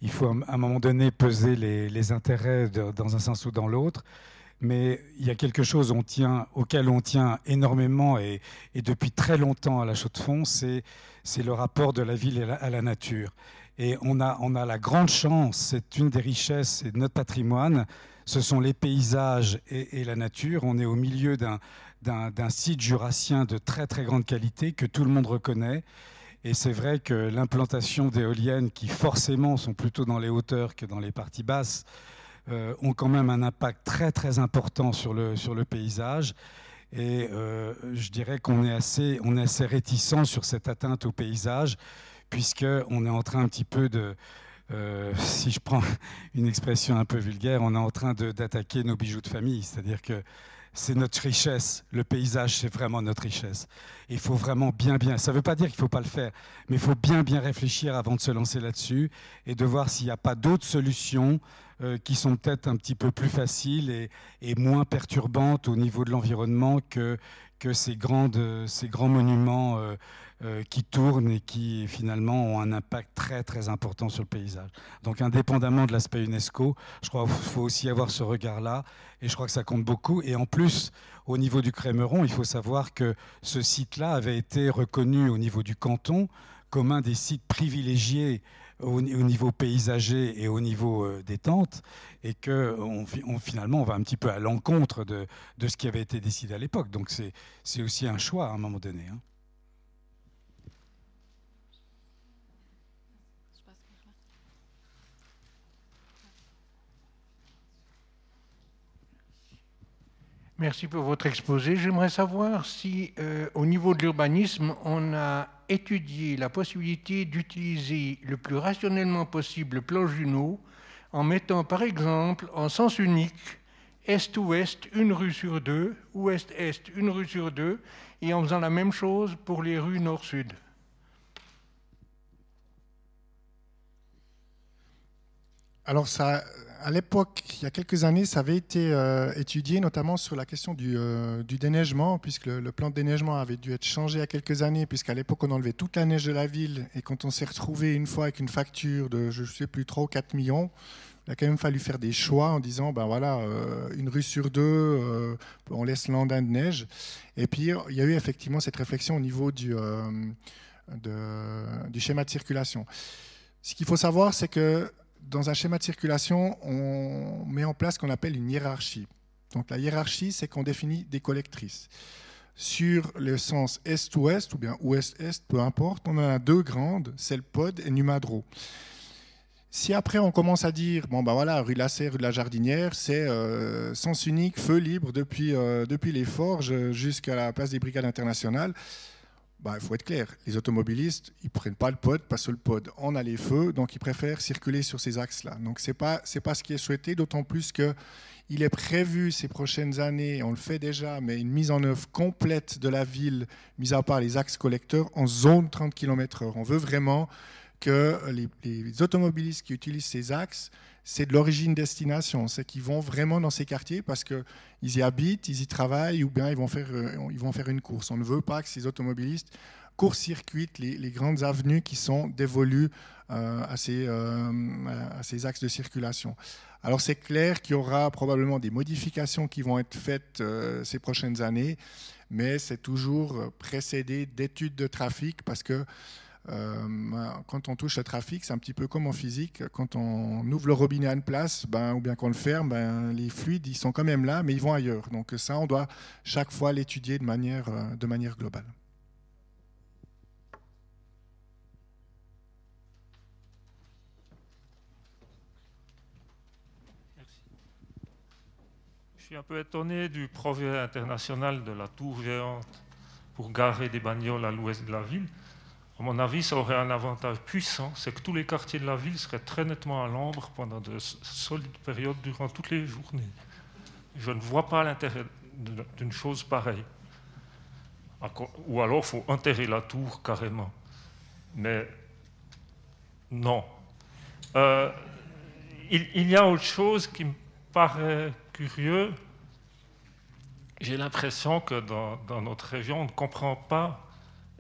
il faut à un moment donné peser les, intérêts dans un sens ou dans l'autre. Mais il y a quelque chose auquel on tient énormément et, depuis très longtemps à la Chaux-de-Fonds, c'est le rapport de la ville à la, nature. Et on a, la grande chance, c'est une des richesses de notre patrimoine, ce sont les paysages et, la nature. On est au milieu d'un site jurassien de très très grande qualité que tout le monde reconnaît et c'est vrai que l'implantation d'éoliennes, qui forcément sont plutôt dans les hauteurs que dans les parties basses, euh, ont quand même un impact très très important sur le, sur le paysage. Et euh, je dirais qu'on est assez, on est assez réticent sur cette atteinte au paysage, puisqu'on est en train un petit peu de, euh, si je prends une expression un peu vulgaire, on est en train d'attaquer nos bijoux de famille. C'est-à-dire que c'est notre richesse. Le paysage, c'est vraiment notre richesse. Il faut vraiment bien, bien. Ça ne veut pas dire qu'il ne faut pas le faire, mais il faut bien, bien réfléchir avant de se lancer là-dessus et de voir s'il n'y a pas d'autres solutions euh, qui sont peut-être un petit peu plus faciles et, moins perturbantes au niveau de l'environnement que, ces, grandes, ces grands monuments. Euh, euh, qui tournent et qui finalement ont un impact très très important sur le paysage. Donc indépendamment de l'aspect UNESCO, je crois qu'il faut aussi avoir ce regard-là et je crois que ça compte beaucoup. Et en plus, au niveau du Crémeron, il faut savoir que ce site-là avait été reconnu au niveau du canton comme un des sites privilégiés au, niveau paysager et au niveau euh, des tentes, et que finalement on va un petit peu à l'encontre de, ce qui avait été décidé à l'époque. Donc c'est aussi un choix à un moment donné. Hein. Merci pour votre exposé. J'aimerais savoir si, euh, au niveau de l'urbanisme, on a étudié la possibilité d'utiliser le plus rationnellement possible le plan Junot en mettant, par exemple, en sens unique, est-ouest, une rue sur deux, ouest-est, une rue sur deux, et en faisant la même chose pour les rues nord-sud. Alors à l'époque, il y a quelques années, ça avait été euh, étudié, notamment sur la question du, euh, déneigement, puisque le, plan de déneigement avait dû être changé il y a quelques années, puisqu'à l'époque, on enlevait toute la neige de la ville, et quand on s'est retrouvé une fois avec une facture de, je ne sais plus, 3 ou 4 millions, il a quand même fallu faire des choix en disant, ben voilà, euh, une rue sur deux, on laisse l'andin de neige. Et puis, il y a eu effectivement cette réflexion au niveau du schéma de circulation. Ce qu'il faut savoir, c'est que dans un schéma de circulation, on met en place ce qu'on appelle une hiérarchie. Donc la hiérarchie, c'est qu'on définit des collectrices. Sur le sens est-ouest ou bien ouest-est, peu importe, on en a deux grandes, c'est le pod et Numadro. Si après on commence à dire, bon ben voilà, rue Lasset, rue de la Jardinière, c'est euh, sens unique, feu libre depuis, euh, depuis les forges jusqu'à la place des brigades internationales, bah, il faut être clair, les automobilistes, ils ne prennent pas le pod parce que le pod, on a les feux, donc ils préfèrent circuler sur ces axes-là. Donc ce n'est pas, pas ce qui est souhaité, d'autant plus qu'il est prévu ces prochaines années, on le fait déjà, mais une mise en œuvre complète de la ville, mis à part les axes collecteurs, en zone 30 km/h. On veut vraiment que les automobilistes qui utilisent ces axes c'est de l'origine-destination. C'est qu'ils vont vraiment dans ces quartiers parce qu'ils y habitent, ils y travaillent ou bien ils vont, faire, euh, ils vont faire une course. On ne veut pas que ces automobilistes court-circuite les, grandes avenues qui sont dévolues à ces, à, ces, axes de circulation. Alors c'est clair qu'il y aura probablement des modifications qui vont être faites ces prochaines années, mais c'est toujours précédé d'études de trafic parce que euh, quand on touche le trafic, c'est un petit peu comme en physique. Quand on ouvre le robinet à une place, ben, ou bien qu'on le ferme, ben, les fluides, ils sont quand même là, mais ils vont ailleurs. Donc ça, on doit chaque fois l'étudier de manière, euh, de manière globale. Je suis un peu étonné du projet international de la tour géante pour garer des bagnoles à l'ouest de la ville. À mon avis, ça aurait un avantage puissant, c'est que tous les quartiers de la ville seraient très nettement à l'ombre pendant de solides périodes durant toutes les journées. Je ne vois pas l'intérêt d'une chose pareille. Ou alors, il faut enterrer la tour carrément. Mais non. Euh, il, y a autre chose qui me paraît curieux. J'ai l'impression que dans, dans, notre région, on ne comprend pas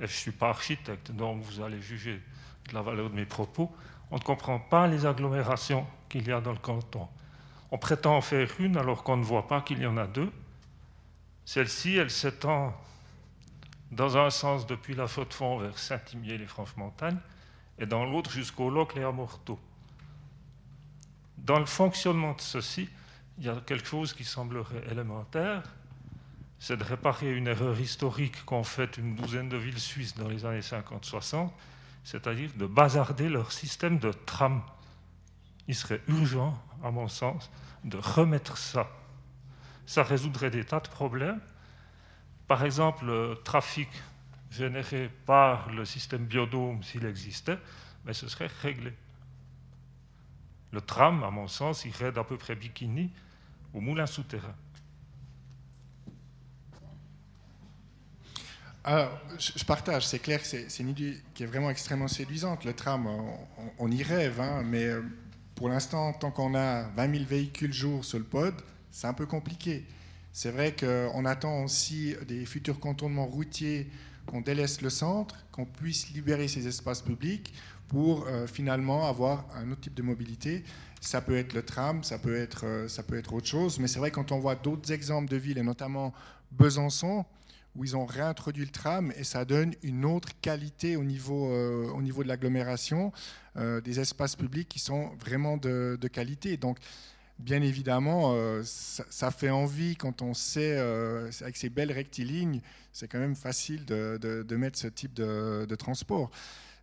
je ne suis pas architecte, donc vous allez juger de la valeur de mes propos, on ne comprend pas les agglomérations qu'il y a dans le canton. On prétend en faire une alors qu'on ne voit pas qu'il y en a deux. Celle-ci, elle s'étend dans un sens depuis la faute fond vers Saint-Imier les Franches-Montagnes et dans l'autre jusqu'au Locle et à Morteau. Dans le fonctionnement de ceci, il y a quelque chose qui semblerait élémentaire, c'est de réparer une erreur historique qu'ont faite une douzaine de villes suisses dans les années 50-60, c'est-à-dire de bazarder leur système de tram. Il serait urgent, à mon sens, de remettre ça. Ça résoudrait des tas de problèmes. Par exemple, le trafic généré par le système biodôme, s'il existait, mais ce serait réglé. Le tram, à mon sens, irait d'à peu près Bikini au moulin souterrain. Alors, je partage, c'est clair c'est une idée qui est vraiment extrêmement séduisante. Le tram, on, y rêve, hein, mais euh, pour l'instant, tant qu'on a 20 000 véhicules jour sur le pod, c'est un peu compliqué. C'est vrai qu'on attend aussi des futurs contournements routiers qu'on délaisse le centre, qu'on puisse libérer ces espaces publics pour euh, finalement avoir un autre type de mobilité. Ça peut être le tram, ça peut être, euh, ça peut être autre chose, mais c'est vrai quand on voit d'autres exemples de villes, et notamment Besançon, où ils ont réintroduit le tram et ça donne une autre qualité au niveau, euh, au niveau de l'agglomération, euh, des espaces publics qui sont vraiment de, qualité. Donc, bien évidemment, euh, ça, fait envie quand on sait, avec ces belles rectilignes, c'est quand même facile de, de, mettre ce type de, transport.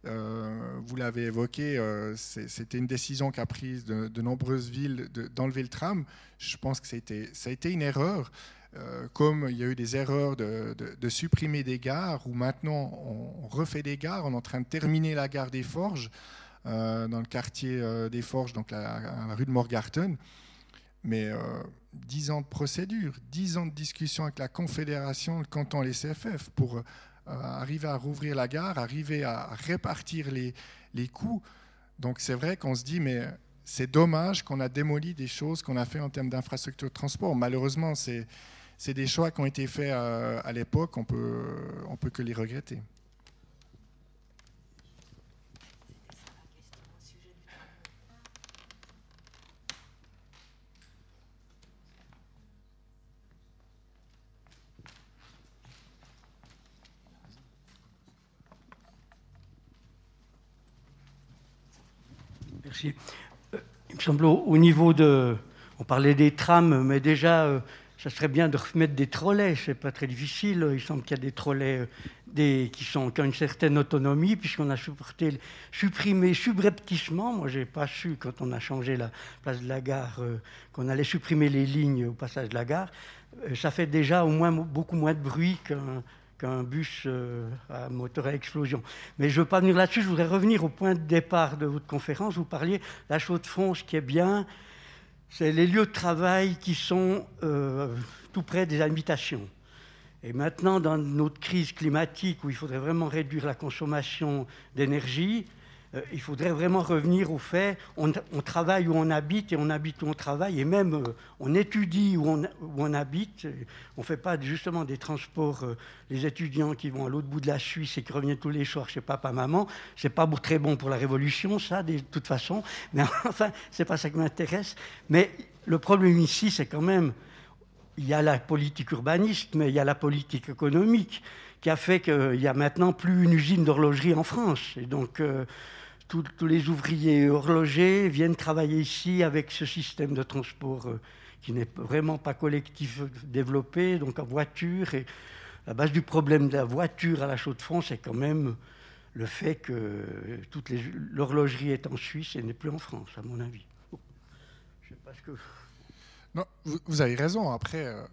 vous l'avez évoqué, c'était une décision qu'a prise de, nombreuses villes d'enlever le tram. Je pense que ça ça a été une erreur. Euh, comme il y a eu des erreurs de, supprimer des gares, où maintenant on refait des gares, on est en train de terminer la gare des Forges, euh, dans le quartier euh, des Forges, donc la, rue de Morgarten. Mais dix ans de procédure, dix ans de discussion avec la Confédération, le canton, les CFF, pour arriver à rouvrir la gare, arriver à répartir les, les coûts. Donc c'est vrai qu'on se dit, mais c'est dommage qu'on a démoli des choses qu'on a fait en termes d'infrastructure de transport. Malheureusement, c'est c'est des choix qui ont été faits euh, à, l'époque, on peut, on peut que les regretter. Merci. Euh, il me semble au, niveau de... On parlait des trams, mais déjà, euh, ça serait bien de remettre des trolleys, c'est pas très difficile. Il semble qu'il y a des trolleys euh, qui, ont une certaine autonomie, puisqu'on a supporté, supprimé subrepticement. Moi, j'ai pas su, quand on a changé la place de la gare, euh, qu'on allait supprimer les lignes au passage de la gare. Euh, ça fait déjà au moins beaucoup moins de bruit qu'un bus à moteur à explosion. Mais je ne veux pas venir là-dessus, je voudrais revenir au point de départ de votre conférence. Vous parliez de la chaux de fond, ce qui est bien, c'est les lieux de travail qui sont euh, tout près des habitations. Et maintenant, dans notre crise climatique où il faudrait vraiment réduire la consommation d'énergie, euh, il faudrait vraiment revenir au fait, on, travaille où on habite et on habite où on travaille, et même euh, on étudie où on, habite. On ne fait pas justement des transports, euh, les étudiants qui vont à l'autre bout de la Suisse et qui reviennent tous les soirs chez papa, maman. C'est pas très bon pour la révolution, ça, de toute façon. Mais enfin, c'est pas ça qui m'intéresse. Mais le problème ici, c'est quand même, il y a la politique urbaniste, mais il y a la politique économique qui a fait qu'il y a maintenant plus une usine d'horlogerie en France. Et donc, tous, les ouvriers horlogers viennent travailler ici avec ce système de transport euh, qui n'est vraiment pas collectif développé, donc en voiture. Et la base du problème de la voiture à la Chaux-de-France, c'est quand même le fait que toute l'horlogerie est en Suisse et n'est plus en France, à mon avis. Non, vous, avez raison. Après, euh,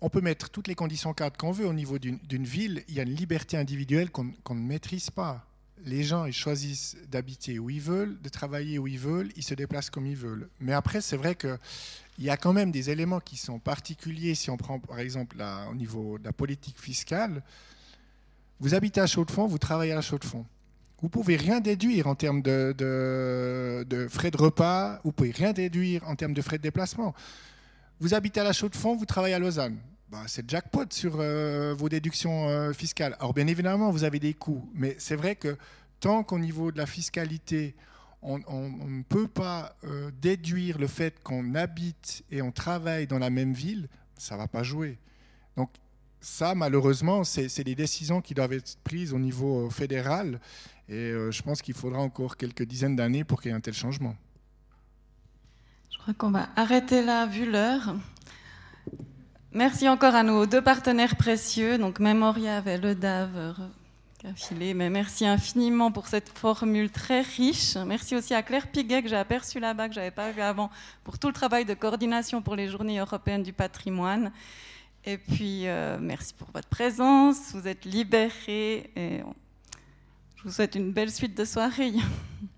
on peut mettre toutes les conditions cadres qu'on veut au niveau d'une ville. Il y a une liberté individuelle qu'on ne maîtrise pas les gens, choisissent d'habiter où ils veulent, de travailler où ils veulent, ils se déplacent comme ils veulent. Mais après, c'est vrai qu'il y a quand même des éléments qui sont particuliers. Si on prend par exemple au niveau de la politique fiscale, vous habitez à Chaux-de-Fonds, vous travaillez à Chaux-de-Fonds. Vous pouvez rien déduire en termes de, de, frais de repas, vous pouvez rien déduire en termes de frais de déplacement. Vous habitez à la Chaux-de-Fonds, vous travaillez à Lausanne. Bah, c'est jackpot sur euh, vos déductions euh, fiscales. Alors bien évidemment, vous avez des coûts, mais c'est vrai que tant qu'au niveau de la fiscalité, on, ne peut pas euh, déduire le fait qu'on habite et on travaille dans la même ville, ça ne va pas jouer. Donc ça, malheureusement, c'est des décisions qui doivent être prises au niveau fédéral, et je pense qu'il faudra encore quelques dizaines d'années pour qu'il y ait un tel changement. Je crois qu'on va arrêter là, vu l'heure. Merci encore à nos deux partenaires précieux, donc Memoria et le DAV filé, mais merci infiniment pour cette formule très riche. Merci aussi à Claire Piguet que j'ai aperçu là-bas, que je n'avais pas vu avant, pour tout le travail de coordination pour les journées européennes du patrimoine. Et puis, euh, merci pour votre présence. Vous êtes libérés et je vous souhaite une belle suite de soirée.